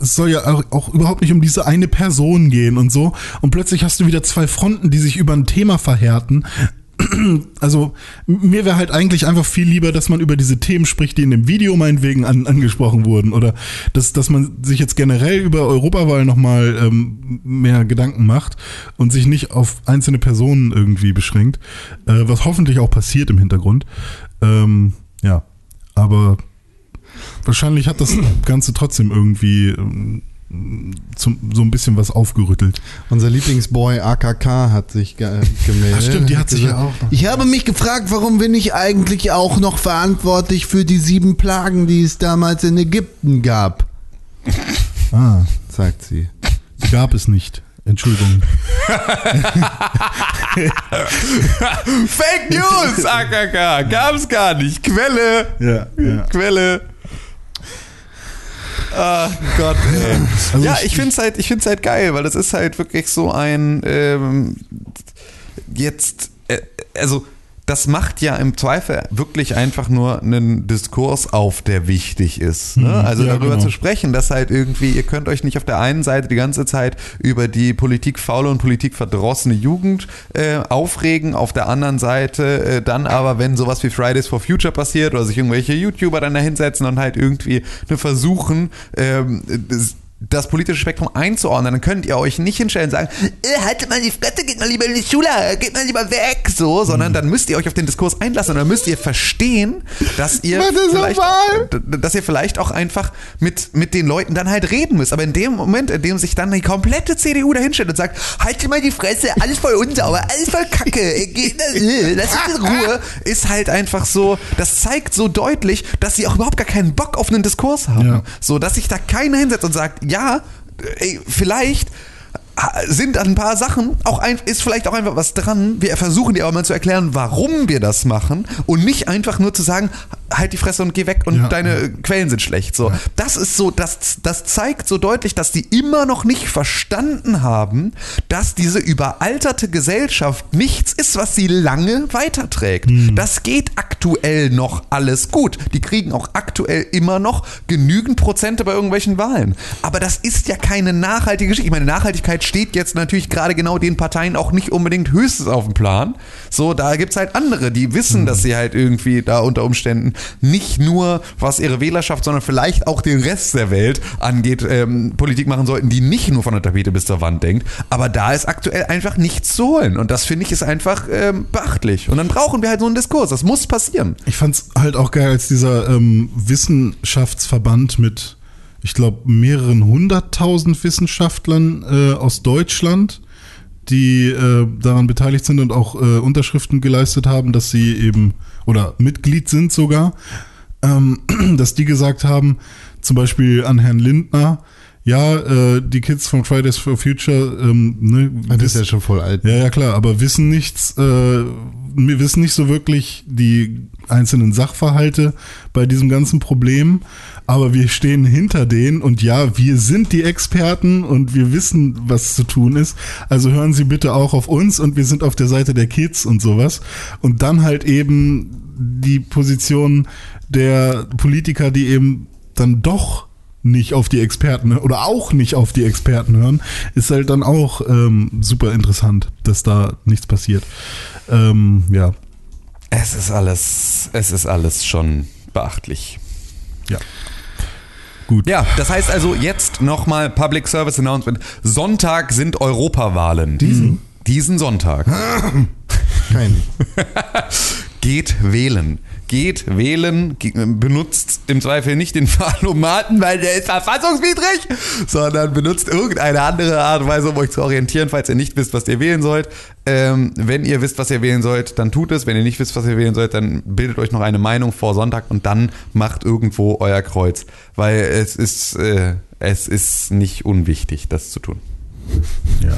es soll ja auch, auch überhaupt nicht um diese eine Person gehen und so. Und plötzlich hast du wieder zwei Fronten, die sich über ein Thema verhärten. Also mir wäre halt eigentlich einfach viel lieber, dass man über diese Themen spricht, die in dem Video meinetwegen an, angesprochen wurden. Oder dass, dass man sich jetzt generell über Europawahl nochmal ähm, mehr Gedanken macht und sich nicht auf einzelne Personen irgendwie beschränkt. Äh, was hoffentlich auch passiert im Hintergrund. Ähm, ja, aber wahrscheinlich hat das Ganze trotzdem irgendwie ähm, zum, so ein bisschen was aufgerüttelt. Unser Lieblingsboy AKK hat sich ge gemeldet. Ach stimmt, die hat sich ja auch. Ich habe mich gefragt, warum bin ich eigentlich auch noch verantwortlich für die sieben Plagen, die es damals in Ägypten gab? Ah, sagt sie. gab es nicht. Entschuldigung. Fake News, AKK. Gab's gar nicht. Quelle. Ja, ja. Quelle. Ah, Gott, ey. Also ja, ich- ich finde es halt, ich find's halt geil, weil das ist halt wirklich so ein ähm, jetzt, äh, also das macht ja im Zweifel wirklich einfach nur einen Diskurs auf, der wichtig ist. Ne? Mhm, Also ja, darüber genau. zu sprechen, dass halt irgendwie, ihr könnt euch nicht auf der einen Seite die ganze Zeit über die politikfaule und politikverdrossene Jugend äh, aufregen, auf der anderen Seite äh, dann aber, wenn sowas wie Fridays for Future passiert oder sich irgendwelche YouTuber dann da hinsetzen und halt irgendwie ne, versuchen, ähm, das, das politische Spektrum einzuordnen, dann könnt ihr euch nicht hinstellen und sagen, äh, haltet mal die Fresse, geht mal lieber in die Schule, geht mal lieber weg, so, sondern dann müsst ihr euch auf den Diskurs einlassen und dann müsst ihr verstehen, dass ihr vielleicht, dass ihr vielleicht auch einfach mit, mit den Leuten dann halt reden müsst. Aber in dem Moment, in dem sich dann die komplette CDU dahinstellt und sagt, haltet mal die Fresse, alles voll unsauber, alles voll Kacke, äh, geht, lasst uns in Ruhe, ist halt einfach so, das zeigt so deutlich, dass sie auch überhaupt gar keinen Bock auf einen Diskurs haben. Ja. So, dass sich da keiner hinsetzt und sagt, ja, ey, vielleicht sind an ein paar Sachen auch ein, ist vielleicht auch einfach was dran. Wir versuchen dir aber mal zu erklären, warum wir das machen und nicht einfach nur zu sagen, halt die Fresse und geh weg und Ja. deine Quellen sind schlecht. So, das ist so, das, das zeigt so deutlich, dass die immer noch nicht verstanden haben, dass diese überalterte Gesellschaft nichts ist, was sie lange weiterträgt. Das geht aktuell noch alles gut. Die kriegen auch aktuell immer noch genügend Prozente bei irgendwelchen Wahlen. Aber das ist ja keine nachhaltige Geschichte. Ich meine, Nachhaltigkeit steht jetzt natürlich gerade genau den Parteien auch nicht unbedingt höchstens auf dem Plan. So, da gibt's halt andere, die wissen, dass sie halt irgendwie da unter Umständen nicht nur, was ihre Wählerschaft, sondern vielleicht auch den Rest der Welt angeht, ähm, Politik machen sollten, die nicht nur von der Tapete bis zur Wand denkt. Aber da ist aktuell einfach nichts zu holen. Und das finde ich ist einfach ähm, beachtlich. Und dann brauchen wir halt so einen Diskurs. Das muss passieren. Ich fand's halt auch geil, als dieser ähm, Wissenschaftsverband mit, ich glaube, mehreren hunderttausend Wissenschaftlern äh, aus Deutschland, die äh, daran beteiligt sind und auch äh, Unterschriften geleistet haben, dass sie eben oder Mitglied sind sogar, ähm, dass die gesagt haben, zum Beispiel an Herrn Lindner, ja, äh, die Kids von Fridays for Future, ähm, ne, Das ist ja schon voll alt. ja, ja, klar, aber wissen nichts, äh, wir wissen nicht so wirklich die einzelnen Sachverhalte bei diesem ganzen Problem, aber wir stehen hinter denen und ja, wir sind die Experten und wir wissen, was zu tun ist. Also hören Sie bitte auch auf uns und wir sind auf der Seite der Kids und sowas. Und dann halt eben die Position der Politiker, die eben dann doch nicht auf die Experten oder auch nicht auf die Experten hören, ist halt dann auch ähm, super interessant, dass da nichts passiert. Ähm, ja, Es ist alles, es ist alles schon beachtlich. Ja. Gut. Ja, das heißt also jetzt nochmal Public Service Announcement. Sonntag sind Europawahlen. Diesen? Diesen Sonntag. Kein. Geht wählen. Geht wählen, benutzt im Zweifel nicht den Wahlomaten, weil der ist verfassungswidrig, sondern benutzt irgendeine andere Art und Weise, um euch zu orientieren, falls ihr nicht wisst, was ihr wählen sollt. Ähm, wenn ihr wisst, was ihr wählen sollt, dann tut es. Wenn ihr nicht wisst, was ihr wählen sollt, dann bildet euch noch eine Meinung vor Sonntag und dann macht irgendwo euer Kreuz, weil es ist, äh, es ist nicht unwichtig, das zu tun. ja.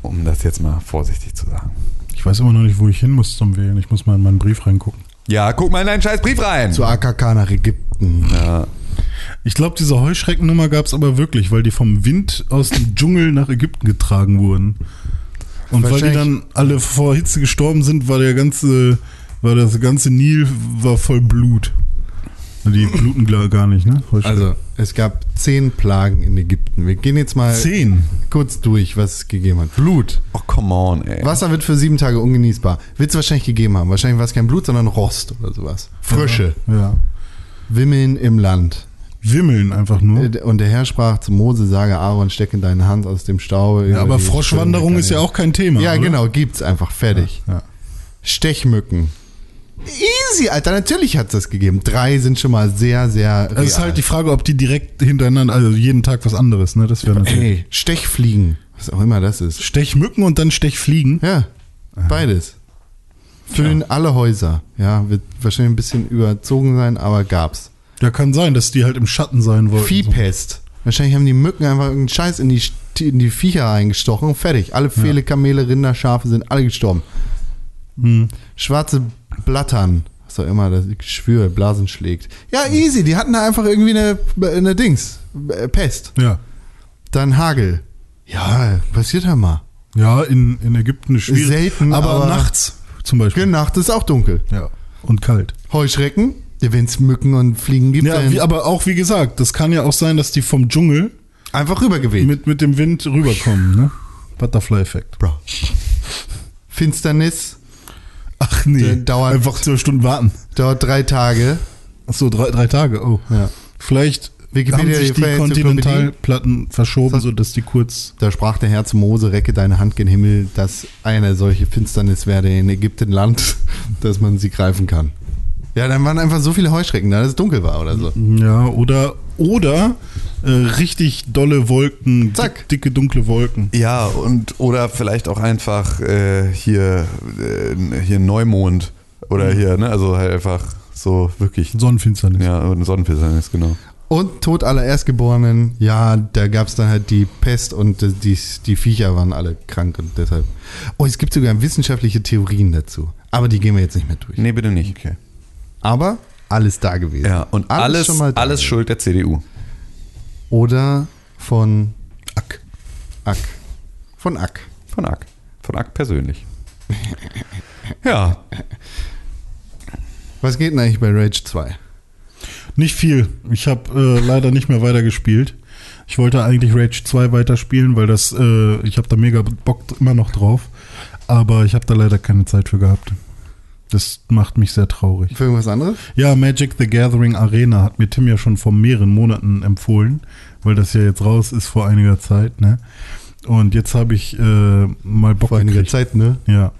Um das jetzt mal vorsichtig zu sagen. Ich weiß immer noch nicht, wo ich hin muss zum Wählen. Ich muss mal in meinen Brief reingucken. Ja, guck mal in deinen scheiß Brief rein. Zu AKK nach Ägypten. Ja. Ich glaube, diese Heuschreckennummer gab es aber wirklich, weil die vom Wind aus dem Dschungel nach Ägypten getragen wurden. Und weil die dann alle vor Hitze gestorben sind, war der ganze, war das ganze Nil war voll Blut. Die bluten gar nicht, ne? Heuschrecken. Also, es gab zehn Plagen in Ägypten. Wir gehen jetzt mal zehn. kurz durch, was es gegeben hat. Blut. Oh, come on, ey. Wasser wird für sieben Tage ungenießbar. Wird es wahrscheinlich gegeben haben. Wahrscheinlich war es kein Blut, sondern Rost oder sowas. Frösche. Ja. Wimmeln im Land. Wimmeln einfach nur. Äh, Und der Herr sprach zu Mose, sage Aaron, stecke deine Hand aus dem Staube. Ja, aber Froschwanderung ist ja auch kein Thema. Ja, oder? genau, gibt's einfach. Fertig. Ja. Stechmücken. Easy, Alter, natürlich hat's das gegeben. Drei sind schon mal sehr, sehr. Es ist halt die Frage, ob die direkt hintereinander, also jeden Tag was anderes, ne? Das wäre natürlich. Ey, Stechfliegen. Was auch immer das ist. Stechmücken und dann Stechfliegen. Ja, beides. Füllen alle Häuser. Ja, wird wahrscheinlich ein bisschen überzogen sein, aber gab's. Ja, kann sein, dass die halt im Schatten sein wollten. Viehpest. Wahrscheinlich haben die Mücken einfach irgendeinen Scheiß in die, in die Viecher reingestochen. Fertig. Alle Pfähle, Kamele, Rinder, Schafe sind alle gestorben. Hm. Schwarze Blattern. Was auch immer das Geschwür, Blasen schlägt. Ja, easy. Die hatten da einfach irgendwie eine, eine Dings. äh, Pest. Ja. Dann Hagel. Ja, passiert ja mal. Ja, in, in Ägypten ist schwierig. Selten, aber, aber- nachts zum Beispiel. Nacht ist auch dunkel. Ja. Und kalt. Heuschrecken. Wenn es Mücken und Fliegen gibt, Ja, wie, aber auch wie gesagt, das kann ja auch sein, dass die vom Dschungel einfach rübergeweht. mit, mit dem Wind rüberkommen, ne? Butterfly-Effekt. Bro. Finsternis Ach nee, dauert- einfach zwölf Stunden warten. dauert drei Tage. Ach so, drei, drei Tage, oh. Ja. Vielleicht Wikipedia, haben sich die die Kontinentalplatten verschoben, Das- sodass die kurz... Da sprach der Herr zu Mose, recke deine Hand gen Himmel, dass eine solche Finsternis werde in Ägypten Land, dass man sie greifen kann. Ja, dann waren einfach so viele Heuschrecken da, dass es dunkel war oder so. Ja, oder, oder äh, richtig dolle Wolken, Zack. dick, dicke, dunkle Wolken. Ja, und oder vielleicht auch einfach äh, hier, äh, hier Neumond. Oder hier, ne? Also halt einfach so wirklich. Sonnenfinsternis. Ja, und Sonnenfinsternis, genau. Und Tod aller Erstgeborenen, ja, da gab es dann halt die Pest und die, die, die Viecher waren alle krank und deshalb. Oh, es gibt sogar wissenschaftliche Theorien dazu. Aber die gehen wir jetzt nicht mehr durch. Nee, bitte nicht. Okay. Aber alles da gewesen. Ja, und alles, schon mal da alles gewesen. Schuld der CDU. Oder von Ack. Ack. Von Ack. Von Ack. Von Ack persönlich. ja, Was geht denn eigentlich bei Rage 2? Nicht viel. Ich habe äh, leider nicht mehr weitergespielt. Ich wollte eigentlich Rage 2 weiterspielen, weil das, äh, ich habe da mega Bock immer noch drauf. Aber ich habe da leider keine Zeit für gehabt. Das macht mich sehr traurig. Für irgendwas anderes? Ja, Magic the Gathering Arena hat mir Tim ja schon vor mehreren Monaten empfohlen, weil das ja jetzt raus ist vor einiger Zeit, ne? Und jetzt habe ich äh, mal Bock Vor einiger gekriegt. Zeit, ne? Ja.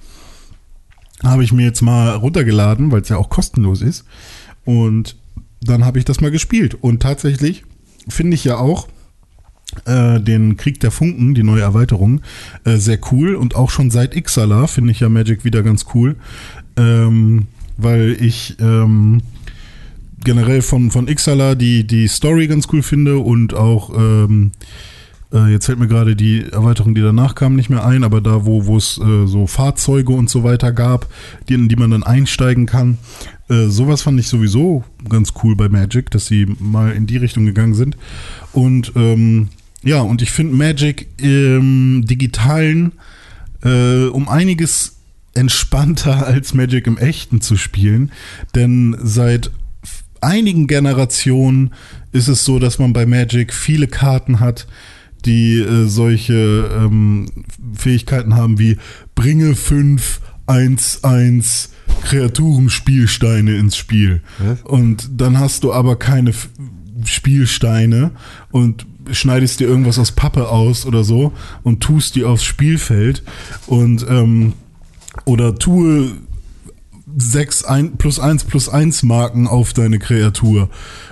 Habe ich mir jetzt mal runtergeladen, weil es ja auch kostenlos ist. Und dann habe ich das mal gespielt. Und tatsächlich finde ich ja auch äh, den Krieg der Funken, die neue Erweiterung, äh, sehr cool. Und auch schon seit Ixala finde ich ja Magic wieder ganz cool. Ähm, weil ich ähm, generell von, von Ixala die, die Story ganz cool finde und auch ähm, äh, jetzt fällt mir gerade die Erweiterung, die danach kam, nicht mehr ein, aber da, wo es äh, so Fahrzeuge und so weiter gab, die, in die man dann einsteigen kann. Äh, sowas fand ich sowieso ganz cool bei Magic, dass sie mal in die Richtung gegangen sind. Und ähm, ja, und ich finde Magic im digitalen äh, um einiges entspannter als Magic im echten zu spielen, denn seit einigen Generationen ist es so, dass man bei Magic viele Karten hat, die äh, solche ähm, Fähigkeiten haben wie bringe 5, 1, 1 Kreaturenspielsteine ins Spiel. Was? Und dann hast du aber keine F Spielsteine und schneidest dir irgendwas aus Pappe aus oder so und tust die aufs Spielfeld und ähm, oder tue 6 ein, plus 1 plus 1 Marken auf deine Kreatur.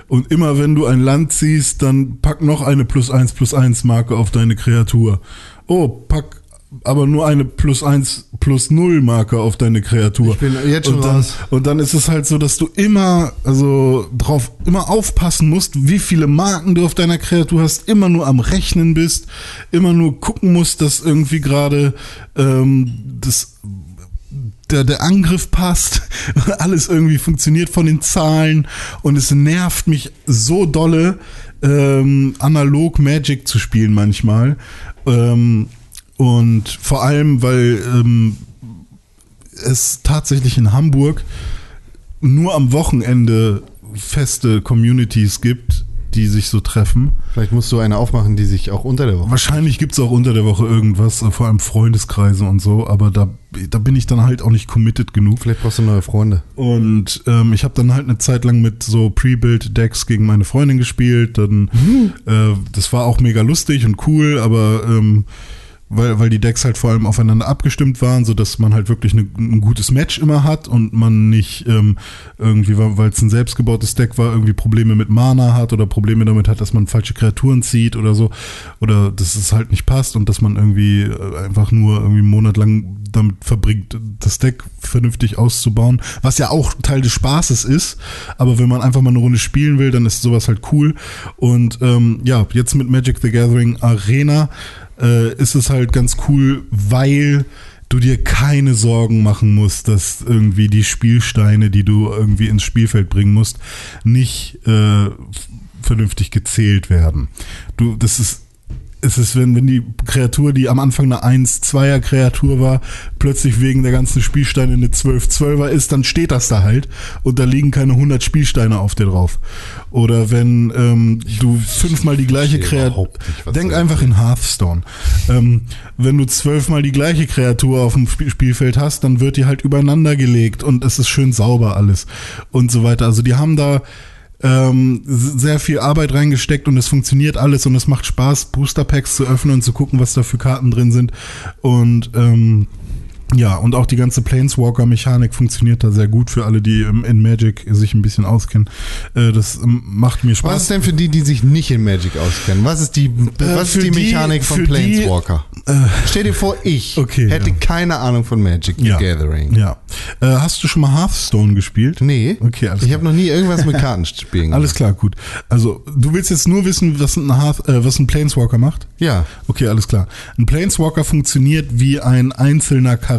Und immer wenn du ein Land ziehst, dann pack noch eine plus 1 plus 1 Marke auf deine Kreatur. Oh, pack aber nur eine plus 1 plus 0 Marke auf deine Kreatur. Ich bin jetzt schon und dann, raus. und dann ist es halt so, dass du immer, also drauf, immer aufpassen musst, wie viele Marken du auf deiner Kreatur hast, immer nur am Rechnen bist, immer nur gucken musst, dass irgendwie gerade ähm, das der, der Angriff passt, alles irgendwie funktioniert von den Zahlen und es nervt mich so dolle, ähm, analog Magic zu spielen manchmal. Ähm, und vor allem, weil ähm, es tatsächlich in Hamburg nur am Wochenende feste Communities gibt, die sich so treffen. Vielleicht musst du eine aufmachen, die sich auch unter der Woche. Wahrscheinlich gibt es auch unter der Woche irgendwas, äh, vor allem Freundeskreise und so, aber da, da bin ich dann halt auch nicht committed genug. Vielleicht brauchst du neue Freunde. Und ähm, ich habe dann halt eine Zeit lang mit so Pre-Build-Decks gegen meine Freundin gespielt. Dann, äh, das war auch mega lustig und cool, aber ähm, weil, weil die Decks halt vor allem aufeinander abgestimmt waren, so dass man halt wirklich eine, ein gutes Match immer hat und man nicht ähm, irgendwie, weil es ein selbstgebautes Deck war, irgendwie Probleme mit Mana hat oder Probleme damit hat, dass man falsche Kreaturen zieht oder so. Oder dass es halt nicht passt und dass man irgendwie äh, einfach nur irgendwie einen Monat lang damit verbringt, das Deck vernünftig auszubauen, was ja auch Teil des Spaßes ist, aber wenn man einfach mal eine Runde spielen will, dann ist sowas halt cool. Und ähm, ja, jetzt mit Magic the Gathering Arena äh, ist es halt ganz cool, weil du dir keine Sorgen machen musst, dass irgendwie die Spielsteine, die du irgendwie ins Spielfeld bringen musst, nicht äh, vernünftig gezählt werden. Du, das ist es ist, wenn, wenn die Kreatur, die am Anfang eine 1-2er Kreatur war, plötzlich wegen der ganzen Spielsteine eine 12-12er ist, dann steht das da halt und da liegen keine 100 Spielsteine auf dir drauf. Oder wenn ähm, du fünfmal die gleiche Kreatur... Denk einfach in Hearthstone. Ähm, wenn du zwölfmal die gleiche Kreatur auf dem Sp- Spielfeld hast, dann wird die halt übereinander gelegt und es ist schön sauber alles und so weiter. Also die haben da ähm, sehr viel Arbeit reingesteckt und es funktioniert alles und es macht Spaß, Booster Packs zu öffnen und zu gucken, was da für Karten drin sind. Und ähm, ja, und auch die ganze Planeswalker-Mechanik funktioniert da sehr gut für alle, die ähm, in Magic sich ein bisschen auskennen. Äh, das ähm, macht mir Spaß. Was ist denn für die, die sich nicht in Magic auskennen? Was ist die, was für ist die die- Mechanik von für die- Planeswalker? Stell dir vor, ich Okay, hätte ja. keine Ahnung von Magic the ja. Gathering. Ja. Äh, hast du schon mal Hearthstone gespielt? Nee, Okay, alles ich habe noch nie irgendwas mit Kartenspielen gemacht. Alles klar, gut. Also, du willst jetzt nur wissen, was ein, Hearth, äh, was ein Planeswalker macht? Ja, Okay, alles klar. Ein Planeswalker funktioniert wie ein einzelner Charakter,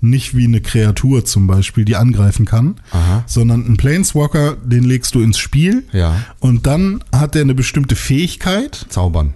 nicht wie eine Kreatur zum Beispiel, die angreifen kann, Aha. sondern ein Planeswalker, den legst du ins Spiel Ja. und dann hat er eine bestimmte Fähigkeit. zaubern.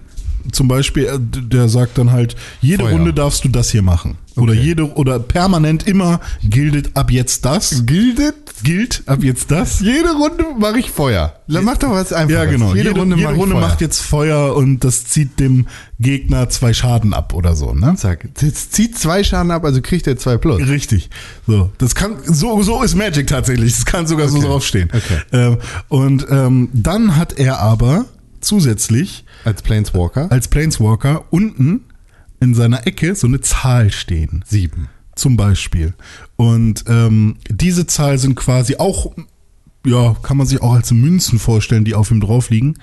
Zum Beispiel, äh, der sagt dann halt, jede Feuer. Runde darfst du das hier machen. Oder Okay. jede oder permanent immer gilt ab jetzt das. Gildet? Gilt ab jetzt das. Jede Runde mache ich Feuer. Dann mach doch was einfaches. Ja, genau. Jede, Runde, jede mach ich Runde macht jetzt Feuer und das zieht dem Gegner zwei Schaden ab oder so, ne? Zack. Jetzt zieht zwei Schaden ab, also kriegt er zwei plus. Richtig. So, das kann so so ist Magic tatsächlich. Das kann sogar so Okay. draufstehen. Okay. Ähm, und ähm, dann hat er aber zusätzlich Als Planeswalker. als Planeswalker unten in seiner Ecke so eine Zahl stehen. Sieben. Zum Beispiel. Und ähm, diese Zahl sind quasi auch, ja, kann man sich auch als Münzen vorstellen, die auf ihm drauf liegen.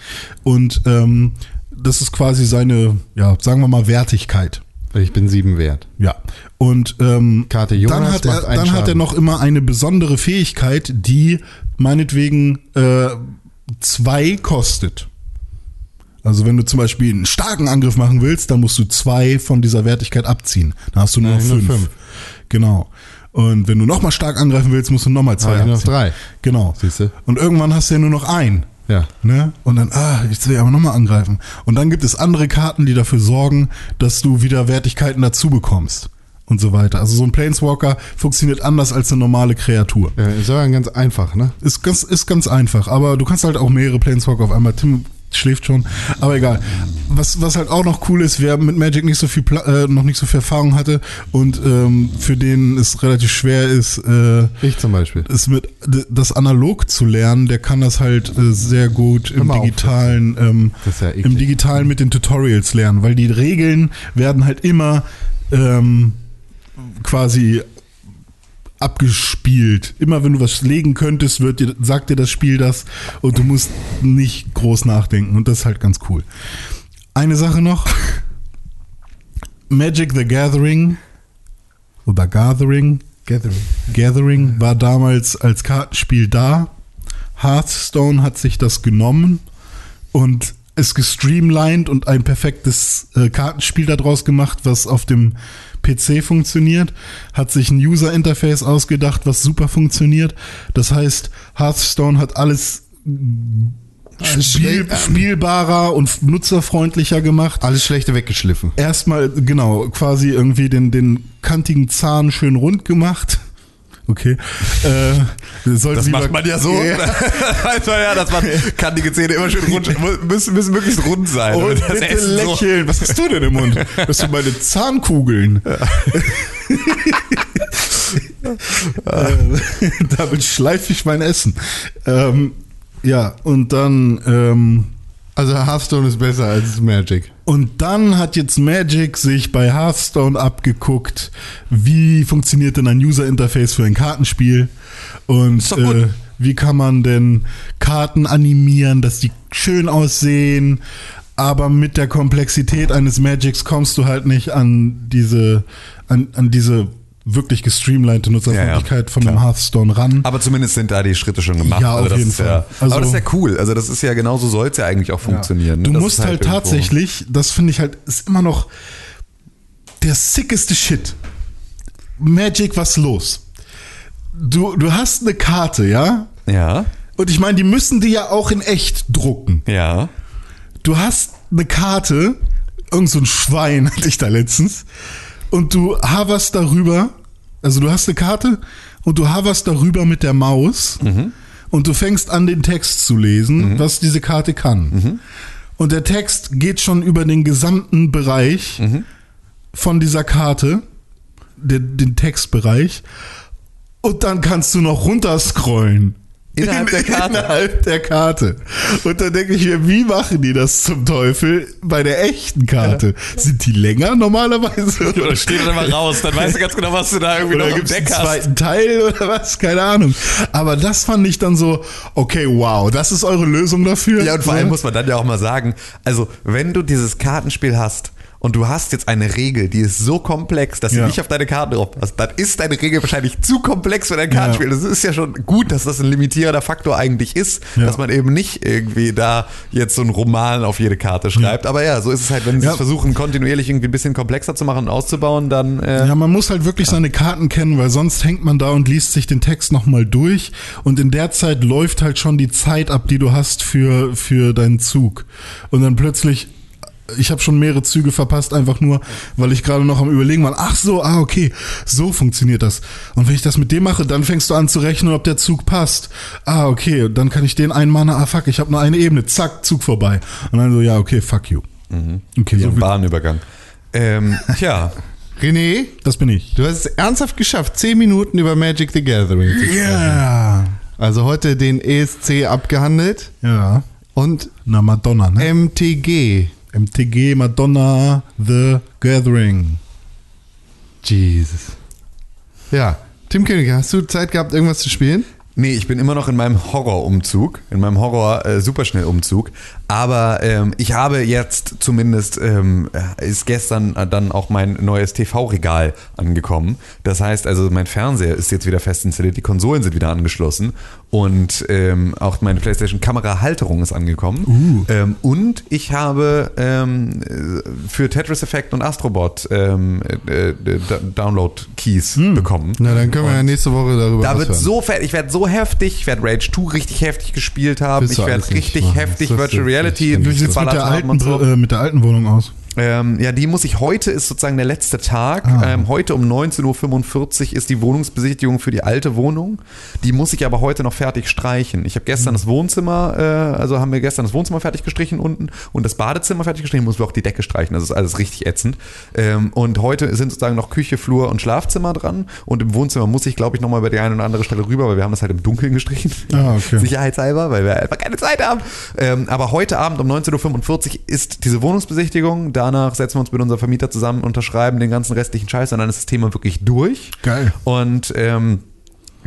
Und ähm, das ist quasi seine, ja, sagen wir mal, Wertigkeit. Ich bin sieben wert. Ja. Und ähm, Karte Jonas dann, hat er, dann hat er noch immer eine besondere Fähigkeit, die meinetwegen äh, zwei kostet. Also wenn du zum Beispiel einen starken Angriff machen willst, dann musst du zwei von dieser Wertigkeit abziehen. Dann hast du nur noch Nein, nur fünf. fünf. Genau. Und wenn du nochmal stark angreifen willst, musst du nochmal zwei Habe ich noch abziehen. drei. Genau. Siehste? Und irgendwann hast du ja nur noch ein. Ja. Ne? Und dann, ah, ich will aber nochmal angreifen. Und dann gibt es andere Karten, die dafür sorgen, dass du wieder Wertigkeiten dazu bekommst. Und so weiter. Also so ein Planeswalker funktioniert anders als eine normale Kreatur. ja ist aber ganz einfach, ne? Ist ganz, ist ganz einfach, aber du kannst halt auch mehrere Planeswalker auf einmal. Tim schläft schon, aber egal. Was, was halt auch noch cool ist, wer mit Magic nicht so viel Pla äh, noch nicht so viel Erfahrung hatte und ähm, für den es relativ schwer ist, äh, Ich zum Beispiel. ist mit das analog zu lernen, der kann das halt äh, sehr gut im digitalen, ähm, ja im digitalen mit den Tutorials lernen, weil die Regeln werden halt immer ähm, quasi abgespielt. Immer wenn du was legen könntest, wird dir, sagt dir das Spiel das und du musst nicht groß nachdenken und das ist halt ganz cool. Eine Sache noch. Magic the Gathering oder Gathering Gathering. Gathering war damals als Kartenspiel da. Hearthstone hat sich das genommen und es gestreamlined und ein perfektes äh, Kartenspiel daraus gemacht, was auf dem PC funktioniert, hat sich ein User-Interface ausgedacht, was super funktioniert. Das heißt, Hearthstone hat alles Spiel, spielbarer und nutzerfreundlicher gemacht. Alles Schlechte weggeschliffen. Erstmal, genau, quasi irgendwie den, den kantigen Zahn schön rund gemacht. Okay. Äh, Das macht man ja so. Ja. also ja, dass man kann die Zähne immer schön rund, müssen, müssen möglichst rund sein. Und bitte Essen so- lächeln. Was hast du denn im Mund? Das sind meine Zahnkugeln. äh, damit schleife ich mein Essen. Ähm, ja, und dann ähm, Also Hearthstone ist besser als Magic. und dann hat jetzt Magic sich bei Hearthstone abgeguckt, wie funktioniert denn ein User Interface für ein Kartenspiel? Und äh, wie kann man denn Karten animieren, dass die schön aussehen, aber mit der Komplexität eines Magics kommst du halt nicht an diese an, an diese wirklich gestreamlinete Nutzerfreundlichkeit von dem Hearthstone ran. Aber zumindest sind da die Schritte schon gemacht. Ja, auf das jeden ist Ja, Fall. Also- aber das ist ja cool. Also das ist ja genauso soll es ja eigentlich auch funktionieren. ne? Du Das musst halt, irgendwo- tatsächlich, das finde ich halt, ist immer noch der sickeste Shit. Magic, was los? Du, du hast eine Karte, ja? Ja, Und ich meine, die müssen die ja auch in echt drucken. ja. Du hast eine Karte, irgend so ein Schwein hatte ich da letztens, und du hoverst darüber, also du hast eine Karte und du hoverst darüber mit der Maus und du fängst an, den Text zu lesen, was diese Karte kann. Und der Text geht schon über den gesamten Bereich von dieser Karte, den, den Textbereich, und dann kannst du noch runterscrollen. Innerhalb der Karte? Innerhalb der Karte. Und dann denke ich mir, wie machen die das zum Teufel bei der echten Karte? Sind die länger normalerweise? Oder steht dann mal raus, dann weißt du ganz genau, was du da irgendwie Oder noch im einen Deck hast. zweiten Teil oder was? Keine Ahnung. Aber das fand ich dann so, okay, wow, das ist eure Lösung dafür? Ja, und vor allem muss man dann ja auch mal sagen, also wenn du dieses Kartenspiel hast und du hast jetzt eine Regel, die ist so komplex, dass sie Ja. nicht auf deine Karten drauf passt, dann ist deine Regel wahrscheinlich zu komplex für dein Kartenspiel. Das ist ja schon gut, dass das ein limitierender Faktor eigentlich ist, Ja. dass man eben nicht irgendwie da jetzt so einen Roman auf jede Karte schreibt. Aber ja, so ist es halt, wenn sie Ja. es versuchen, kontinuierlich irgendwie ein bisschen komplexer zu machen und auszubauen, dann äh, Ja, man muss halt wirklich seine Karten kennen, weil sonst hängt man da und liest sich den Text nochmal durch und in der Zeit läuft halt schon die Zeit ab, die du hast für, für deinen Zug. Und dann plötzlich, ich habe schon mehrere Züge verpasst, einfach nur, weil ich gerade noch am Überlegen war, ach so, ah, okay, so funktioniert das. Und wenn ich das mit dem mache, dann fängst du an zu rechnen, ob der Zug passt. Ah, okay, dann kann ich den einmahnen, ah, fuck, ich habe nur eine Ebene, zack, Zug vorbei. Und dann so, ja, okay, fuck you. Okay, so so ein Bahnübergang. Ähm, tja, René, das bin ich. du hast es ernsthaft geschafft, 10 Minuten über Magic the Gathering zu sprechen. Ja. Also heute den ESC abgehandelt Ja. und Na, Madonna, ne? MTG. MTG, Madonna, The Gathering. Jesus. Ja, Tim König, hast du Zeit gehabt, irgendwas zu spielen? Nee, ich bin immer noch in meinem Horrorumzug, in meinem Horror-Superschnellumzug. Aber ähm, ich habe jetzt zumindest, ähm, ist gestern dann auch mein neues TV-Regal angekommen. Das heißt also, mein Fernseher ist jetzt wieder fest installiert, die Konsolen sind wieder angeschlossen und ähm, auch meine PlayStation-Kamera-Halterung ist angekommen. Ähm, und ich habe ähm, für Tetris Effect und Astrobot ähm, äh, äh, Download-Keys bekommen. Na, dann können wir ja nächste Woche darüber Da wird hören. so fertig, ich werde so heftig, ich werde Rage 2 richtig heftig gespielt haben, Willst ich werde richtig heftig Virtual Reality nicht. Wie sieht's mit geballert der, alten, so. äh, mit der alten Wohnung aus? Ähm, ja, die muss ich heute ist sozusagen der letzte Tag. Ah. Ähm, heute um 19.45 Uhr ist die Wohnungsbesichtigung für die alte Wohnung. Die muss ich aber heute noch fertig streichen. Ich habe gestern das Wohnzimmer, äh, also haben wir gestern das Wohnzimmer fertig gestrichen unten und das Badezimmer fertig gestrichen, muss wir auch die Decke streichen. Das ist alles richtig ätzend. Ähm, und heute sind sozusagen noch Küche, Flur und Schlafzimmer dran. Und im Wohnzimmer muss ich, glaube ich, nochmal über die eine oder andere Stelle rüber, weil wir haben das halt im Dunkeln gestrichen. Ah, okay. Sicherheitshalber, weil wir einfach keine Zeit haben. Ähm, aber heute Abend um 19.45 Uhr ist diese Wohnungsbesichtigung. Danach setzen wir uns mit unserem Vermieter zusammen, unterschreiben den ganzen restlichen Scheiß und dann ist das Thema wirklich durch. Geil. Und ähm,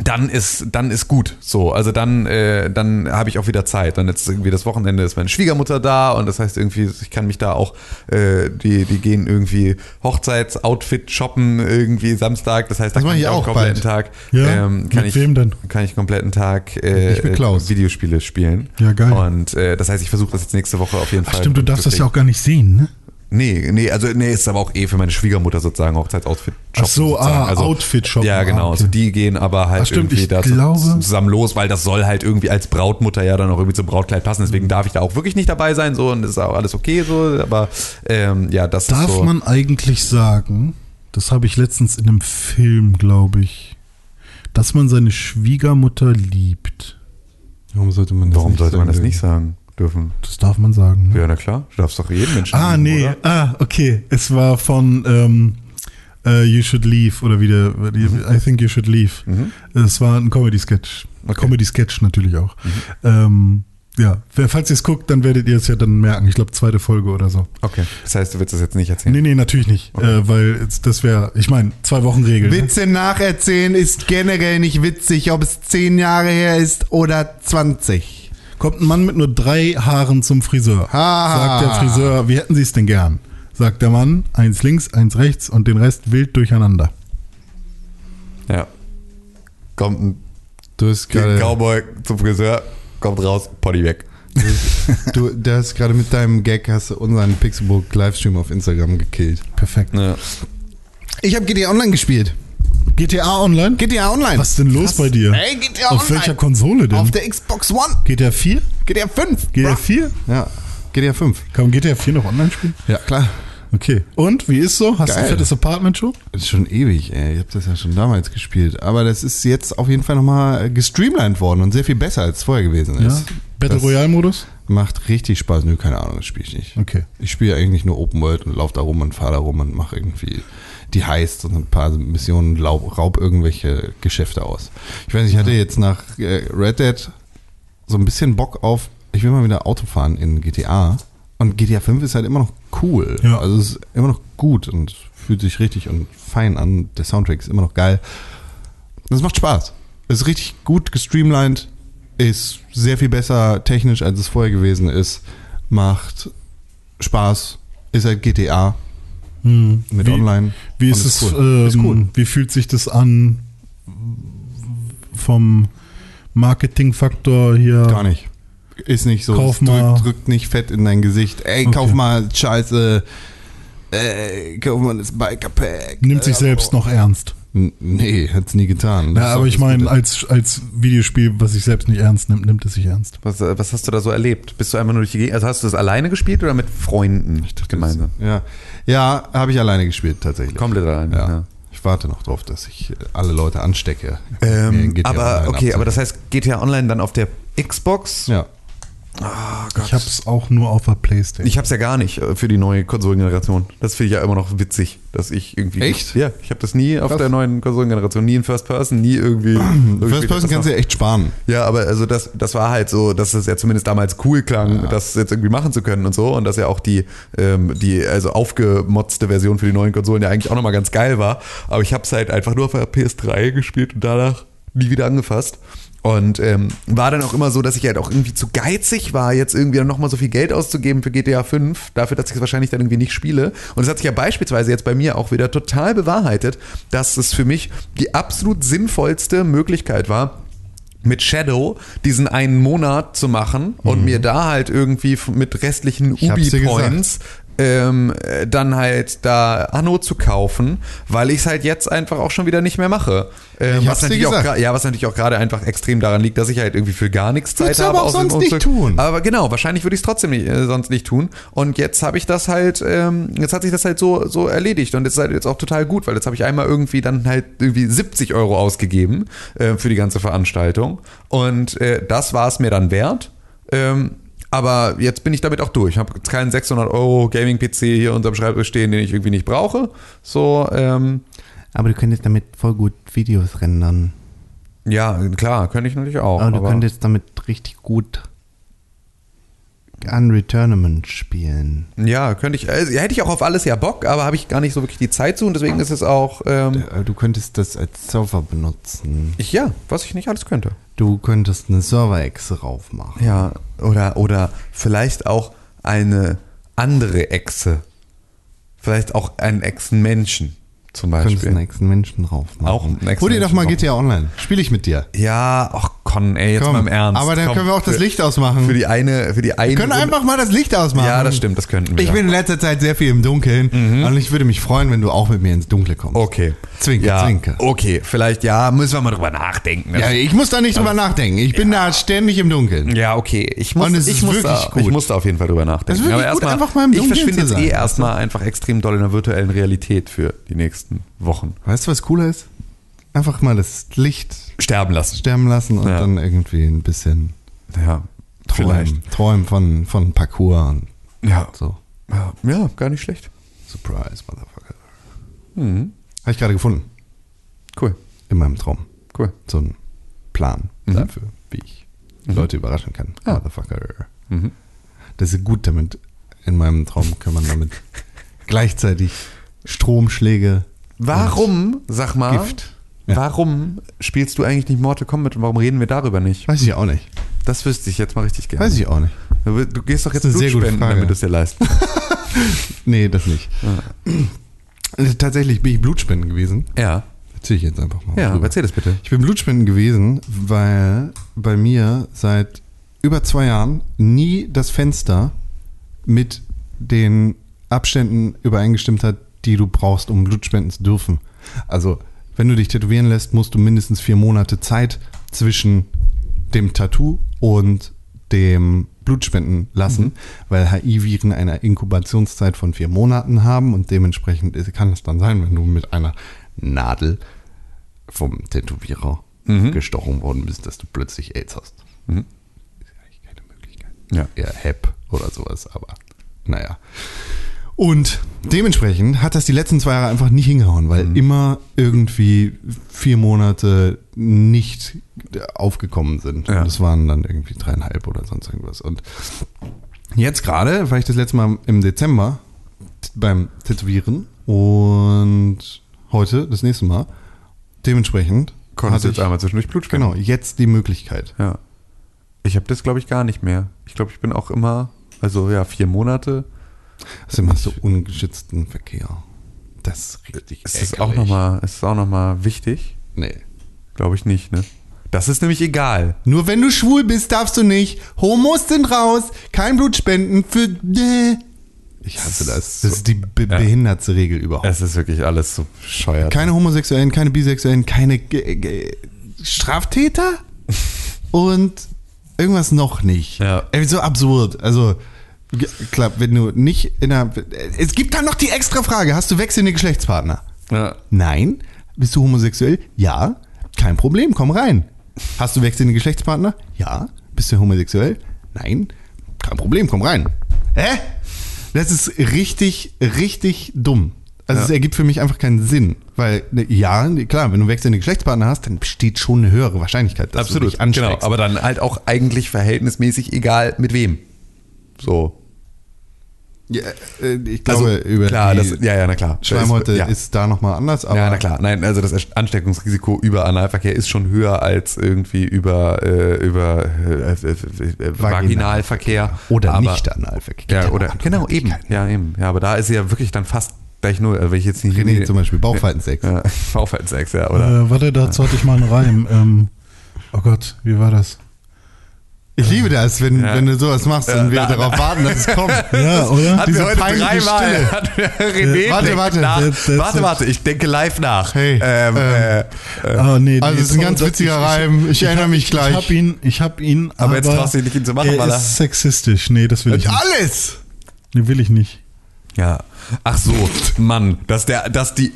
dann ist dann ist gut so also dann äh, dann habe ich auch wieder Zeit dann jetzt irgendwie das Wochenende ist meine Schwiegermutter da und das heißt irgendwie ich kann mich da auch äh, die die gehen irgendwie Hochzeitsoutfit shoppen irgendwie Samstag das heißt da Das kann ich auch kompletten bald. Tag Ja? ähm, kann Mit ich wem denn? kann ich kompletten Tag äh, Ich Klaus. Videospiele spielen Ja, geil. und äh, das heißt ich versuche das jetzt nächste Woche auf jeden Ach Fall stimmt, du darfst das ja auch gar nicht sehen, ne? Nee, nee, also nee, ist aber auch eh für meine Schwiegermutter sozusagen Hochzeitsoutfit shoppen. Ach so, sozusagen. ah, also, Outfit shoppen. Ja, genau. Ah, okay. Also die gehen aber halt Ach, stimmt, irgendwie da zusammen los, weil das soll halt irgendwie als Brautmutter ja dann auch irgendwie zum Brautkleid passen. Deswegen Mhm. darf ich da auch wirklich nicht dabei sein, so und das ist auch alles okay so. Aber ähm, ja, das Darf ist so. man eigentlich sagen, das habe ich letztens in einem Film, glaube ich, dass man seine Schwiegermutter liebt. Warum sollte man das Warum nicht sollte man das sagen nicht sagen dürfen? Das darf man sagen. Ne? Ja, na klar. Du darfst doch jeden Menschen. Ah, lieben, nee. Oder? Ah, okay. Es war von ähm, äh, You Should Leave oder wieder I Think You Should Leave. Es war ein Comedy-Sketch. Okay. Comedy-Sketch natürlich auch. Ähm, ja, wer- falls ihr es guckt, dann werdet ihr es ja dann merken. Ich glaube, zweite Folge oder so. Okay. Das heißt, du willst das jetzt nicht erzählen. Nee, nee, natürlich nicht. Äh, weil das wäre, ich meine, zwei Wochen Regel. ne? Witze nacherzählen ist generell nicht witzig, ob es zehn Jahre her ist oder 20. Kommt ein Mann mit nur drei Haaren zum Friseur. Ha. Sagt der Friseur, wie hätten Sie es denn gern? Sagt der Mann, eins links, eins rechts und den Rest wild durcheinander. Ja. Kommt ein Du hast gerade Cowboy zum Friseur, kommt raus, Potty weg. du, du hast gerade mit deinem Gag hast du unseren Pixelbook Livestream auf Instagram gekillt. Perfekt. Ja. Ich habe GTA Online gespielt. GTA Online? GTA Online. Was ist denn los bei dir? Ey, GTA Auf Online. welcher Konsole denn? Auf der Xbox One. GTA 4? GTA 5. GTA 4? Ja, GTA 5. Kann man GTA 4 noch online spielen? Ja, klar. Okay. Und, wie ist so? Hast du ein Geil. fettes Apartment schon? Das ist schon ewig, ey. Ich habe das ja schon damals gespielt. Aber das ist jetzt auf jeden Fall nochmal gestreamlined worden und sehr viel besser, als es vorher gewesen ist. Ja. Battle Das Royale Modus? Macht richtig Spaß. Nö, keine Ahnung, das spiele ich nicht. Okay. Ich spiele eigentlich nur Open World und laufe da rum und fahre da rum und mache irgendwie die Heists und ein paar Missionen, raub, raub irgendwelche Geschäfte aus. Ich weiß nicht, ich hatte jetzt nach äh, Red Dead so ein bisschen Bock auf, ich will mal wieder Auto fahren in GTA. Und GTA 5 ist halt immer noch cool. Ja. Also es ist immer noch gut und fühlt sich richtig und fein an. Der Soundtrack ist immer noch geil. Das macht Spaß. Es ist richtig gut gestreamlined, ist sehr viel besser technisch, als es vorher gewesen ist. Macht Spaß, ist halt GTA Hm. mit wie, Online. Wie ist es, cool. ähm, Ist cool. wie fühlt sich das an vom Marketingfaktor hier? Gar nicht. Ist nicht so. Kauf es drückt, mal. drückt nicht fett in dein Gesicht. Ey, Okay. kauf mal Scheiße. Ey, kauf mal das Biker Pack. Nimmt sich Äh, selbst noch ernst. Nee, hat's nie getan. Das Ja, aber ich das meine, als, als Videospiel, was sich selbst nicht ernst nimmt, nimmt es sich ernst. Was, äh, was hast du da so erlebt? Bist du einfach nur durch die Gegend? Also hast du das alleine gespielt oder mit Freunden gemeinsam? Ja, ja habe ich alleine gespielt tatsächlich. Komplett alleine. Ja. ja. Ich warte noch drauf, dass ich äh, alle Leute anstecke. Ähm, aber okay, aber abzuholen. das heißt GTA Online dann auf der Xbox? Ja. Ich habe es auch nur auf der Playstation. Ich hab's ja gar nicht äh, für die neue Konsolengeneration. Das finde ich ja immer noch witzig, dass ich irgendwie. Echt? Ja, ich habe das nie auf Krass. der neuen Konsolengeneration, nie in First Person, nie irgendwie. irgendwie First Person kannst du ja echt sparen. Ja, aber also das, das war halt so, dass es ja zumindest damals cool klang, das jetzt irgendwie machen zu können und so. Und dass ja auch die, ähm, die also aufgemotzte Version für die neuen Konsolen ja eigentlich auch nochmal ganz geil war. Aber ich habe es halt einfach nur auf der PS3 gespielt und danach nie wieder angefasst. Und ähm, war dann auch immer so, dass ich halt auch irgendwie zu geizig war, jetzt irgendwie nochmal so viel Geld auszugeben für GTA 5, dafür, dass ich es wahrscheinlich dann irgendwie nicht spiele. Und es hat sich ja beispielsweise jetzt bei mir auch wieder total bewahrheitet, dass es für mich die absolut sinnvollste Möglichkeit war, mit Shadow diesen einen Monat zu machen und mir da halt irgendwie mit restlichen Ubi-Points ähm, äh, dann halt da Anno zu kaufen, weil ich es halt jetzt einfach auch schon wieder nicht mehr mache. Ähm, was natürlich auch ja, was natürlich auch gerade einfach extrem daran liegt, dass ich halt irgendwie für gar nichts Zeit Würdest habe. aber auch sonst nicht tun. Aber genau, wahrscheinlich würde ich es trotzdem nicht, äh, sonst nicht tun. Und jetzt habe ich das halt, ähm, jetzt hat sich das halt so, so erledigt und das ist halt jetzt auch total gut, weil jetzt habe ich einmal irgendwie dann halt irgendwie 70 Euro ausgegeben äh, für die ganze Veranstaltung. Und äh, das war es mir dann wert. Ähm, aber jetzt bin ich damit auch durch. Ich habe jetzt keinen 600 Euro Gaming-PC hier unterm Schreibtisch stehen, den ich irgendwie nicht brauche. So, ähm, Aber du könntest damit voll gut Videos rendern. ja, klar, könnte ich natürlich auch. Aber du aber- könntest damit richtig gut Unreturnament spielen. Ja, könnte ich, also, hätte ich auch auf alles ja Bock, aber habe ich gar nicht so wirklich die Zeit zu und deswegen ist es auch, ähm, Äh, Du könntest das als Server benutzen. ich, ja, was ich nicht alles könnte. Du könntest eine Server-Exe raufmachen. Ja, oder, oder vielleicht auch eine andere Echse. Vielleicht auch einen Echsenmenschen zum Du könntest einen Beispiel. Ex-Menschen raufmachen. Auch einen Hol dir doch mal drauf. GTA Online. Spiel ich mit dir. Ja, ach Con, ey, jetzt mal im Ernst. Aber dann Komm, können wir auch das für- Licht ausmachen. Für die eine, für die eine. wir können Runde- einfach mal das Licht ausmachen. Ja, das stimmt, das könnten wir. Ich bin in letzter Zeit sehr viel im Dunkeln und ich würde mich freuen, wenn du auch mit mir ins Dunkle kommst. Okay. Zwinker, ja, zwinker. Okay, vielleicht, ja, müssen wir mal drüber nachdenken. Ja, ich muss da nicht drüber nachdenken. Ich bin da ständig im Dunkeln. Ja, okay. Ich muss, Und es ich, ist muss wirklich da, gut. ich muss da auf jeden Fall drüber nachdenken. Das ist wirklich Aber gut, erstmal, einfach mal im ich Dunkeln verschwinde zu jetzt eh erstmal einfach extrem doll in der virtuellen Realität für die nächsten Wochen. Weißt du, was cooler ist? Einfach mal das Licht Sterben lassen. sterben lassen und Ja. dann irgendwie ein bisschen Ja, vielleicht. träumen, träumen von, von Parcours und Ja. so. ja, ja, gar nicht schlecht. Surprise, Motherfucker. Mhm. Habe ich gerade gefunden. Cool, In meinem Traum. cool. So ein Plan Mhm. dafür, wie ich Leute überraschen kann. Ah. Motherfucker. Mhm. Das ist gut damit. In meinem Traum kann man damit gleichzeitig Stromschläge, Warum, sag mal, Gift. Ja. warum spielst du eigentlich nicht Mortal Kombat und warum reden wir darüber nicht? Weiß ich auch nicht. Das wüsste ich jetzt mal richtig gerne. Weiß ich auch nicht. Du, du gehst doch jetzt Das ist Blut spenden, Frage. damit du es dir leisten. Nee, das nicht. Äh, Tatsächlich bin ich Blutspenden gewesen. ja, Erzähl ich jetzt einfach mal. ja, drüber. erzähl das bitte. Ich bin Blutspenden gewesen, weil bei mir seit über zwei Jahren nie das Fenster mit den Abständen übereingestimmt hat, die du brauchst, um Blutspenden zu dürfen. Also, wenn du dich tätowieren lässt, musst du mindestens vier Monate Zeit zwischen dem Tattoo und dem Blutspenden lassen, weil HI-Viren eine Inkubationszeit von vier Monaten haben und dementsprechend kann es dann sein, wenn du mit einer Nadel vom Tätowierer Mhm. gestochen worden bist, dass du plötzlich AIDS hast. Mhm. Ist ja eigentlich keine Möglichkeit. Ja. Eher HEP oder sowas, aber naja. Und dementsprechend hat das die letzten zwei Jahre einfach nicht hingehauen, weil immer irgendwie vier Monate nicht aufgekommen sind. Ja. Und es waren dann irgendwie dreieinhalb oder sonst irgendwas. Und jetzt gerade war ich das letzte Mal im Dezember beim Tätowieren und heute das nächste Mal. Dementsprechend Konntest hatte jetzt ich, einmal zwischendurch Blut spenden. genau jetzt die Möglichkeit. Ja. Ich habe das, glaube ich, gar nicht mehr. Ich glaube, ich bin auch immer, also ja, vier Monate. Außerdem hast du ungeschützten Verkehr. Das ist richtig Ist das auch ärgerlich. nochmal, ist das auch nochmal wichtig? Nee. Glaube ich nicht, ne? Das ist nämlich egal. Nur wenn du schwul bist, darfst du nicht. Homos sind raus. Kein Blut spenden für. Nee. Ich hasse das. Das ist die be Ja. behindertste Regel überhaupt. Es ist wirklich alles so bescheuert. Keine Homosexuellen, keine Bisexuellen, keine Ge Ge Straftäter und irgendwas noch nicht. Ja. Ey, so absurd. Also, klar, wenn du nicht in einer. Es gibt dann noch die extra Frage: Hast du wechselnde Geschlechtspartner? Ja. Nein. Bist du homosexuell? Ja. Kein Problem, komm rein. Hast du wechselnde Geschlechtspartner? Ja. Bist du homosexuell? Nein. Kein Problem, komm rein. Hä? Das ist richtig, richtig dumm. Also Ja. es ergibt für mich einfach keinen Sinn. Weil, ne, ja, klar, wenn du wechselnde Geschlechtspartner hast, dann besteht schon eine höhere Wahrscheinlichkeit, dass du Absolut, dich ansteckst. genau. Aber dann halt auch eigentlich verhältnismäßig egal mit wem. So. Ja, äh, ich glaube, über Also, klar, die das, ja, ja, na klar. Schleimhäute ja. ist da nochmal anders. Aber ja, na klar. Nein, also das Ansteckungsrisiko über Analverkehr ist schon höher als irgendwie über, äh, über äh, äh, äh, Vaginalverkehr. Oder aber, nicht Analverkehr. Ja, oder genau, eben. Ja, eben. Ja, aber da ist sie ja wirklich dann fast gleich null. Also wenn ich jetzt nicht René zum Beispiel, Bauchfaltensex. Ja, Bauchfaltensex, ja, oder? Äh, warte, dazu hatte ich mal einen Reim. Ähm, oh Gott, wie war das? Ich liebe das, wenn, Ja. wenn du sowas machst und wir na, darauf warten, dass es kommt. Ja, oder? Hatten diese wir heute peinliche dreimal. René warte, denkt warte. Nach. That- that's warte, warte. Ich denke live nach. Hey, ähm, ähm, äh, Ah, nee, Also es ist ein ganz witziger ich- ich- Reim. Ich erinnere hab- mich gleich. Ich hab ihn, ich hab ihn. Aber jetzt traust du dich nicht, ihn zu machen, er weil er- ist sexistisch. Nee, das will ich nicht. alles! Nee, will ich nicht. Ja. Ach so, Mann, dass der, dass die,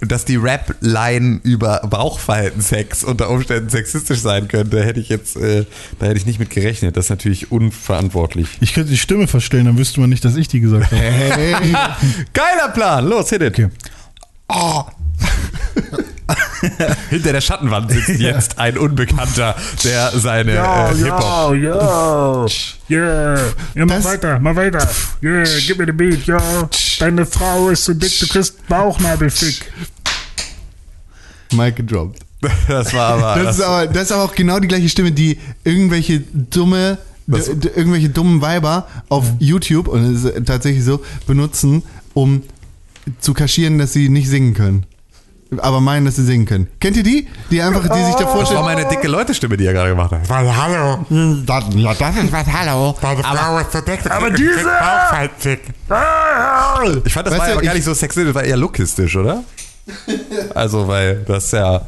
dass die Rap-Line über Bauchfaltensex unter Umständen sexistisch sein könnte, hätte ich jetzt, äh, da hätte ich nicht mit gerechnet. Das ist natürlich unverantwortlich. Ich könnte die Stimme verstellen, dann wüsste man nicht, dass ich die gesagt habe. Hey. Geiler Plan, los, hit it. Okay. Hinter der Schattenwand sitzt jetzt ein Unbekannter, der seine äh, Hip-Hop. yo. Yeah. Ja, mach Das- weiter, mach weiter. Yeah, gib mir den Beat, yo. Deine Frau ist so dick, du kriegst Bauchnabelfick. Mike gedroppt. Das war aber. Das ist, aber, das ist aber auch genau die gleiche Stimme, die irgendwelche dumme, irgendwelche dummen Weiber auf YouTube, und es ist tatsächlich so, benutzen, um zu kaschieren, dass sie nicht singen können. Aber meinen, dass sie singen können. Kennt ihr die? Die einfach, die sich da das war vorstellen. meine dicke Leute-Stimme, die er gerade gemacht hat. Hallo. Das, ja, das ist was, hallo. Deine Frau ist so dick, aber diese... Ich fand, das Weißt war aber gar ich- nicht so sexistisch, das war eher lookistisch, oder? Also, weil das ja.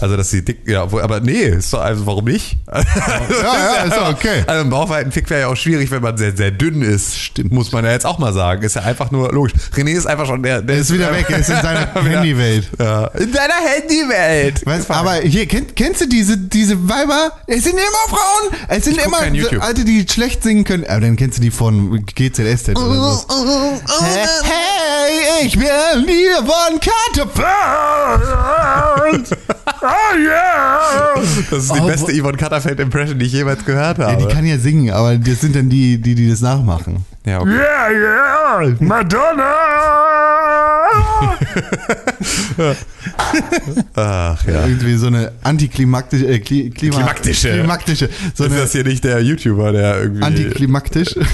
Also, dass sie dick. Ja, obwohl, aber nee, ist doch, also warum nicht? Ja, ja, ist doch okay. Also, ein bauchweiten Fick wäre ja auch schwierig, wenn man sehr, sehr dünn ist. Stimmt. Muss man ja jetzt auch mal sagen. Ist ja einfach nur logisch. René ist einfach schon der. der Er ist wieder weg, er ist in seiner Handywelt. Ja. In deiner Handywelt. Weißt, aber hier, kennt, kennst du diese, diese Weiber? Es sind immer Frauen. Es sind Ich immer so. Alte, die schlecht singen können. Aber dann kennst du die von GZSZ oder so. Hey, ich bin Liebe von Katapult. Oh yeah. Das ist die Oh, beste Yvonne Katterfeld-Impression, die ich jemals gehört Ja, habe. die kann ja singen, aber das sind dann die, die, die das nachmachen. ja, okay. Yeah, yeah. Madonna. Ach ja. Irgendwie so eine antiklimaktische, äh, Kli, Klima, Klimaktische. klimaktische, so ist eine das hier nicht der YouTuber, der irgendwie. antiklimaktisch.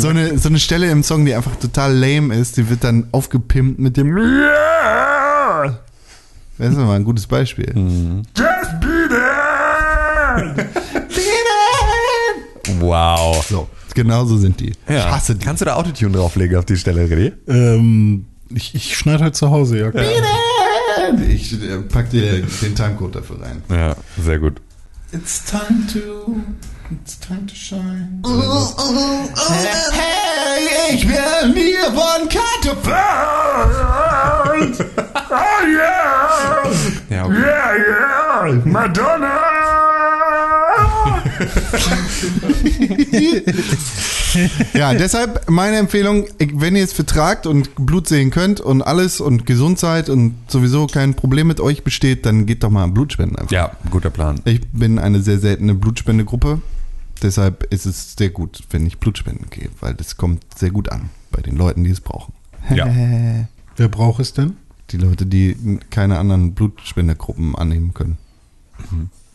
So eine, so eine Stelle im Song, die einfach total lame ist, die wird dann aufgepimpt mit dem. Yeah. Das ist mal ein gutes Beispiel. Just be there. wow. So, genau so sind die. Ich hasse die. Kannst du da Autotune drauflegen auf die Stelle, René? Ähm, ich ich schneide halt zu Hause, ja. Ich äh, pack dir den Timecode dafür rein. Ja, sehr gut. It's time to, it's time to shine. Hey, ich bin hier von Katapult. Oh yeah. Ja, okay. Yeah, yeah. Madonna. Ja, deshalb meine Empfehlung, wenn ihr es vertragt und Blut sehen könnt und alles und gesund seid und sowieso kein Problem mit euch besteht, dann geht doch mal Blutspenden einfach. ja, guter Plan. Ich bin eine sehr seltene Blutspendegruppe. Deshalb ist es sehr gut, wenn ich Blutspenden gehe, weil das kommt sehr gut an bei den Leuten, die es brauchen. Ja. Wer braucht es denn? Die Leute, die keine anderen Blutspendegruppen annehmen können.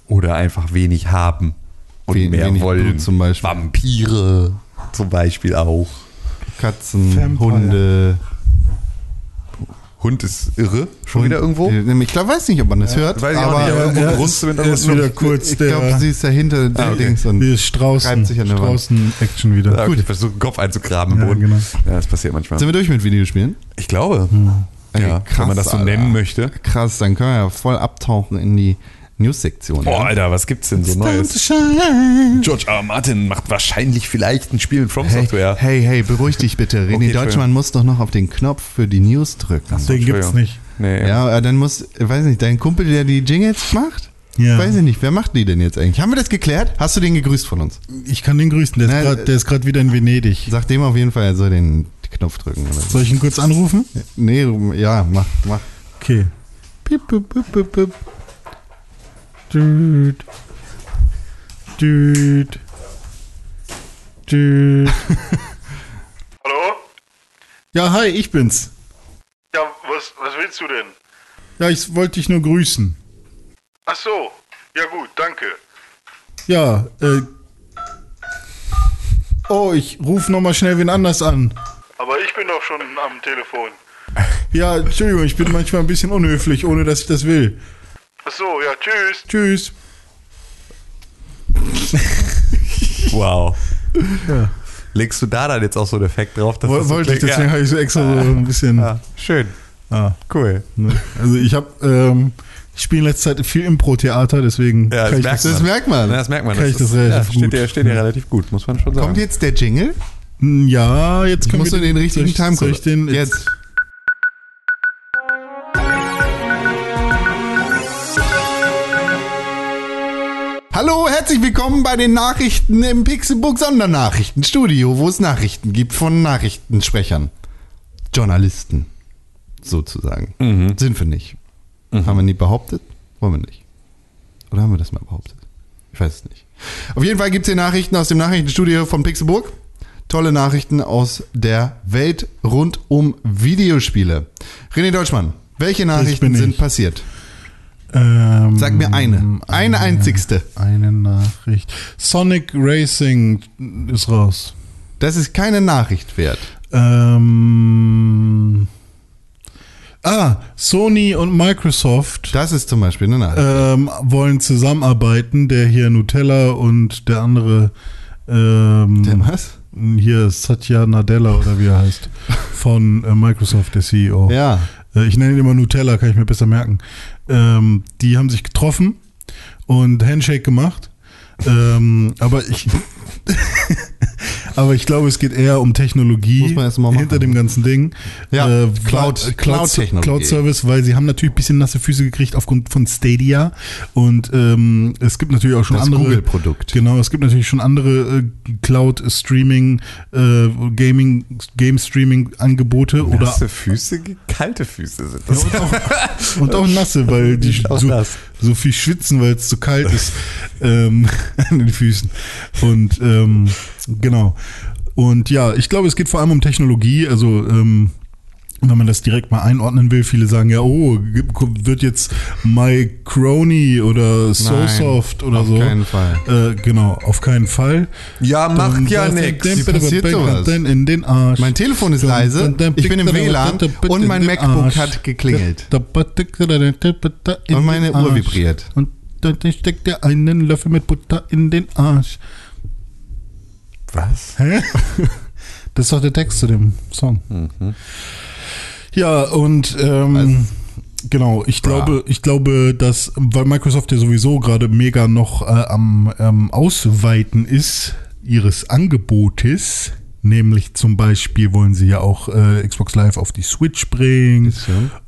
Oder einfach wenig haben und We- mehr wenig wollen. Blut zum Beispiel. Vampire zum Beispiel auch. Katzen, Vampire. Hunde. Hund ist irre. Schon wieder irgendwo? Ich glaube, weiß nicht, ob man das hört. Weiß ich auch aber nicht, aber er du mit ist, er wieder kurz ich der, glaube, sie ist dahinter Ah, okay. Dings und die ist Straußen, sich an der Wand. Straußen-Action wieder. Ja, okay, ich versuche den Kopf einzugraben im Ja, Boden. genau. Ja, das passiert manchmal. Sind wir durch mit Videospielen? Ich glaube. Ey, Ja, wenn man das so Alter. nennen möchte. Krass, dann können wir ja voll abtauchen in die News-Sektion. Boah, Alter, was gibt's denn so Neues? George R. Martin macht wahrscheinlich vielleicht ein Spiel in From Hey, Software. hey, hey, beruhig dich bitte. René Okay, Deutschmann muss doch noch auf den Knopf für die News drücken. Den gibt's nicht. Nee. Ja, äh, dann muss, weiß nicht, dein Kumpel, der die Jingles macht? Ja. Weiß ich nicht, wer macht die denn jetzt eigentlich? Haben wir das geklärt? Hast du den gegrüßt von uns? Ich kann den grüßen, der ist gerade wieder in Venedig. Sag dem auf jeden Fall, er soll den Knopf drücken. Oder so. Soll ich ihn kurz anrufen? Nee, ja, mach, mach. Okay. Piep, piep, piep, piep. Düt. Düt. Düt. Hallo? Ja, hi, ich bin's. Ja, was, was willst du denn? Ja, ich wollte dich nur grüßen. Ach so. Ja gut, danke. Ja, äh. Oh, ich ruf noch mal schnell wen anders an. Aber ich bin doch schon am Telefon. Ja, Entschuldigung, ich bin manchmal ein bisschen unhöflich, ohne dass ich das will. Ach so, ja, tschüss. Tschüss. Wow. Ja. Legst du da dann jetzt auch so einen Effekt drauf? Dass Woll- das so Wollte ich, deswegen habe ich so extra so ein bisschen. ja. ja, schön. Ah, Cool. ne. Also ich habe, ähm, ich spiele in letzter Zeit viel Impro-Theater, deswegen Ja, kann ich das das. Das merkt man. Ja, das merkt man. Kann ich das relativ ja, steht gut. dir, steht dir relativ gut, muss man schon sagen. Kommt jetzt der Jingle? Ja, jetzt können wir du den richtigen Timecode? soll ich den Jetzt. Herzlich willkommen bei den Nachrichten im Pixelbook Sondernachrichtenstudio, wo es Nachrichten gibt von Nachrichtensprechern. Journalisten, sozusagen. Sind wir nicht. Haben wir nie behauptet? Wollen wir nicht. Oder haben wir das mal behauptet? Ich weiß es nicht. Auf jeden Fall gibt es hier Nachrichten aus dem Nachrichtenstudio von Pixelburg. Tolle Nachrichten aus der Welt rund um Videospiele. René Deutschmann, welche Nachrichten sind passiert? Ähm, Sag mir eine. Eine einzigste. Eine Nachricht. Sonic Racing ist raus. Das ist keine Nachricht wert. Ähm, ah, Sony und Microsoft Das ist zum Beispiel eine Nachricht. ähm, wollen zusammenarbeiten. Der hier Nutella und der andere ähm, Der was? hier Satya Nadella oder wie er heißt von äh, Microsoft, der CEO. Ja. Äh, Ich nenne ihn immer Nutella, kann ich mir besser merken. Ähm, die haben sich getroffen und Handshake gemacht. Ähm, aber ich, aber ich glaube, es geht eher um Technologie hinter dem ganzen Ding. Ja, Äh, Cloud- weil- Cloud-Technologie. Cloud Service, weil sie haben natürlich ein bisschen nasse Füße gekriegt aufgrund von Stadia und ähm, es gibt natürlich auch schon Das andere Google-Produkt. Genau, es gibt natürlich schon andere äh, Cloud Streaming, äh, Gaming, Game Streaming Angebote oder Nasse Füße, kalte Füße sind das. und auch, und auch nasse, weil die so, nass. so viel schwitzen, weil es zu kalt ist ähm, an den Füßen. Und ähm, genau. Und ja, ich glaube, es geht vor allem um Technologie. Also ähm, wenn man das direkt mal einordnen will, viele sagen ja, oh, wird jetzt Microny oder SoSoft oder auf so. keinen Fall. Äh, genau, auf keinen Fall. Ja, macht Dann ja nichts. dann- Wie passiert sowas? dann In den Arsch. Mein Telefon ist leise, dann- dann ich bin im WLAN und mein MacBook Arsch. hat geklingelt. Und meine Uhr vibriert. Und dann steckt er einen Löffel mit Butter in den Arsch. Was? Hä? Das ist doch der Text zu dem Song. Mhm. Ja, und ähm, genau, ich glaube, ich glaube, dass, weil Microsoft ja sowieso gerade mega noch äh, am ähm, Ausweiten ist ihres Angebotes, nämlich zum Beispiel wollen sie ja auch äh, Xbox Live auf die Switch bringen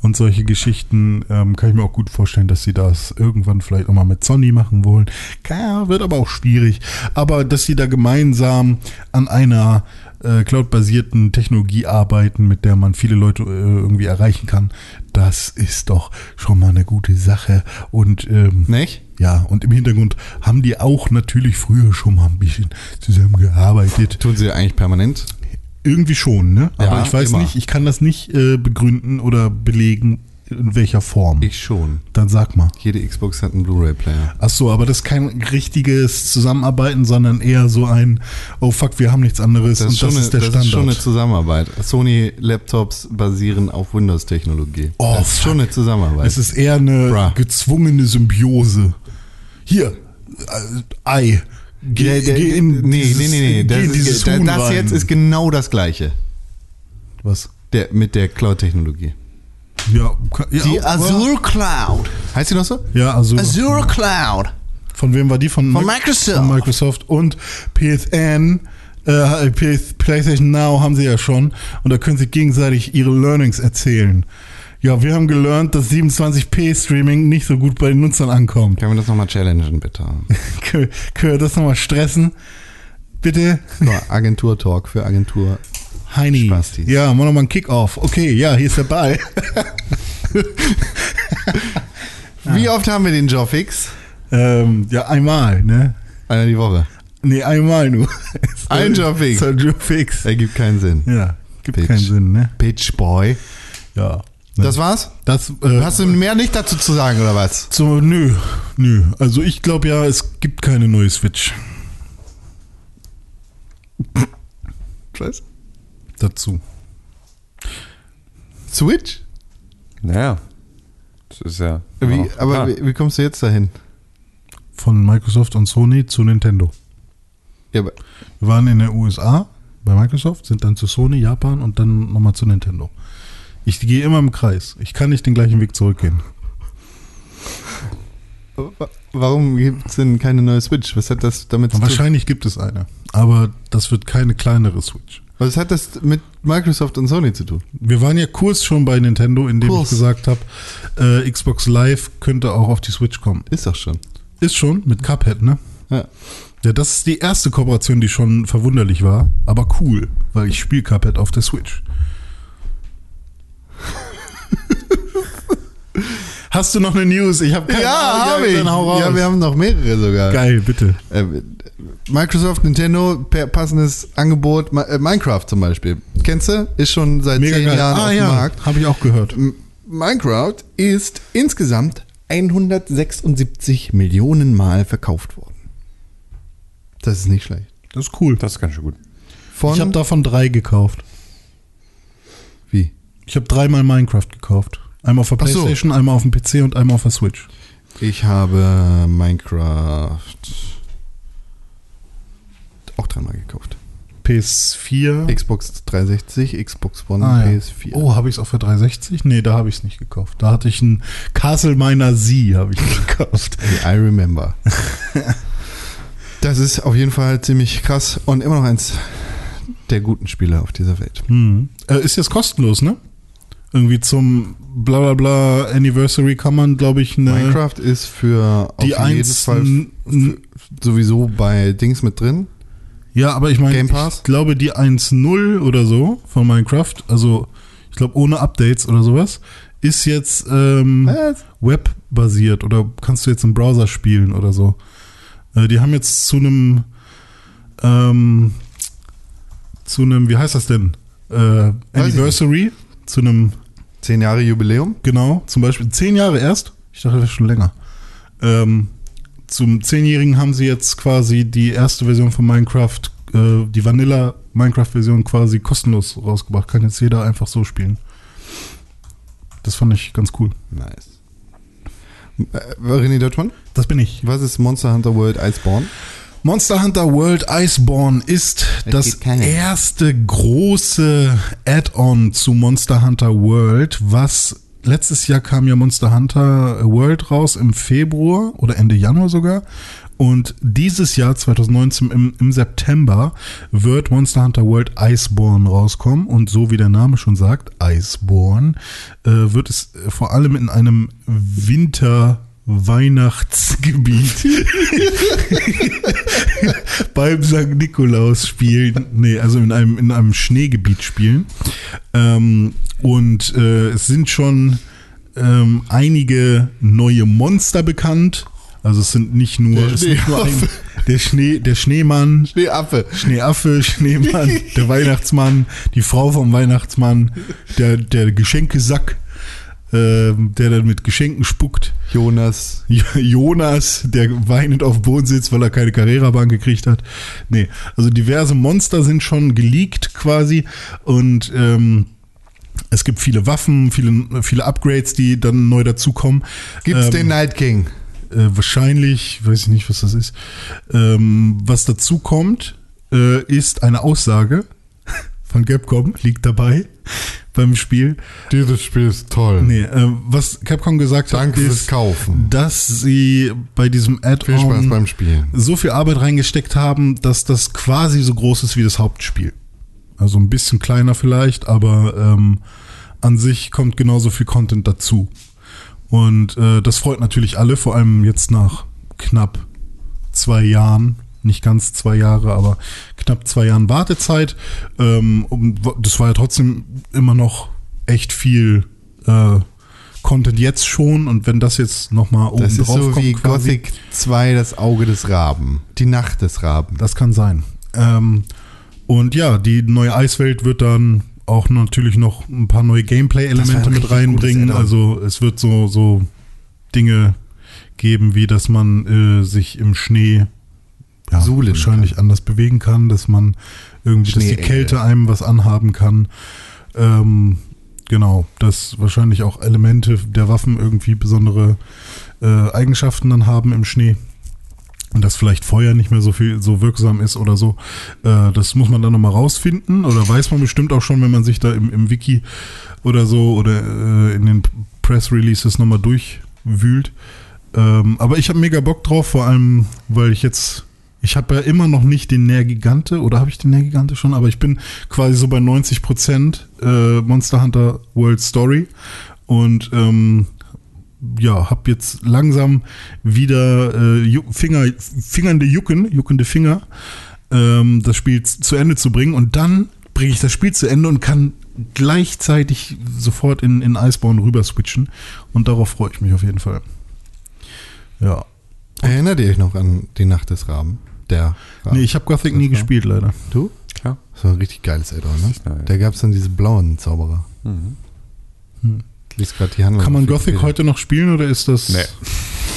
und solche Geschichten, ähm, kann ich mir auch gut vorstellen, dass sie das irgendwann vielleicht auch mal mit Sony machen wollen. Ja, wird aber auch schwierig. Aber dass sie da gemeinsam an einer äh, cloud-basierten Technologie arbeiten, mit der man viele Leute äh, irgendwie erreichen kann, das ist doch schon mal eine gute Sache. Und ähm, Nicht? Ja, und im Hintergrund haben die auch natürlich früher schon mal ein bisschen zusammengearbeitet. Tun sie eigentlich permanent? Irgendwie schon, ne? Aber Ja, ich weiß immer. nicht, ich kann das nicht äh, begründen oder belegen, in welcher Form. Ich schon. Dann sag mal. Jede Xbox hat einen Blu-ray-Player. Ach so, aber das ist kein richtiges Zusammenarbeiten, sondern eher so ein, oh fuck, wir haben nichts anderes Das, und ist schon, das eine, ist der das Standard. ist schon eine Zusammenarbeit. Sony-Laptops basieren auf Windows-Technologie. Oh, das ist fuck. schon eine Zusammenarbeit. es ist eher eine Bruh. gezwungene Symbiose. Hier, äh, Ei. Geh, Der- geh in nee, nee, nee, nee. Das, ist, das, das jetzt ist genau das Gleiche. Was? Der, mit der Cloud-Technologie. Ja, ja, Die Azure Cloud. Heißt die noch so? Ja, also Azure Cloud. von wem war die? Von, Von Mic- Microsoft. Von Microsoft und PSN, äh, PlayStation Now haben sie ja schon und da können sie gegenseitig ihre Learnings erzählen. Ja, wir haben gelernt, dass 27p Streaming nicht so gut bei den Nutzern ankommt. Können wir das nochmal challengen, bitte? Können wir das nochmal stressen? Bitte? So, Agentur-Talk für Agentur. Heini. Spastis. Ja, machen wir nochmal einen Kick-Off. Okay, ja, hier ist der Ball. Wie oft haben wir den Jobfix? ähm, ja, einmal, ne? Einer die Woche. Nee, einmal nur. Ein Jobfix. Ein Jobfix. Ergibt keinen Sinn. Ja, gibt Bitch. keinen Sinn, ne? Bitch Boy. Ja. Das war's? Das, äh, Hast du mehr nicht dazu zu sagen, oder was? so, nö, nö. Also ich glaube ja, es gibt keine neue Switch Was? dazu. Switch? Naja. Das ist ja. Wie, aber wie, wie kommst du jetzt dahin? Von Microsoft und Sony zu Nintendo. Ja, aber Wir waren in den USA bei Microsoft, sind dann zu Sony, Japan und dann nochmal zu Nintendo. Ich gehe immer im Kreis. Ich kann nicht den gleichen Weg zurückgehen. wa- warum gibt es denn keine neue Switch? Was hat das damit zu tun? Wahrscheinlich gibt es eine. Aber das wird keine kleinere Switch. Was hat das mit Microsoft und Sony zu tun? Wir waren ja kurz schon bei Nintendo, indem Kurs. ich gesagt habe, äh, Xbox Live könnte auch auf die Switch kommen. Ist doch schon. Ist schon mit Cuphead, ne? Ja. Ja, das ist die erste Kooperation, die schon verwunderlich war, aber cool, weil ich spiele Cuphead auf der Switch. Hast du noch eine News? Ich habe keine Ja, habe ich. Dann hau raus. Ja, wir haben noch mehrere sogar. Geil, bitte. Äh, Microsoft, Nintendo, passendes Angebot. Äh, Minecraft zum Beispiel. Kennst du? Ist schon seit Mega zehn geil. Jahren ah auf dem ja, Markt. habe ich auch gehört. Minecraft ist insgesamt 176 Millionen Mal verkauft worden. Das ist nicht schlecht. Das ist cool. Das ist ganz schön gut. Von Ich habe davon drei gekauft. wie? Ich habe dreimal Minecraft gekauft. Einmal auf der Ach so. Playstation, einmal auf dem PC und einmal auf der Switch. Ich habe Minecraft auch dreimal gekauft. PS4. Xbox 360, Xbox One, Ah, ja. PS4. Oh, habe ich es auf der 360? Nee, da habe ich es nicht gekauft. Da hatte ich einen Castle Miner Z, habe ich gekauft. I remember. das ist auf jeden Fall ziemlich krass und immer noch eins der guten Spiele auf dieser Welt. Hm. Äh, ist jetzt kostenlos, ne? Irgendwie zum bla bla bla Anniversary kann man, glaube ich, eine. Minecraft ist für Die auf jeden Fall sowieso bei Dings mit drin. Ja, aber ich meine, ich glaube, die 1.0 oder so von Minecraft, also ich glaube ohne Updates oder sowas, ist jetzt ähm, webbasiert oder kannst du jetzt im Browser spielen oder so. Äh, die haben jetzt zu einem ähm, zu einem, wie heißt das denn? Äh, Anniversary, zu einem, Zehn Jahre Jubiläum. genau, zum Beispiel zehn Jahre erst. Ich dachte, das wäre schon länger. Ähm, zum Zehnjährigen haben sie jetzt quasi die erste Version von Minecraft, äh, die Vanilla Minecraft-Version quasi kostenlos rausgebracht. Kann jetzt jeder einfach so spielen. Das fand ich ganz cool. Nice. Äh, René Deutschmann, Das bin ich. was ist Monster Hunter World Iceborne? Monster Hunter World Iceborne ist das keiner. erste große Add-on zu Monster Hunter World, was letztes Jahr kam ja Monster Hunter World raus im Februar oder Ende Januar sogar. Und dieses Jahr, 2019, im, im September, wird Monster Hunter World Iceborne rauskommen. Und so wie der Name schon sagt, Iceborne, äh, wird es vor allem in einem Winter-Weihnachtsgebiet beim St. Nikolaus spielen. Nee, also in einem, in einem Schneegebiet spielen. Ähm, und äh, es sind schon ähm, einige neue Monster bekannt. Also es sind nicht nur, Der nicht nur ein, Schneeaffe. der Schnee, der Schneemann, Nee, Affe. Schneeaffe, Schneemann, der Weihnachtsmann, die Frau vom Weihnachtsmann, der, der Geschenkesack, der dann mit Geschenken spuckt. Jonas. Jonas, der weinend auf dem Boden sitzt, weil er keine Carrera-Bahn gekriegt hat. Nee, also diverse Monster sind schon geleakt quasi und ähm, es gibt viele Waffen, viele, viele Upgrades, die dann neu dazukommen. Gibt's Ähm, den Night King? äh, wahrscheinlich, weiß ich nicht, was das ist. Ähm, was dazu kommt, äh, ist eine Aussage von Capcom, liegt dabei beim Spiel. Dieses Spiel ist toll. Nee, äh, was Capcom gesagt Danke hat, ist, Kaufen. dass sie bei diesem Add-on so viel Arbeit reingesteckt haben, dass das quasi so groß ist wie das Hauptspiel. Also ein bisschen kleiner vielleicht, aber ähm, an sich kommt genauso viel Content dazu. Und äh, das freut natürlich alle, vor allem jetzt nach knapp zwei Jahren, nicht ganz zwei Jahre, aber knapp zwei Jahren Wartezeit. Ähm, das war ja trotzdem immer noch echt viel äh, Content jetzt schon. Und wenn das jetzt nochmal oben Das ist drauf so kommt, wie quasi, Gothic 2, das Auge des Raben. Die Nacht des Raben. das kann sein. Ähm, und ja, die neue Eiswelt wird dann auch natürlich noch ein paar neue Das Gameplay-Elemente mit reinbringen. Also es wird so, so Dinge geben, wie dass man äh, sich im Schnee ja, Suhlen wahrscheinlich anders bewegen kann, dass man irgendwie, dass die. Kälte einem was anhaben kann. Ähm, genau, dass wahrscheinlich auch Elemente der Waffen irgendwie besondere äh, Eigenschaften dann haben im Schnee und dass vielleicht Feuer nicht mehr so viel so wirksam ist oder so. Äh, das muss man dann nochmal rausfinden oder weiß man bestimmt auch schon, wenn man sich da im, im Wiki oder so oder äh, in den Press Releases nochmal durchwühlt. Ähm, aber ich habe mega Bock drauf, vor allem, weil ich jetzt, ich habe ja immer noch nicht den Nährgigante oder habe ich den Nährgigante schon, aber ich bin quasi so bei 90 Prozent äh, Monster Hunter World Story und ähm, ja, hab jetzt langsam wieder äh, Finger, fingernde Jucken, juckende Finger, ähm, das Spiel zu Ende zu bringen. Und dann bringe ich das Spiel zu Ende und kann gleichzeitig sofort in, in Iceborne rüber switchen. Und darauf freue ich mich auf jeden Fall. Ja. Erinnert ihr euch noch an die Nacht des Raben? Der Raben. Nee, ich habe Gothic nie gespielt, leider. Du? Klar. Das war ein richtig geiles Add-on, ne? nice. Da gab es dann diese blauen Zauberer. Mhm. Ich lese gerade die Handlung. Kann man Gothic heute noch spielen oder ist das. Nee.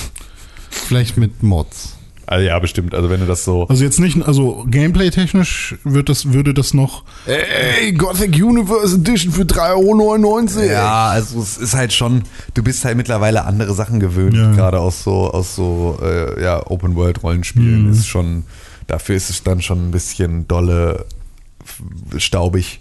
Vielleicht mit Mods. Also ja, bestimmt. Also wenn du das so. Also jetzt nicht, also gameplay-technisch wird das, würde das noch. Ey, Gothic Universe Edition für 3,99 Euro. Ja, also es ist halt schon, du bist halt mittlerweile andere Sachen gewöhnt, Ja. gerade aus so, aus so äh, ja, Open-World-Rollenspielen. Mhm. Ist schon, dafür ist es dann schon ein bisschen dolle staubig.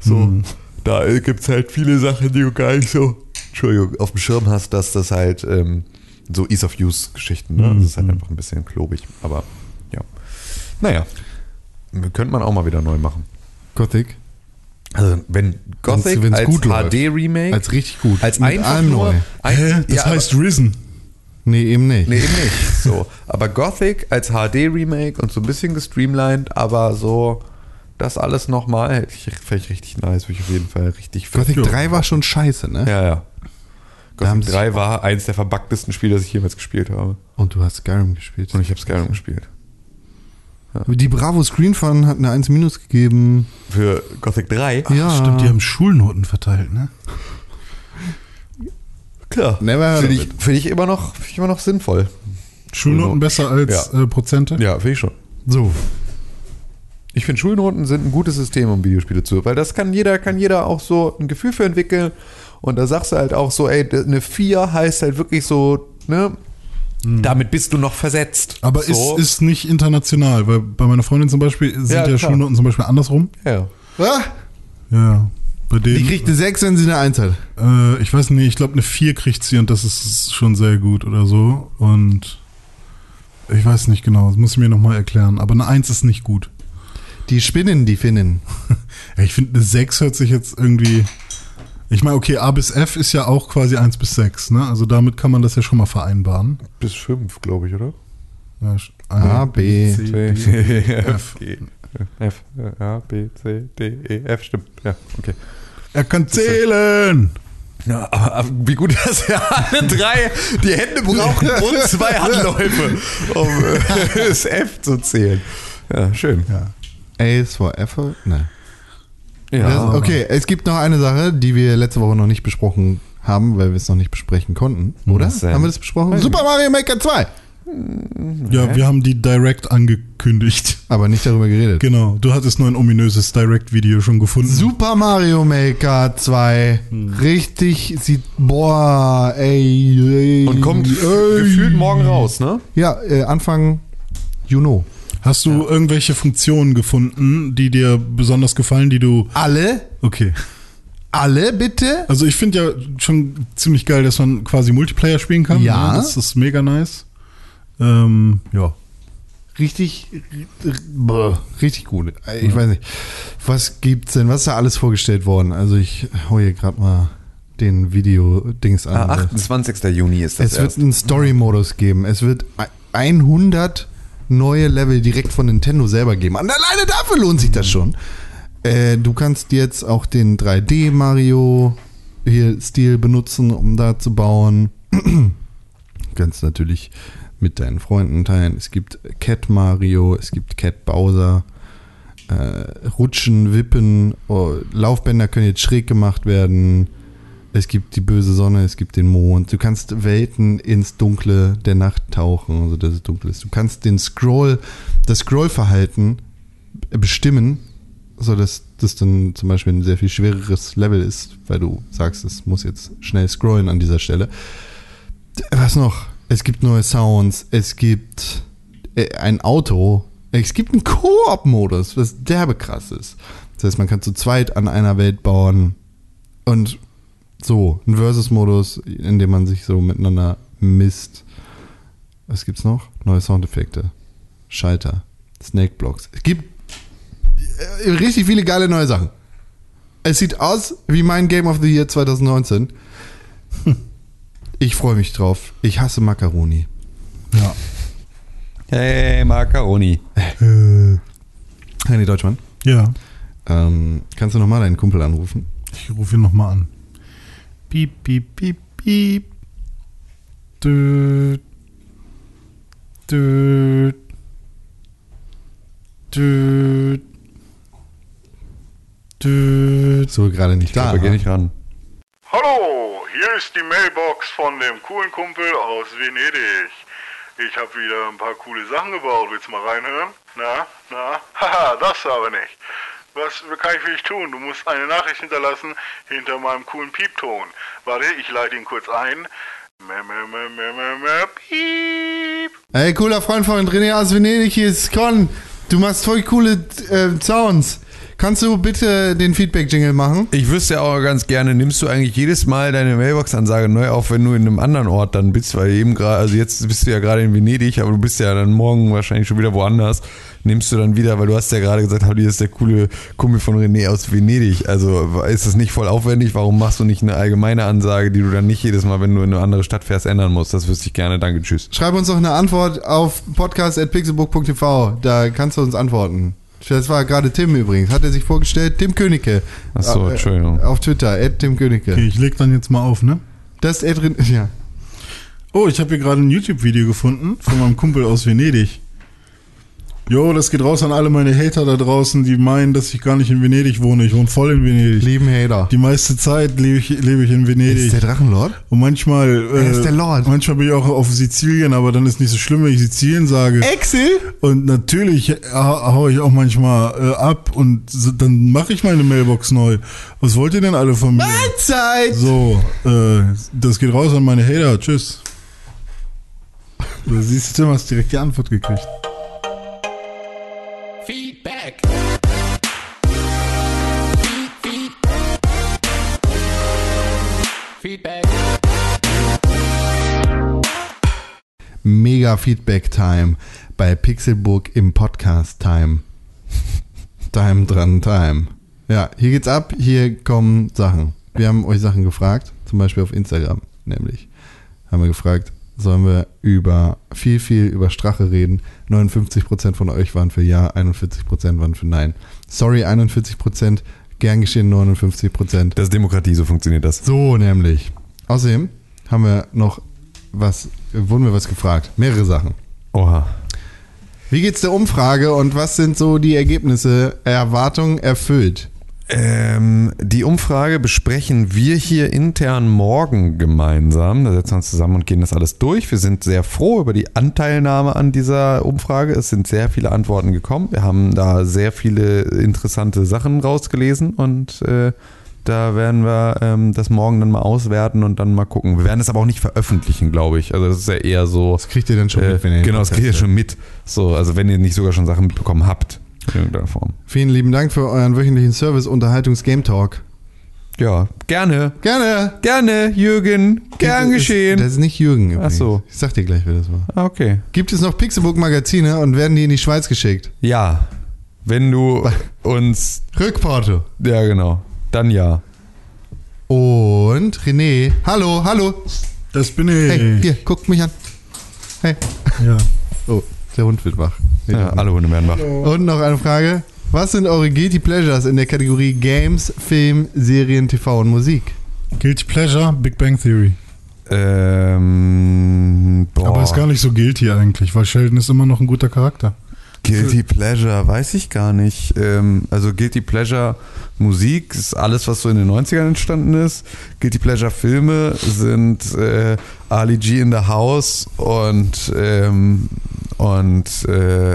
So, Mhm. da gibt es halt viele Sachen, die du gar nicht so, Entschuldigung, auf dem Schirm hast, dass das halt ähm, so Ease-of-Use-Geschichten, ne? Das ist halt einfach ein bisschen klobig, aber ja. Naja, könnte man auch mal wieder neu machen. Gothic. Also wenn Gothic wenn's als gut läuft. HD-Remake Als richtig gut. als Mit einfach nur neu. ein, Hä? Das ja, heißt Risen. Nee, eben nicht. aber, nee eben nicht so aber Gothic als HD Remake und so ein bisschen gestreamlined aber so das alles nochmal hätte ich vielleicht richtig nice würde ich auf jeden Fall richtig Gothic Ja. 3 war schon scheiße, ne? ja ja Gothic sie- 3 war eins der verbuggtesten Spiele das ich jemals gespielt habe Und du hast Skyrim gespielt. und ich habe Skyrim gespielt Die Bravo Screen Fun hat eine 1 Minus gegeben. für Gothic 3 ja. Stimmt, die haben Schulnoten verteilt, ne? klar finde ich, find ich immer noch finde ich immer noch sinnvoll Schulnoten besser als Ja. äh, Prozente? ja finde ich schon So. Ich finde Schulnoten sind ein gutes System, um Videospiele zu, weil das kann jeder, kann jeder auch so ein Gefühl für entwickeln. Und da sagst du halt auch so, ey, eine 4 heißt halt wirklich so, ne? Damit bist du noch versetzt. Hm. Aber so. ist, ist nicht international, weil bei meiner Freundin zum Beispiel sind Ja, ja. Schulnoten zum Beispiel andersrum. Ja. Ah, Ja. Bei die denen. kriegt eine 6, wenn sie eine 1 hat. Äh, ich weiß nicht, ich glaube eine 4 kriegt sie und das ist schon sehr gut oder so. Und ich weiß nicht genau, das muss ich mir nochmal erklären. Aber eine 1 ist nicht gut. Die Spinnen, die Finnen. Ja, ich finde, eine 6 hört sich jetzt irgendwie. Ich meine, okay, A bis F ist ja auch quasi 1 bis 6, ne? Also damit kann man das ja schon mal vereinbaren. Bis 5, glaube ich, oder? Ja, sch- A, B, C, C, D. F, F, A, B, C, D, E, F, stimmt. Ja, okay. Er kann zählen! Ja, aber, wie gut, dass wir alle drei die Hände brauchen und zwei Handläufe, um äh, das F zu zählen. Ja, schön. Ja. A ist for Effort? Nein. Ja, Das, okay, es gibt noch eine Sache, die wir letzte Woche noch nicht besprochen haben, weil wir es noch nicht besprechen konnten, oder? Was denn? Haben wir das besprochen? Weiß Super Mario Maker 2! Ja, wir haben die Direct angekündigt. Aber nicht darüber geredet. Genau, du hattest nur ein ominöses Direct-Video schon gefunden. Super Mario Maker 2. Richtig sieht. Boah, ey. ey Und kommt ey. gefühlt morgen raus, ne? Ja, äh, Anfang Juni. Hast du irgendwelche Funktionen gefunden, die dir besonders gefallen, die du. Alle? Okay. Alle bitte? Also ich finde ja schon ziemlich geil, dass man quasi Multiplayer spielen kann. Ja. ne? Das ist mega nice. Ähm, ja. Richtig, richtig gut. Ich weiß nicht. Was gibt's denn? Was ist da alles vorgestellt worden? Also ich hau hier gerade mal den Video-Dings an. Ah, 28. Juni ist das es wird erst. einen Story-Modus geben. Es wird 100 neue Level direkt von Nintendo selber geben. Und alleine dafür lohnt sich das schon. Äh, du kannst jetzt auch den 3D Mario Stil benutzen, um da zu bauen. du kannst natürlich mit deinen Freunden teilen. Es gibt Cat Mario, es gibt Cat Bowser. Äh, Rutschen, Wippen, oh, Laufbänder können jetzt schräg gemacht werden. Es gibt die böse Sonne, es gibt den Mond. Du kannst Welten ins Dunkle der Nacht tauchen, also dass es dunkel ist. Du kannst den Scroll, das Scrollverhalten bestimmen, sodass das dann zum Beispiel ein sehr viel schwereres Level ist, weil du sagst, es muss jetzt schnell scrollen an dieser Stelle. Was noch? Es gibt neue Sounds, es gibt äh, ein Auto, es gibt einen Koop-Modus, was derbe krass ist. Das heißt, man kann zu zweit an einer Welt bauen und so, ein Versus-Modus, in dem man sich so miteinander misst. Was gibt's noch? Neue Soundeffekte, Schalter, Snake-Blocks. Es gibt äh, richtig viele geile neue Sachen. Es sieht aus wie mein Game of the Year 2019. Ich freue mich drauf. Ich hasse Macaroni. Ja. Hey, Macaroni. René Deutschmann. Ja. Ähm, kannst du nochmal deinen Kumpel anrufen? Ich rufe ihn nochmal an. Piep, piep, piep, piep. Düt. Düt. Düt. Düt. So gerade nicht da. Aber geh nicht ran. Hallo, hier ist die Mailbox von dem coolen Kumpel aus Venedig. Ich habe wieder ein paar coole Sachen gebaut. Willst du mal reinhören? Na, na? Haha, das aber nicht. Was kann ich für dich tun? Du musst eine Nachricht hinterlassen hinter meinem coolen Piepton. Warte, ich leite ihn kurz ein. Piep. Ey, cooler Freund von René aus Venedig, hier ist Con. Du machst voll coole äh, Sounds. Kannst du bitte den Feedback-Jingle machen? Ich wüsste ja auch ganz gerne, nimmst du eigentlich jedes Mal deine Mailbox-Ansage neu auf, wenn du in einem anderen Ort dann bist, weil eben gerade, also jetzt bist du ja gerade in Venedig, aber du bist ja dann morgen wahrscheinlich schon wieder woanders. Nimmst du dann wieder, weil du hast ja gerade gesagt, Halli ist der coole Kumpel von René aus Venedig. Also ist das nicht voll aufwendig? Warum machst du nicht eine allgemeine Ansage, die du dann nicht jedes Mal, wenn du in eine andere Stadt fährst, ändern musst? Das wüsste ich gerne. Danke, tschüss. Schreib uns doch eine Antwort auf podcast.pixelbook.tv. Da kannst du uns antworten. Das war gerade Tim übrigens. Hat er sich vorgestellt? Tim Königke. Ach so, Äh, Entschuldigung. Auf Twitter, at Tim Königke. Okay, ich leg dann jetzt mal auf, ne? Das ist Adrian, ja. Oh, ich habe hier gerade ein YouTube-Video gefunden von meinem Kumpel aus Venedig. Jo, das geht raus an alle meine Hater da draußen, die meinen, dass ich gar nicht in Venedig wohne. Ich wohne voll in Venedig. Lieben Hater. Die meiste Zeit lebe ich, lebe ich in Ist Venedig. der Drachenlord? Und manchmal, äh, Er ist der Lord. manchmal bin ich auch auf Sizilien, aber dann ist nicht so schlimm, wenn ich Sizilien sage. Excel? Und natürlich äh, hau ich auch manchmal äh, ab und so, dann mache ich meine Mailbox neu. Was wollt ihr denn alle von mir? Zeit! So, äh, das geht raus an meine Hater. Tschüss. Du siehst, Tim hast direkt die Antwort gekriegt. Feedback. Feed, feed. Feedback. Mega Feedback Time bei Pixelburg im Podcast Time. Time dran Time. Ja, hier geht's ab, hier kommen Sachen. Wir haben euch Sachen gefragt, zum Beispiel auf Instagram, nämlich haben wir gefragt, sollen wir über viel, viel über Strache reden. 59% von euch waren für Ja, 41% waren für Nein. Sorry, 41%, gern geschehen 59%. Das ist Demokratie, so funktioniert das. So nämlich. Außerdem haben wir noch was, wurden wir was gefragt. Mehrere Sachen. Oha. Wie geht's der Umfrage und was sind so die Ergebnisse, Erwartungen erfüllt? Ähm, die Umfrage besprechen wir hier intern morgen gemeinsam. Da setzen wir uns zusammen und gehen das alles durch. Wir sind sehr froh über die Anteilnahme an dieser Umfrage. Es sind sehr viele Antworten gekommen. Wir haben da sehr viele interessante Sachen rausgelesen und äh, da werden wir ähm, das morgen dann mal auswerten und dann mal gucken. Wir werden es aber auch nicht veröffentlichen, glaube ich. Also das ist ja eher so. Das kriegt ihr dann schon äh, mit, wenn ihr Genau, das kriegt ihr schon mit. So, also wenn ihr nicht sogar schon Sachen mitbekommen habt. In irgendeiner Form. Vielen lieben Dank für euren wöchentlichen Service Unterhaltungs Game Talk. Ja, gerne. Gerne. Gerne, Jürgen. Gern Das geschehen. Ist, das ist nicht Jürgen übrigens. Ach so. Ich sag dir gleich, wer das war. Ah, okay. Gibt es noch Pixelbook Magazine und werden die in die Schweiz geschickt? Ja, wenn du uns. Rückporto. Ja, genau. Dann ja. Und René. Hallo, hallo. Das bin ich. Hey, hier, guckt mich an. Hey. Ja. Oh, der Hund wird wach. Ja alle Hunde werden wach. Und noch eine Frage. Was sind eure Guilty Pleasures in der Kategorie Games, Film, Serien, TV und Musik? Guilty Pleasure, Big Bang Theory. Ähm, boah. Aber ist gar nicht so guilty eigentlich, weil Sheldon ist immer noch ein guter Charakter. Guilty Pleasure, weiß ich gar nicht. Ähm, also Guilty Pleasure Musik ist alles, was so in den 90ern entstanden ist. Guilty Pleasure Filme sind äh, Ali G in the House und ähm, und äh,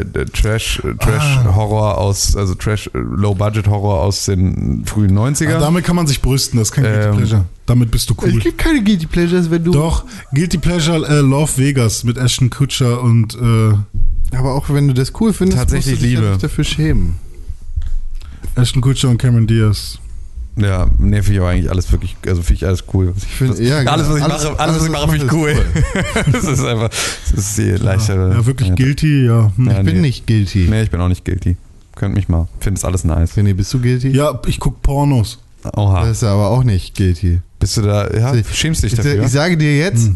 äh, Trash Trash Ah. Horror aus also Trash Low Budget Horror aus den frühen 90ern. Ah, damit kann man sich brüsten, das ist kein Guilty Ähm, Pleasure. Damit bist du Es cool. gibt keine Guilty Pleasures, wenn du. Doch, Guilty Pleasure äh, Love Vegas mit Ashton Kutcher und äh, Aber auch wenn du das cool findest, Tatsächlich musst du dich Liebe. ja nicht dafür schämen. Ashton Kutcher und Cameron Diaz. Ja, nee, finde ich aber eigentlich alles wirklich, also finde ich alles cool. Ich, find- was, ja, genau. alles, was ich Alles- mache, alles, was ich mache, finde ich cool. mache, das ist einfach, das ist die leichtere. Ja, wirklich Ja, guilty, ja. Hm. Ja, Ich bin nee. nicht guilty. Nee, ich bin auch nicht guilty. Könnt mich mal. Finde es alles nice. René, bist du guilty? Ja, ich guck Pornos. Oha. Das ist aber auch nicht guilty. Bist du da, ja, schämst dich Ich, dafür? ich sage dir jetzt, Hm.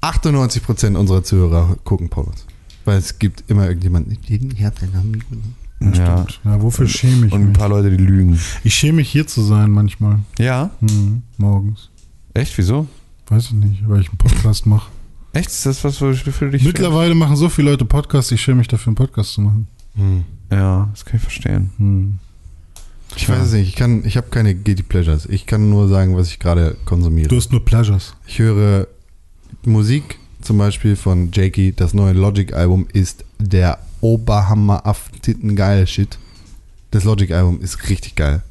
98% unserer Zuhörer gucken Pornos. Weil es gibt immer irgendjemanden, er noch nie gesehen. Ja, Ja. stimmt. Ja, wofür schäme ich Und ein mich? paar Leute, die lügen. Ich schäme mich hier zu sein manchmal. Ja? Hm, morgens. Echt? Wieso? Weiß ich nicht, weil ich einen Podcast mache. Echt? Ist das was für für dich? Mittlerweile machen so viele Leute Podcasts, ich schäme mich dafür, einen Podcast zu machen. Hm. Ja, das kann ich verstehen. Hm. Ich weiß es nicht, ich kann, ich habe keine Guilty Pleasures. Ich kann nur sagen, was ich gerade konsumiere. Du hast nur Pleasures. Ich höre Musik, zum Beispiel von Jakey. Das neue Logic-Album ist der Oberhammer auf Titten geil Shit. Das Logic-Album ist richtig geil.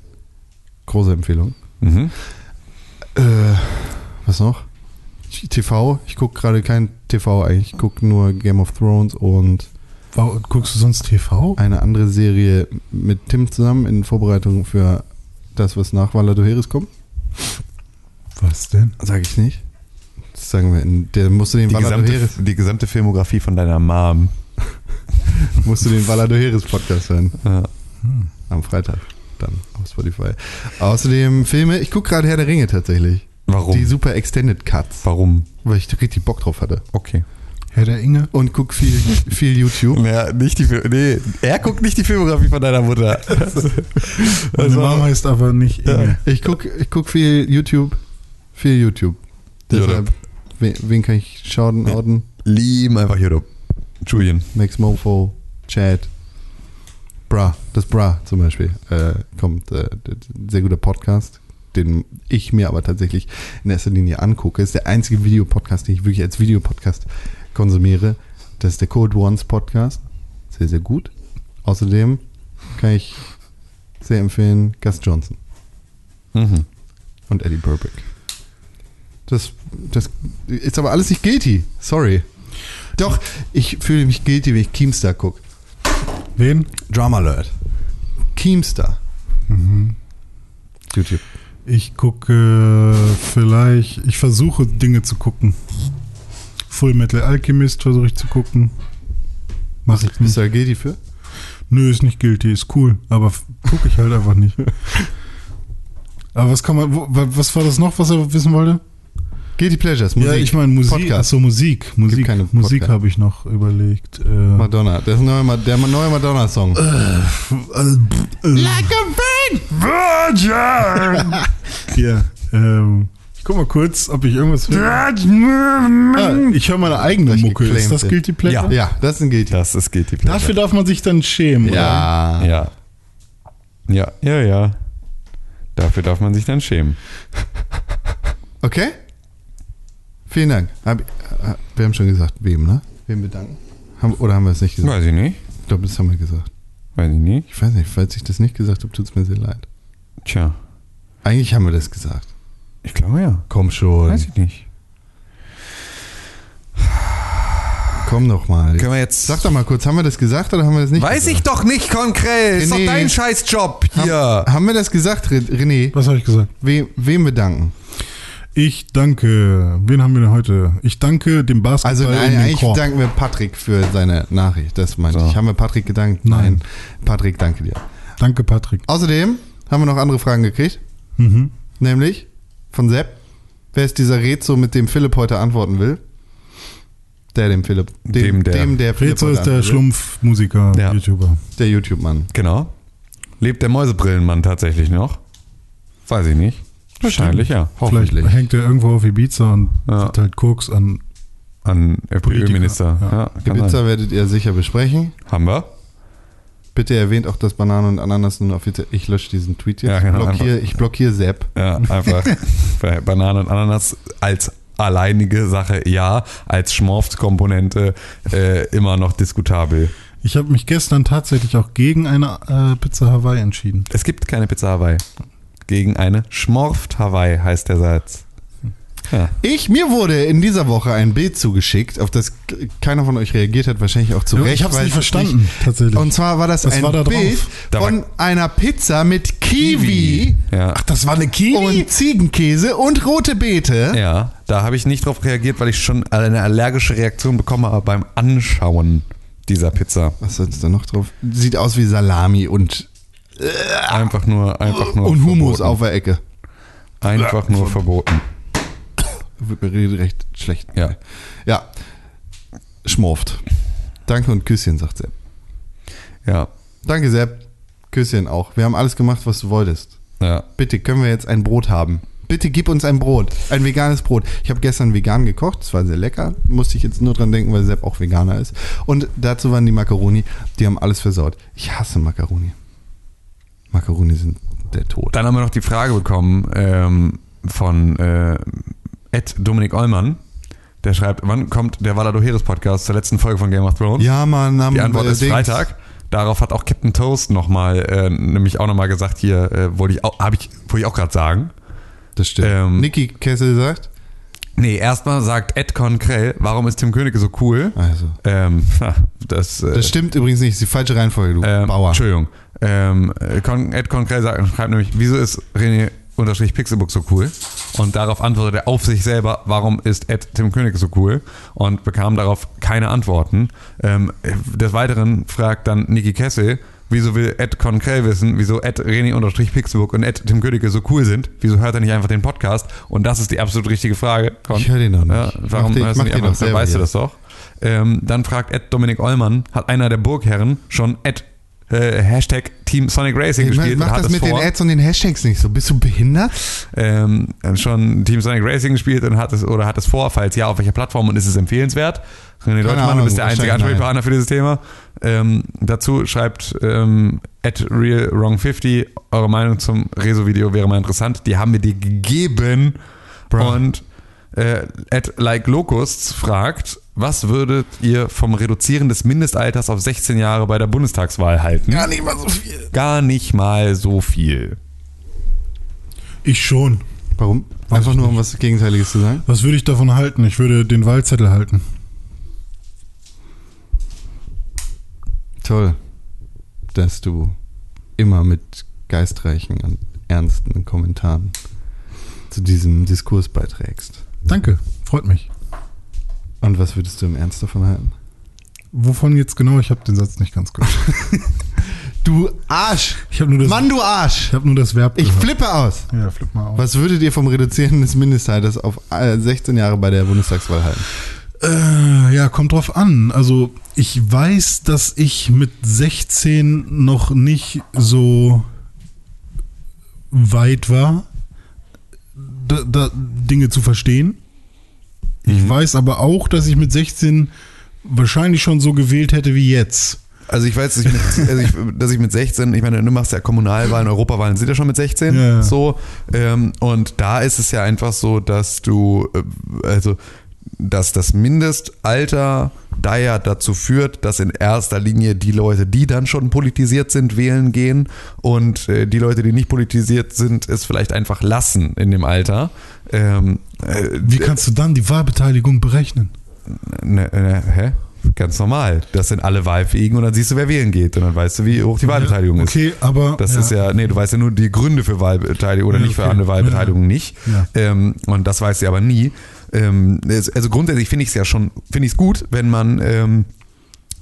Große Empfehlung. Mhm. Äh, was noch? TV. Ich gucke gerade kein TV eigentlich. Ich gucke nur Game of Thrones und Warum, guckst du sonst TV? eine andere Serie mit Tim zusammen in Vorbereitung für das, was nach Valadoheris kommt. Was denn? Sag ich nicht. Das sagen wir. In, der musst du den Die, gesamte, Valadoheris, die gesamte Filmografie von deiner Mom. musst du den Valadoheris Podcast hören. Ja. Am Freitag dann auf Spotify. Außerdem Filme. Ich gucke gerade Herr der Ringe tatsächlich. Warum? Die super Extended Cuts, Warum? weil ich richtig Bock drauf hatte. Okay. Herr der Inge? Und guck viel, viel YouTube. Ja, nicht die nee, er guckt nicht die Filmografie von deiner Mutter. Meine Mama heißt aber nicht Inge. Ich guck, ich guck viel YouTube. Viel YouTube. Deshalb, wen, wen kann ich schauen, orten? Lieben einfach YouTube. Julian. Max Mofo, Chad, Bra, das Bra zum Beispiel, äh, kommt äh, sehr guter Podcast, den ich mir aber tatsächlich in erster Linie angucke. Ist der einzige Videopodcast, den ich wirklich als Videopodcast konsumiere. Das ist der Code Ones Podcast. Sehr, sehr gut. Außerdem kann ich sehr empfehlen Gus Johnson Mhm. und Eddie Burbick. Das, das ist aber alles nicht guilty. Sorry. Doch, ich fühle mich guilty, wenn ich Keemstar gucke. Wen? Drama Alert. Keemstar. YouTube. Ich gucke vielleicht, ich versuche Dinge zu gucken. Full Metal Alchemist versuche ich zu gucken. Mach ich Bist nicht. du da guilty für? Nö, ist nicht guilty, ist cool, aber gucke ich halt einfach nicht. Aber was kann man, was war das noch, was er wissen wollte? Guilty Pleasures, Musik. ja, ich meine Musik. Podcast. Achso, Musik. Musik, Musik habe ich noch überlegt. Äh, Madonna. Das ist neue, der neue Madonna-Song. Like a Virgin! Hier, ähm, ich guck mal kurz, ob ich irgendwas höre. Ah, ich höre meine eigene Gleich Mucke. Ist das sind. Guilty Pleasure? ja, das ist ein Guilty. Das ist Guilty Pleasure. Dafür darf man sich dann schämen, oder? ja. Ja. Ja, ja, ja. Dafür darf man sich dann schämen. Okay? Vielen Dank. Hab, wir haben schon gesagt, wem, ne? Wem bedanken? Haben, oder haben wir es nicht gesagt? Weiß ich nicht. Ich glaube, das haben wir gesagt. Weiß ich nicht. Ich weiß nicht, falls ich das nicht gesagt habe, tut es mir sehr leid. Tja. Eigentlich haben wir das gesagt. Ich glaube ja. Komm schon. Weiß ich nicht. Komm doch mal. Können wir jetzt. Sag doch mal kurz, haben wir das gesagt oder haben wir das nicht Weiß ich gesagt? doch nicht konkret. Ist doch dein Scheißjob hier. Haben, haben wir das gesagt, Re- René? Was habe ich gesagt? Wem, wem bedanken? Ich danke, wen haben wir denn heute? Ich danke dem Basketball Also nein, dem eigentlich Chor. danken wir Patrick für seine Nachricht. Das meinte So. ich. Haben wir Patrick gedankt? Nein. Patrick, danke dir. Danke, Patrick. Außerdem haben wir noch andere Fragen gekriegt. Mhm. Nämlich von Sepp. Wer ist dieser Rezo, mit dem Philipp heute antworten will? Der dem Philipp. Dem, der. Dem, der Philipp Rezo ist der. Schlumpfmusiker, Ja. YouTuber. Der YouTube-Mann. Genau. Lebt der Mäusebrillenmann tatsächlich noch? Weiß ich nicht. Wahrscheinlich ja. Hoffentlich. Vielleicht hängt er irgendwo auf Ibiza und Ja. halt Koks an. An. FPÖ-Minister. Ja. Ja. Ibiza sein. werdet ihr sicher besprechen. Haben wir? Bitte erwähnt auch, dass Banane und Ananas nun offiziell. Ich lösche diesen Tweet jetzt. Ja, genau, blockiere, einfach. ich blockiere Sepp. Ja, einfach bei Banane und Ananas als alleinige Sache ja, als Schmorft-Komponente äh, immer noch diskutabel. Ich habe mich gestern tatsächlich auch gegen eine äh, Pizza Hawaii entschieden. Es gibt keine Pizza Hawaii. Gegen eine Schmorft Hawaii heißt der Satz. Ja. Ich, mir wurde in dieser Woche ein Bild zugeschickt, auf das keiner von euch reagiert hat, wahrscheinlich auch zu Recht. ich habe es weil nicht verstanden, tatsächlich. Und zwar war das Was ein war da? Bild Da von einer Pizza mit Kiwi, Ja. Ach, das war eine Kiwi? und Ziegenkäse und rote Beete. ja, da habe ich nicht drauf reagiert, weil ich schon eine allergische Reaktion bekommen habe beim Anschauen dieser Pizza. Was soll's da noch drauf? Sieht aus wie Salami und, Einfach nur, einfach nur und verboten. auf der Ecke. Einfach nur verboten. Wird mir recht schlecht. Ja. Ja. Schmorft. Danke und Küsschen, sagt Sepp. Ja. Danke, Sepp. Küsschen auch. Wir haben alles gemacht, was du wolltest. Ja. Bitte, können wir jetzt ein Brot haben? Bitte gib uns ein Brot. Ein veganes Brot. Ich habe gestern vegan gekocht. Das war sehr lecker. Musste ich jetzt nur dran denken, weil Sepp auch Veganer ist. Und dazu waren die Macaroni. Die haben alles versaut. Ich hasse Macaroni. Macaroni sind der Tod. Dann haben wir noch die Frage bekommen ähm, von äh, Ed Dominik Eulmann. Der schreibt, wann kommt der Valadoheres Podcast zur letzten Folge von Game of Thrones? Ja, Mann. Haben Die Antwort wir ist Dings. Freitag. Darauf hat auch Captain Toast nochmal, äh, nämlich auch nochmal gesagt, hier äh, wollte ich auch, habe ich, wollte ich auch gerade sagen. Das stimmt. Ähm, Niki Kessel sagt. Nee, erstmal sagt Ed Konkrell, warum ist Tim Königke so cool? Also. Ähm, das, äh, Das stimmt übrigens nicht. Das ist die falsche Reihenfolge, du ähm, Bauer. Entschuldigung. Ähm, Con, Ed Konkrell sagt, schreibt nämlich, wieso ist René unterstrich Pixelbook so cool? Und darauf antwortet er auf sich selber, warum ist Ed Tim König so cool? Und bekam darauf keine Antworten. Ähm, des Weiteren fragt dann Niki Kessel, wieso will Ed Konkrell wissen, wieso Ed René unterstrich Pixelbook und Ed Tim Königke so cool sind? Wieso hört er nicht einfach den Podcast? Und das ist die absolut richtige Frage. Con. Ich höre den noch nicht. Ja, warum Mach den- hörst du mach nicht den einfach? Dann weißt du hier. das doch. Ähm, dann fragt Ed Dominik Eulmann, hat einer der Burgherren schon Ed äh, Hashtag Team Sonic Racing Hey, gespielt mach und hat das es mit vor, den Ads und den Hashtags nicht so. Bist du behindert? ähm, schon Team Sonic Racing gespielt und hat es oder hat es vor, falls ja, auf welcher Plattform und ist es empfehlenswert? René Deutschmann, du bist der einzige Ansprechpartner für dieses Thema. Ähm, dazu schreibt ähm, at real wrong 50 eure Meinung zum Rezo-Video wäre mal interessant. Die haben wir dir gegeben. Und äh, at like locusts fragt, was würdet ihr vom Reduzieren des Mindestalters auf 16 Jahre bei der Bundestagswahl halten? Gar nicht mal so viel. Gar nicht mal so viel. Ich schon. Warum? Weiß Einfach nur, um was Gegenteiliges zu sagen? Was würde ich davon halten? Ich würde den Wahlzettel halten. Toll, dass du immer mit geistreichen und ernsten Kommentaren zu diesem Diskurs beiträgst. Danke, freut mich. Und was würdest du im Ernst davon halten? Wovon jetzt genau? Ich habe den Satz nicht ganz gehört. Du Arsch! Ich habe nur das, Mann, du Arsch! ich habe nur das Verb Ich gehört. flippe aus! Ja, flipp mal auf. Was würdet ihr vom Reduzieren des Mindestalters auf äh, 16 Jahre bei der Bundestagswahl halten? Äh, ja, kommt drauf an. Also ich weiß, dass ich mit 16 noch nicht so weit war, da, da Dinge zu verstehen. Ich weiß aber auch, dass ich mit 16 wahrscheinlich schon so gewählt hätte wie jetzt. Also ich weiß, dass ich, mit, also ich, dass ich mit 16, ich meine, du machst ja Kommunalwahlen, Europawahlen sind ja schon mit 16, Ja, ja. so. Ähm, und da ist es ja einfach so, dass du, äh, also, dass das Mindestalter da ja dazu führt, dass in erster Linie die Leute, die dann schon politisiert sind, wählen gehen und äh, die Leute, die nicht politisiert sind, es vielleicht einfach lassen in dem Alter. Ähm, äh, Wie kannst du dann die Wahlbeteiligung berechnen? Ne, ne, hä? Ganz normal. Das sind alle Wahlfähigen und dann siehst du, wer wählen geht und dann weißt du, wie hoch die Wahlbeteiligung ist. Okay, aber Das ist ja, nee, du weißt ja nur die Gründe für Wahlbeteiligung oder Ja, nicht für okay. andere Wahlbeteiligung nicht. Ja. Ähm, und das weißt du aber nie. Ähm, also grundsätzlich finde ich es ja schon, finde ich es gut, wenn man, ähm,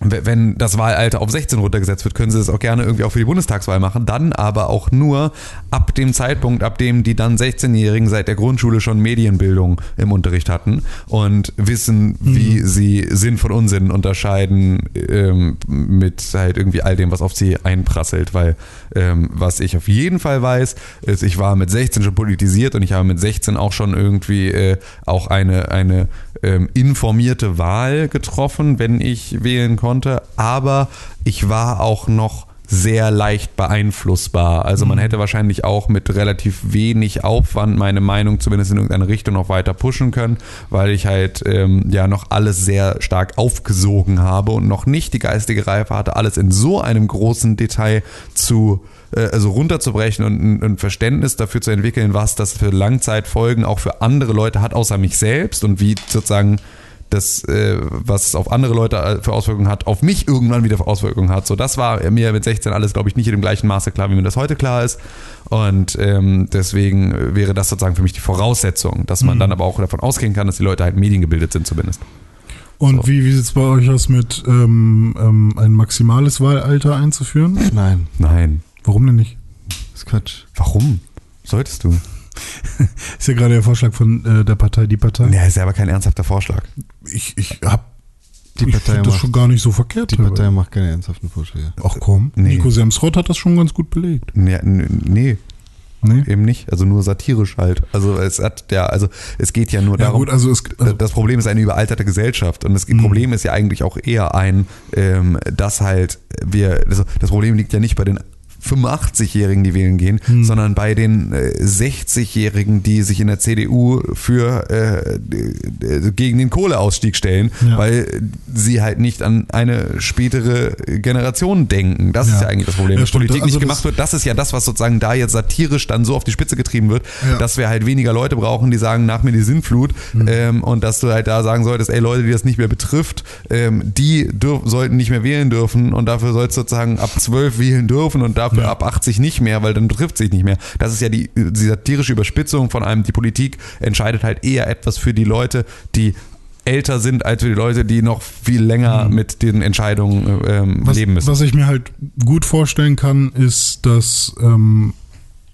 wenn das Wahlalter auf 16 runtergesetzt wird, können sie das auch gerne irgendwie auch für die Bundestagswahl machen. Dann aber auch nur ab dem Zeitpunkt, ab dem die dann 16-Jährigen seit der Grundschule schon Medienbildung im Unterricht hatten und wissen, wie sie Sinn von Unsinn unterscheiden ähm, mit halt irgendwie all dem, was auf sie einprasselt. Weil ähm, was ich auf jeden Fall weiß, ist, ich war mit 16 schon politisiert und ich habe mit 16 auch schon irgendwie äh, auch eine, eine ähm, informierte Wahl getroffen, wenn ich wählen konnte. Aber ich war auch noch sehr leicht beeinflussbar. Also man hätte wahrscheinlich auch mit relativ wenig Aufwand meine Meinung zumindest in irgendeine Richtung noch weiter pushen können, weil ich halt ähm, ja noch alles sehr stark aufgesogen habe und noch nicht die geistige Reife hatte, alles in so einem großen Detail zu äh, also runterzubrechen und ein, ein Verständnis dafür zu entwickeln, was das für Langzeitfolgen auch für andere Leute hat, außer mich selbst und wie sozusagen das, äh, was es auf andere Leute äh, für Auswirkungen hat, auf mich irgendwann wieder für Auswirkungen hat. So, das war mir mit 16 alles, glaube ich, nicht in dem gleichen Maße klar, wie mir das heute klar ist. Und ähm, deswegen wäre das sozusagen für mich die Voraussetzung, dass man dann aber auch davon ausgehen kann, dass die Leute halt mediengebildet sind zumindest. Und wie, wie sieht es bei euch aus mit ähm, ähm, ein maximales Wahlalter einzuführen? Nein, Nein. Warum denn nicht? das ist Quatsch. Warum? Solltest du? Ist ja gerade der Vorschlag von äh, der Partei Die Partei. Ja, ist ja aber kein ernsthafter Vorschlag. Ich, ich habe Die ich Partei, finde das macht, schon gar nicht so verkehrt. die Partei macht keine ernsthaften Vorschläge. Ach komm, Nee. Nico Semsrott hat das schon ganz gut belegt. Ja, nee, Nee? eben nicht. Also nur satirisch halt. Also es hat ja, also es geht ja nur Ja darum. gut, also es, also, das Problem ist eine überalterte Gesellschaft und das Mhm. Problem ist ja eigentlich auch eher ein, ähm, dass halt wir, also das Problem liegt ja nicht bei den 85-Jährigen, die wählen gehen, Mhm. sondern bei den äh, 60-Jährigen, die sich in der CDU für äh, gegen den Kohleausstieg stellen, Ja. weil sie halt nicht an eine spätere Generation denken. Das ist Ja. ja eigentlich das Problem. Ja, dass stimmt. Politik Also nicht das- gemacht wird. Das ist ja das, was sozusagen da jetzt satirisch dann so auf die Spitze getrieben wird, Ja. dass wir halt weniger Leute brauchen, die sagen, nach mir die Sintflut Mhm. ähm, und dass du halt da sagen solltest, ey Leute, die das nicht mehr betrifft, ähm, die sollten nicht mehr wählen dürfen und dafür sollst du sozusagen ab 12 wählen dürfen und dafür Ja. ab 80 nicht mehr, weil dann betrifft sich nicht mehr. Das ist ja die, die satirische Überspitzung von einem, die Politik entscheidet halt eher etwas für die Leute, die älter sind als für die Leute, die noch viel länger mit den Entscheidungen ähm, was, leben müssen. was ich mir halt gut vorstellen kann, ist, dass ähm,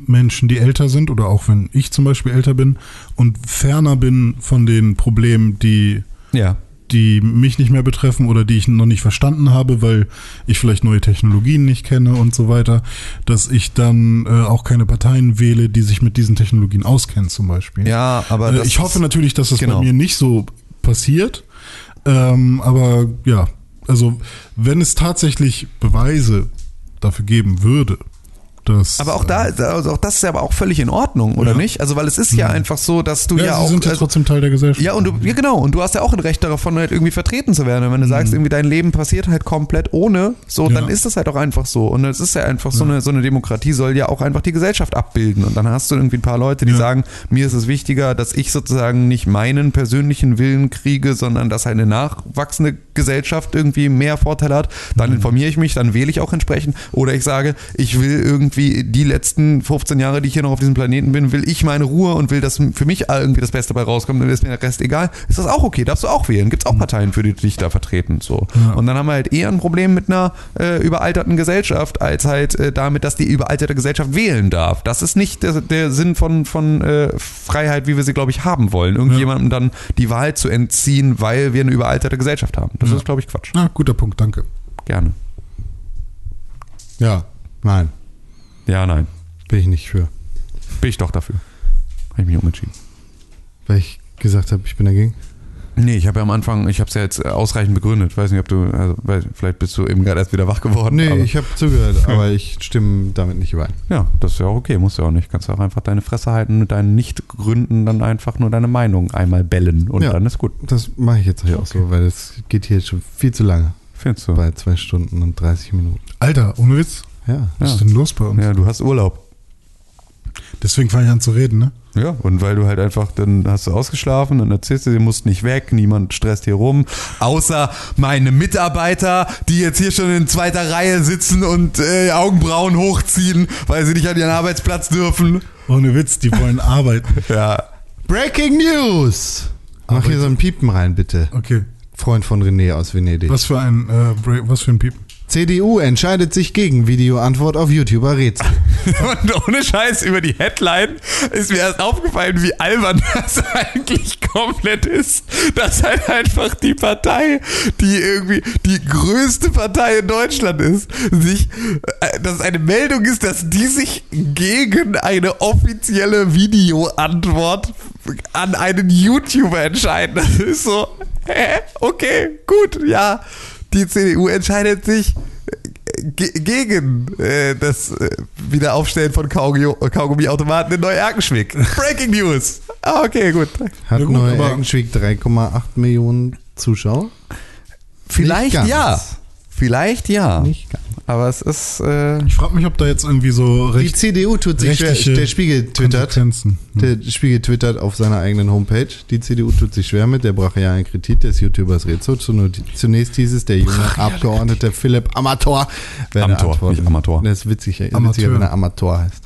Menschen, die älter sind, oder auch wenn ich zum Beispiel älter bin und ferner bin von den Problemen, die ja. Die mich nicht mehr betreffen oder die ich noch nicht verstanden habe, weil ich vielleicht neue Technologien nicht kenne und so weiter, dass ich dann äh, auch keine Parteien wähle, die sich mit diesen Technologien auskennen zum Beispiel. Ja, aber Äh, ich hoffe natürlich, dass das genau. bei mir nicht so passiert. Ähm, aber ja, also wenn es tatsächlich Beweise dafür geben würde, dass. Aber auch da, also auch das ist ja aber auch völlig in Ordnung, oder Ja. nicht? Also weil es ist ja einfach so, dass du ja, ja, sie auch sind ja also, trotzdem Teil der Gesellschaft. ja und du ja genau und du hast ja auch ein Recht davon halt irgendwie vertreten zu werden. Und wenn du sagst, irgendwie dein Leben passiert halt komplett ohne, so Ja. dann ist das halt auch einfach so. Und es ist ja einfach so eine so eine Demokratie soll ja auch einfach die Gesellschaft abbilden. Und dann hast du irgendwie ein paar Leute, die Ja. sagen, mir ist es wichtiger, dass ich sozusagen nicht meinen persönlichen Willen kriege, sondern dass eine nachwachsende Gesellschaft irgendwie mehr Vorteile hat. Dann informiere ich mich, dann wähle ich auch entsprechend. Oder ich sage, ich will irgendwie die letzten 15 Jahre, die ich hier noch auf diesem Planeten bin, will ich meine Ruhe und will, dass für mich irgendwie das Beste dabei rauskommt, dann ist mir der Rest egal. Ist das auch okay? Darfst du auch wählen? Gibt es auch Parteien, für die dich da vertreten? So. Ja. Und dann haben wir halt eher ein Problem mit einer äh, überalterten Gesellschaft, als halt äh, damit, dass die überalterte Gesellschaft wählen darf. Das ist nicht der, der Sinn von, von äh, Freiheit, wie wir sie, glaube ich, haben wollen. Irgendjemandem dann die Wahl zu entziehen, weil wir eine überalterte Gesellschaft haben. Das Ja. ist, glaube ich, Quatsch. Ah, guter Punkt, danke. Gerne. Ja, nein, Ja, nein. bin ich nicht für. Bin ich doch dafür. Habe ich mich umentschieden. Weil ich gesagt habe, ich bin dagegen. Nee, ich habe ja am Anfang, ich habe es ja jetzt ausreichend begründet. Weiß nicht, ob du, also, vielleicht bist du eben gerade erst wieder wach geworden. Nee, aber, ich habe zugehört, aber ich stimme damit nicht überein. Ja, das ist ja auch okay, musst du ja auch nicht. Kannst du auch einfach deine Fresse halten mit deinen Nicht-Gründen dann einfach nur deine Meinung einmal bellen und Ja. dann ist gut. Das mache ich jetzt hier auch so, weil es geht hier jetzt schon viel zu lange. Findest du? Bei zwei Stunden und 30 Minuten. Alter, ohne Witz. Ja. Was Ja. ist denn los bei uns? Ja, du hast Urlaub. Deswegen fange ich an zu reden, ne? Ja, und weil du halt einfach, dann hast du ausgeschlafen, dann erzählst du, du musst nicht weg, niemand stresst hier rum, außer meine Mitarbeiter, die jetzt hier schon in zweiter Reihe sitzen und äh, Augenbrauen hochziehen, weil sie nicht an ihren Arbeitsplatz dürfen. Ohne Witz, die wollen arbeiten. Ja, Breaking News! Mach hier so ein Piepen rein, bitte. Okay. Freund von René aus Venedig. Was für ein, äh, was für ein Piep. CDU entscheidet sich gegen Videoantwort auf YouTuber Rätsel. Und ohne Scheiß über die Headline ist mir erst aufgefallen, wie albern das eigentlich komplett ist. Dass halt einfach die Partei, die irgendwie die größte Partei in Deutschland ist, sich, äh, dass eine Meldung ist, dass die sich gegen eine offizielle Videoantwort an einen YouTuber entscheiden. Das ist so, hä? Okay, gut, ja. Die CDU entscheidet sich ge- gegen äh, das äh, Wiederaufstellen von Kaugummi- Kaugummiautomaten in Neu-Erkenschwick. Breaking News. Ah, okay, gut. Hat Ja gut, Neue aber- Erkenschwick 3,8 Millionen Zuschauer? Vielleicht ja. Vielleicht ja. Nicht ganz. Aber es ist. Äh, Ich frage mich, ob da jetzt irgendwie so Die recht, CDU tut sich schwer. Der Spiegel twittert. Konsequenzen. Der Spiegel twittert auf seiner eigenen Homepage. Die CDU tut sich schwer mit der brachialen Kritik des YouTubers Rezo. Zunächst hieß es, der junge Abgeordnete Philipp Amator werde Amator, antworten. nicht Amator. Das ist witzig, Amateur. witziger, wenn er Amator heißt.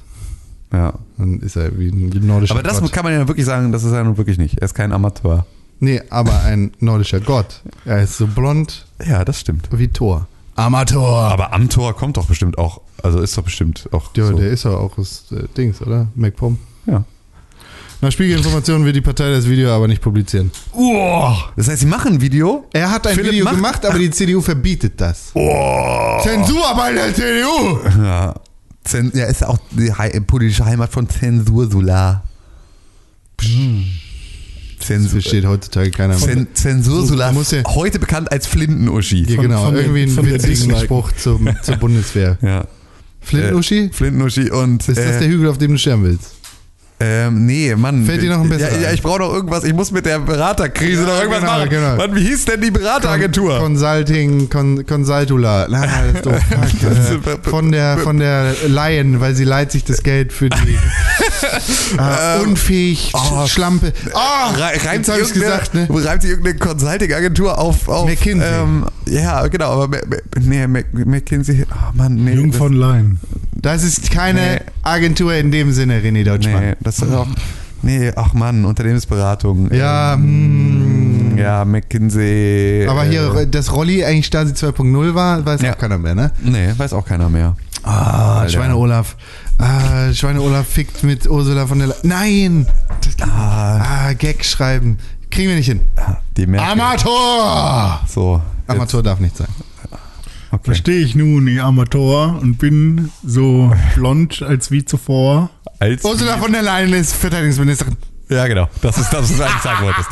ja. Dann ist er wie ein nordischer Aber das Gott. kann man ja wirklich sagen, das ist er nun wirklich nicht. Er ist kein Amateur. Nee, aber ein nordischer Gott. Er ist so blond Ja, das stimmt. wie Thor. Amator! Aber am Tor kommt doch bestimmt auch. Also ist doch bestimmt auch. Ja, so. der ist ja auch aus äh, Dings, oder? MacPom. ja. Nach Spiegelinformationen wird die Partei das Video aber nicht publizieren. Oh, das heißt, sie machen ein Video. Er hat ein Philipp Video macht- gemacht, aber die CDU verbietet das. Zensur bei der CDU! Ja. Zen ja, ist auch die politische Heimat von Zensur Solar. Das Zensur, versteht heutzutage keiner mehr. Muss ja- heute bekannt als Flinten-Uschi. Ja, genau, von irgendwie ein witzigen. Spruch zum, zur Bundeswehr. Ja. Flinten-Uschi? Äh, Flinten-Uschi und. ist das äh, der Hügel, auf dem du sterben willst? Ähm, nee, Mann. Fällt dir noch ein besserer Ja, ja ich brauche noch irgendwas. Ich muss mit der Beraterkrise Ja, noch irgendwas genau, machen. genau. Mann, wie hieß denn die Berateragentur? Consulting, Con, Consultula. Na, das ist doof. Fuck. Äh, von der, von der Lion, weil sie leiht sich das Geld für die äh, unfähig, oh. Schlampe. Ah, Re- reimt sich gesagt, ne? Reimt sich irgendeine Consulting-Agentur auf, auf McKinsey. Ähm, ja, genau, aber nee, McKinsey, oh Mann, nee. Jung von Leyen. Das ist keine Nee. Agentur in dem Sinne, René Deutschmann. Nee, das ist auch. Nee, ach Mann, Unternehmensberatung. Ja, ähm, mm, Ja, McKinsey. aber äh, hier, dass Rolli eigentlich Stasi 2.0 war, weiß Ja. auch keiner mehr, ne? Nee, weiß auch keiner mehr. Ah, Schweine Olaf. Ah, Schweine Olaf fickt mit Ursula von der Le Nein! Ah, Gag schreiben. Kriegen wir nicht hin. Die Merkel. Amateur! So. Amateur darf nicht sein. Okay. Verstehe ich nun, ich Amateur, und bin so blond als wie zuvor. Als Ursula von der Leyen ist Verteidigungsministerin. ja, genau. Das ist das, was du eigentlich sagen wolltest.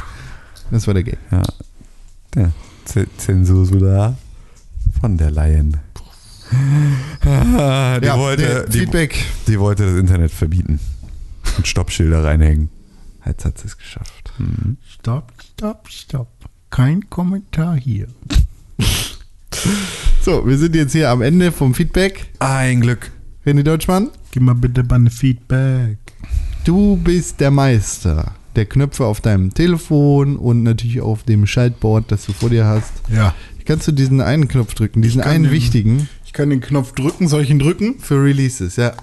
Das war der Gag. Ja. ja. Z Zensur Solar von der Leyen. Ah, die, Ja, wollte, der die, Feedback. die wollte das Internet verbieten. Und Stoppschilder reinhängen. Jetzt hat sie es geschafft. Stopp, stopp, stopp. Kein Kommentar hier. So, wir sind jetzt hier am Ende vom Feedback. Ein Glück. René Deutschmann, Gib mal bitte mal ein Feedback. du bist der Meister der Knöpfe auf deinem Telefon und natürlich auf dem Schaltboard, das du vor dir hast. Ja. Kannst du diesen einen Knopf drücken, diesen einen den- wichtigen Ich kann den Knopf drücken. Soll ich ihn drücken? für Releases, ja.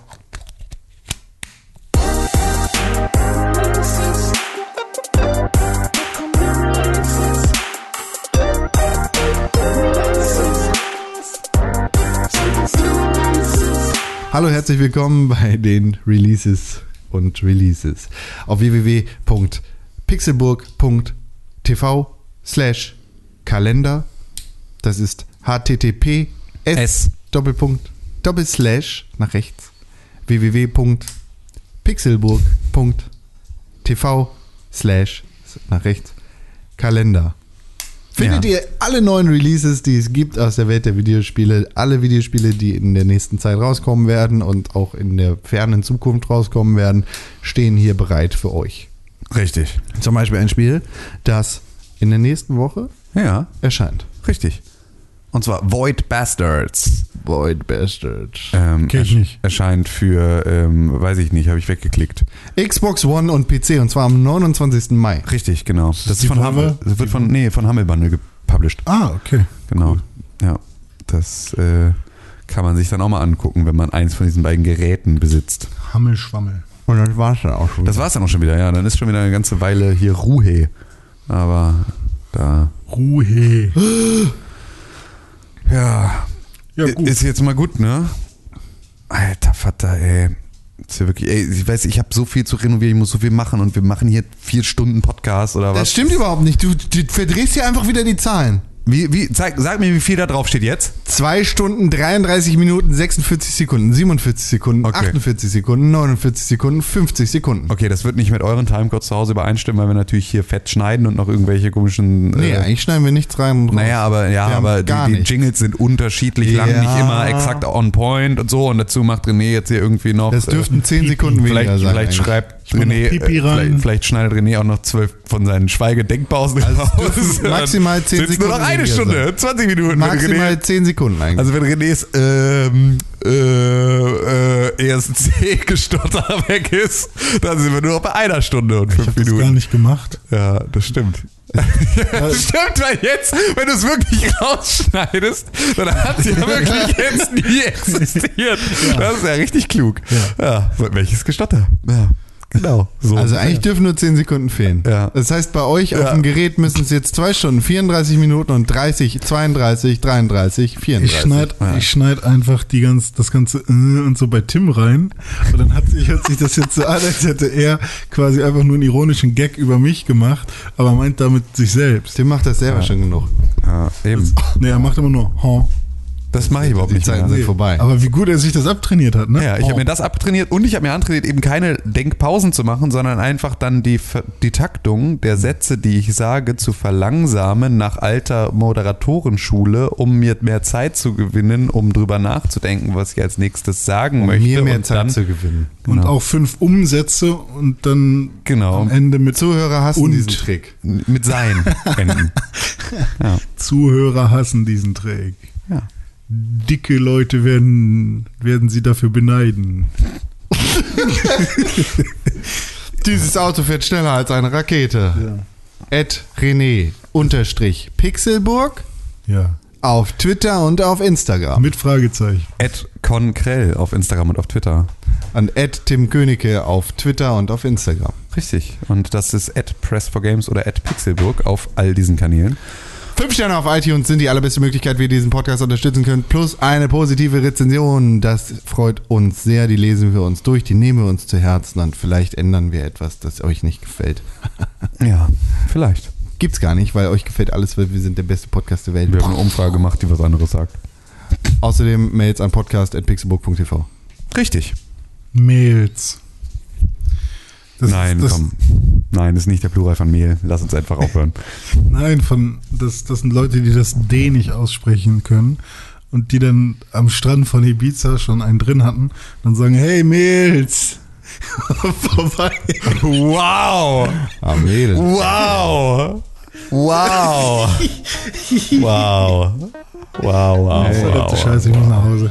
Hallo, herzlich willkommen bei den Releases und Releases auf www.pixelburg.tv slash Kalender. Das ist http s Doppelpunkt Doppelslash nach rechts www.pixelburg.tv slash nach rechts Kalender. Findet Ja. ihr alle neuen Releases, die es gibt aus der Welt der Videospiele, alle Videospiele, die in der nächsten Zeit rauskommen werden und auch in der fernen Zukunft rauskommen werden, stehen hier bereit für euch. Richtig. Zum Beispiel ein Spiel, das in der nächsten Woche Ja, erscheint. richtig. Und zwar Void Bastards. Void Bastard. Ähm, Kenn ich nicht. Erscheint für, ähm, weiß ich nicht, habe ich weggeklickt. Xbox One und PC und zwar am 29. Mai. Richtig, genau. Das ist die von? Hammel. Das wird von, nee, von Hammel Bundle gepublished. Ah, okay. Genau. Ja. Das äh, kann man sich dann auch mal angucken, wenn man eins von diesen beiden Geräten besitzt. Hammelschwammel. Und das war's dann auch schon. Das war's dann auch schon wieder, ja. Dann ist schon wieder eine ganze Weile hier Ruhe. Aber da. Ruhe. Ja. Ja, gut. Ist jetzt mal gut, ne? Alter Vater, ey. Ist ja wirklich, ey, ich weiß, ich habe so viel zu renovieren, ich muss so viel machen und wir machen hier vier Stunden Podcast oder was? Das stimmt überhaupt nicht. Du, du verdrehst hier einfach wieder die Zahlen. Wie, wie, sag, sag mir, wie viel da drauf steht jetzt? 2 Stunden, 33 Minuten, 46 Sekunden, 47 Sekunden, Okay. 48 Sekunden, 49 Sekunden, 50 Sekunden. Okay, das wird nicht mit euren Timecodes zu Hause übereinstimmen, weil wir natürlich hier fett schneiden und noch irgendwelche komischen. Nee, äh, eigentlich schneiden wir nichts rein. und. Naja, aber ja, Wir aber die, die. Jingles sind unterschiedlich lang, Ja. nicht immer exakt on point und so. Und dazu macht René jetzt hier irgendwie noch. Das dürften äh, 10 Sekunden weniger vielleicht, sein. vielleicht eigentlich. schreibt René, äh, vielleicht, vielleicht schneidet René auch noch zwölf von seinen Schweigedenkpausen Also raus. maximal 10 Sind's nur noch Sekunden eine Stunde, sein. 20 Minuten. Maximal René, 10 Sekunden eigentlich. also wenn Renés ähm, äh, äh, ESC-Gestotter weg ist, dann sind wir nur noch bei einer Stunde und Ich fünf habe das gar Minuten. nicht gemacht. Ja, das stimmt. das stimmt, weil jetzt, wenn du es wirklich rausschneidest, dann hat es ja wirklich jetzt nie existiert. Das ist ja richtig klug. Ja. welches Gestotter? Ja. Genau. So. Also eigentlich dürfen nur 10 Sekunden fehlen. Ja. Das heißt, bei euch auf Ja. dem Gerät müssen es jetzt 2 Stunden, 34 Minuten und 30, 32, 33, 34. Ich schneid, ich schneid einfach die ganz, das ganze äh und so bei Tim rein. Und dann hat sich, hört sich das jetzt so an, als hätte er quasi einfach nur einen ironischen Gag über mich gemacht, aber meint damit sich selbst. Tim macht das selber schon genug. ja, eben. Nee, er macht immer nur, huh. Das mache ich überhaupt Die nicht Zeiten mehr. sind vorbei. Aber wie gut er sich das abtrainiert hat, ne? Ja, ich habe Oh. mir das abtrainiert und ich habe mir antrainiert, eben keine Denkpausen zu machen, sondern einfach dann die, die Taktung der Sätze, die ich sage, zu verlangsamen nach alter Moderatorenschule, um mir mehr Zeit zu gewinnen, um drüber nachzudenken, was ich als nächstes sagen um möchte. mir mehr und Zeit dann, zu gewinnen. Und Genau. auch fünf Umsätze und dann Genau. am Ende mit Zuhörer hassen Und- diesen Trick. Mit sein enden. Zuhörer hassen diesen Trick. Ja. Dicke Leute werden, werden sie dafür beneiden. Dieses Auto fährt schneller als eine Rakete. Ed René unterstrich Pixelburg Ja. auf Twitter und auf Instagram. Mit Fragezeichen. Ed Konkrell auf Instagram und auf Twitter. An Ed Tim Königke auf Twitter und auf Instagram. Richtig. Und das ist at Press4Games oder at Pixelburg auf all diesen Kanälen. Fünf Sterne auf iTunes sind die allerbeste Möglichkeit, wie ihr diesen Podcast unterstützen könnt. Plus eine positive Rezension. Das freut uns sehr. Die lesen wir uns durch, die nehmen wir uns zu Herzen und vielleicht ändern wir etwas, das euch nicht gefällt. Ja, vielleicht. Gibt's gar nicht, weil euch gefällt alles, weil wir sind der beste Podcast der Welt. Wir haben eine Umfrage gemacht, die was anderes sagt. Außerdem Mails an podcast.pixelburg.tv. Richtig. Mails. Das Nein, ist, das, komm. Nein, das ist nicht der Plural von Mehl. Lass uns einfach aufhören. Nein, von, das, das sind Leute, die das D nicht aussprechen können und die dann am Strand von Ibiza schon einen drin hatten. Dann sagen, hey Mails. Vorbei. wow! Amel. Wow! Wow! wow! Wow, wow, Verdammte wow. Scheiße, ich muss nach Hause.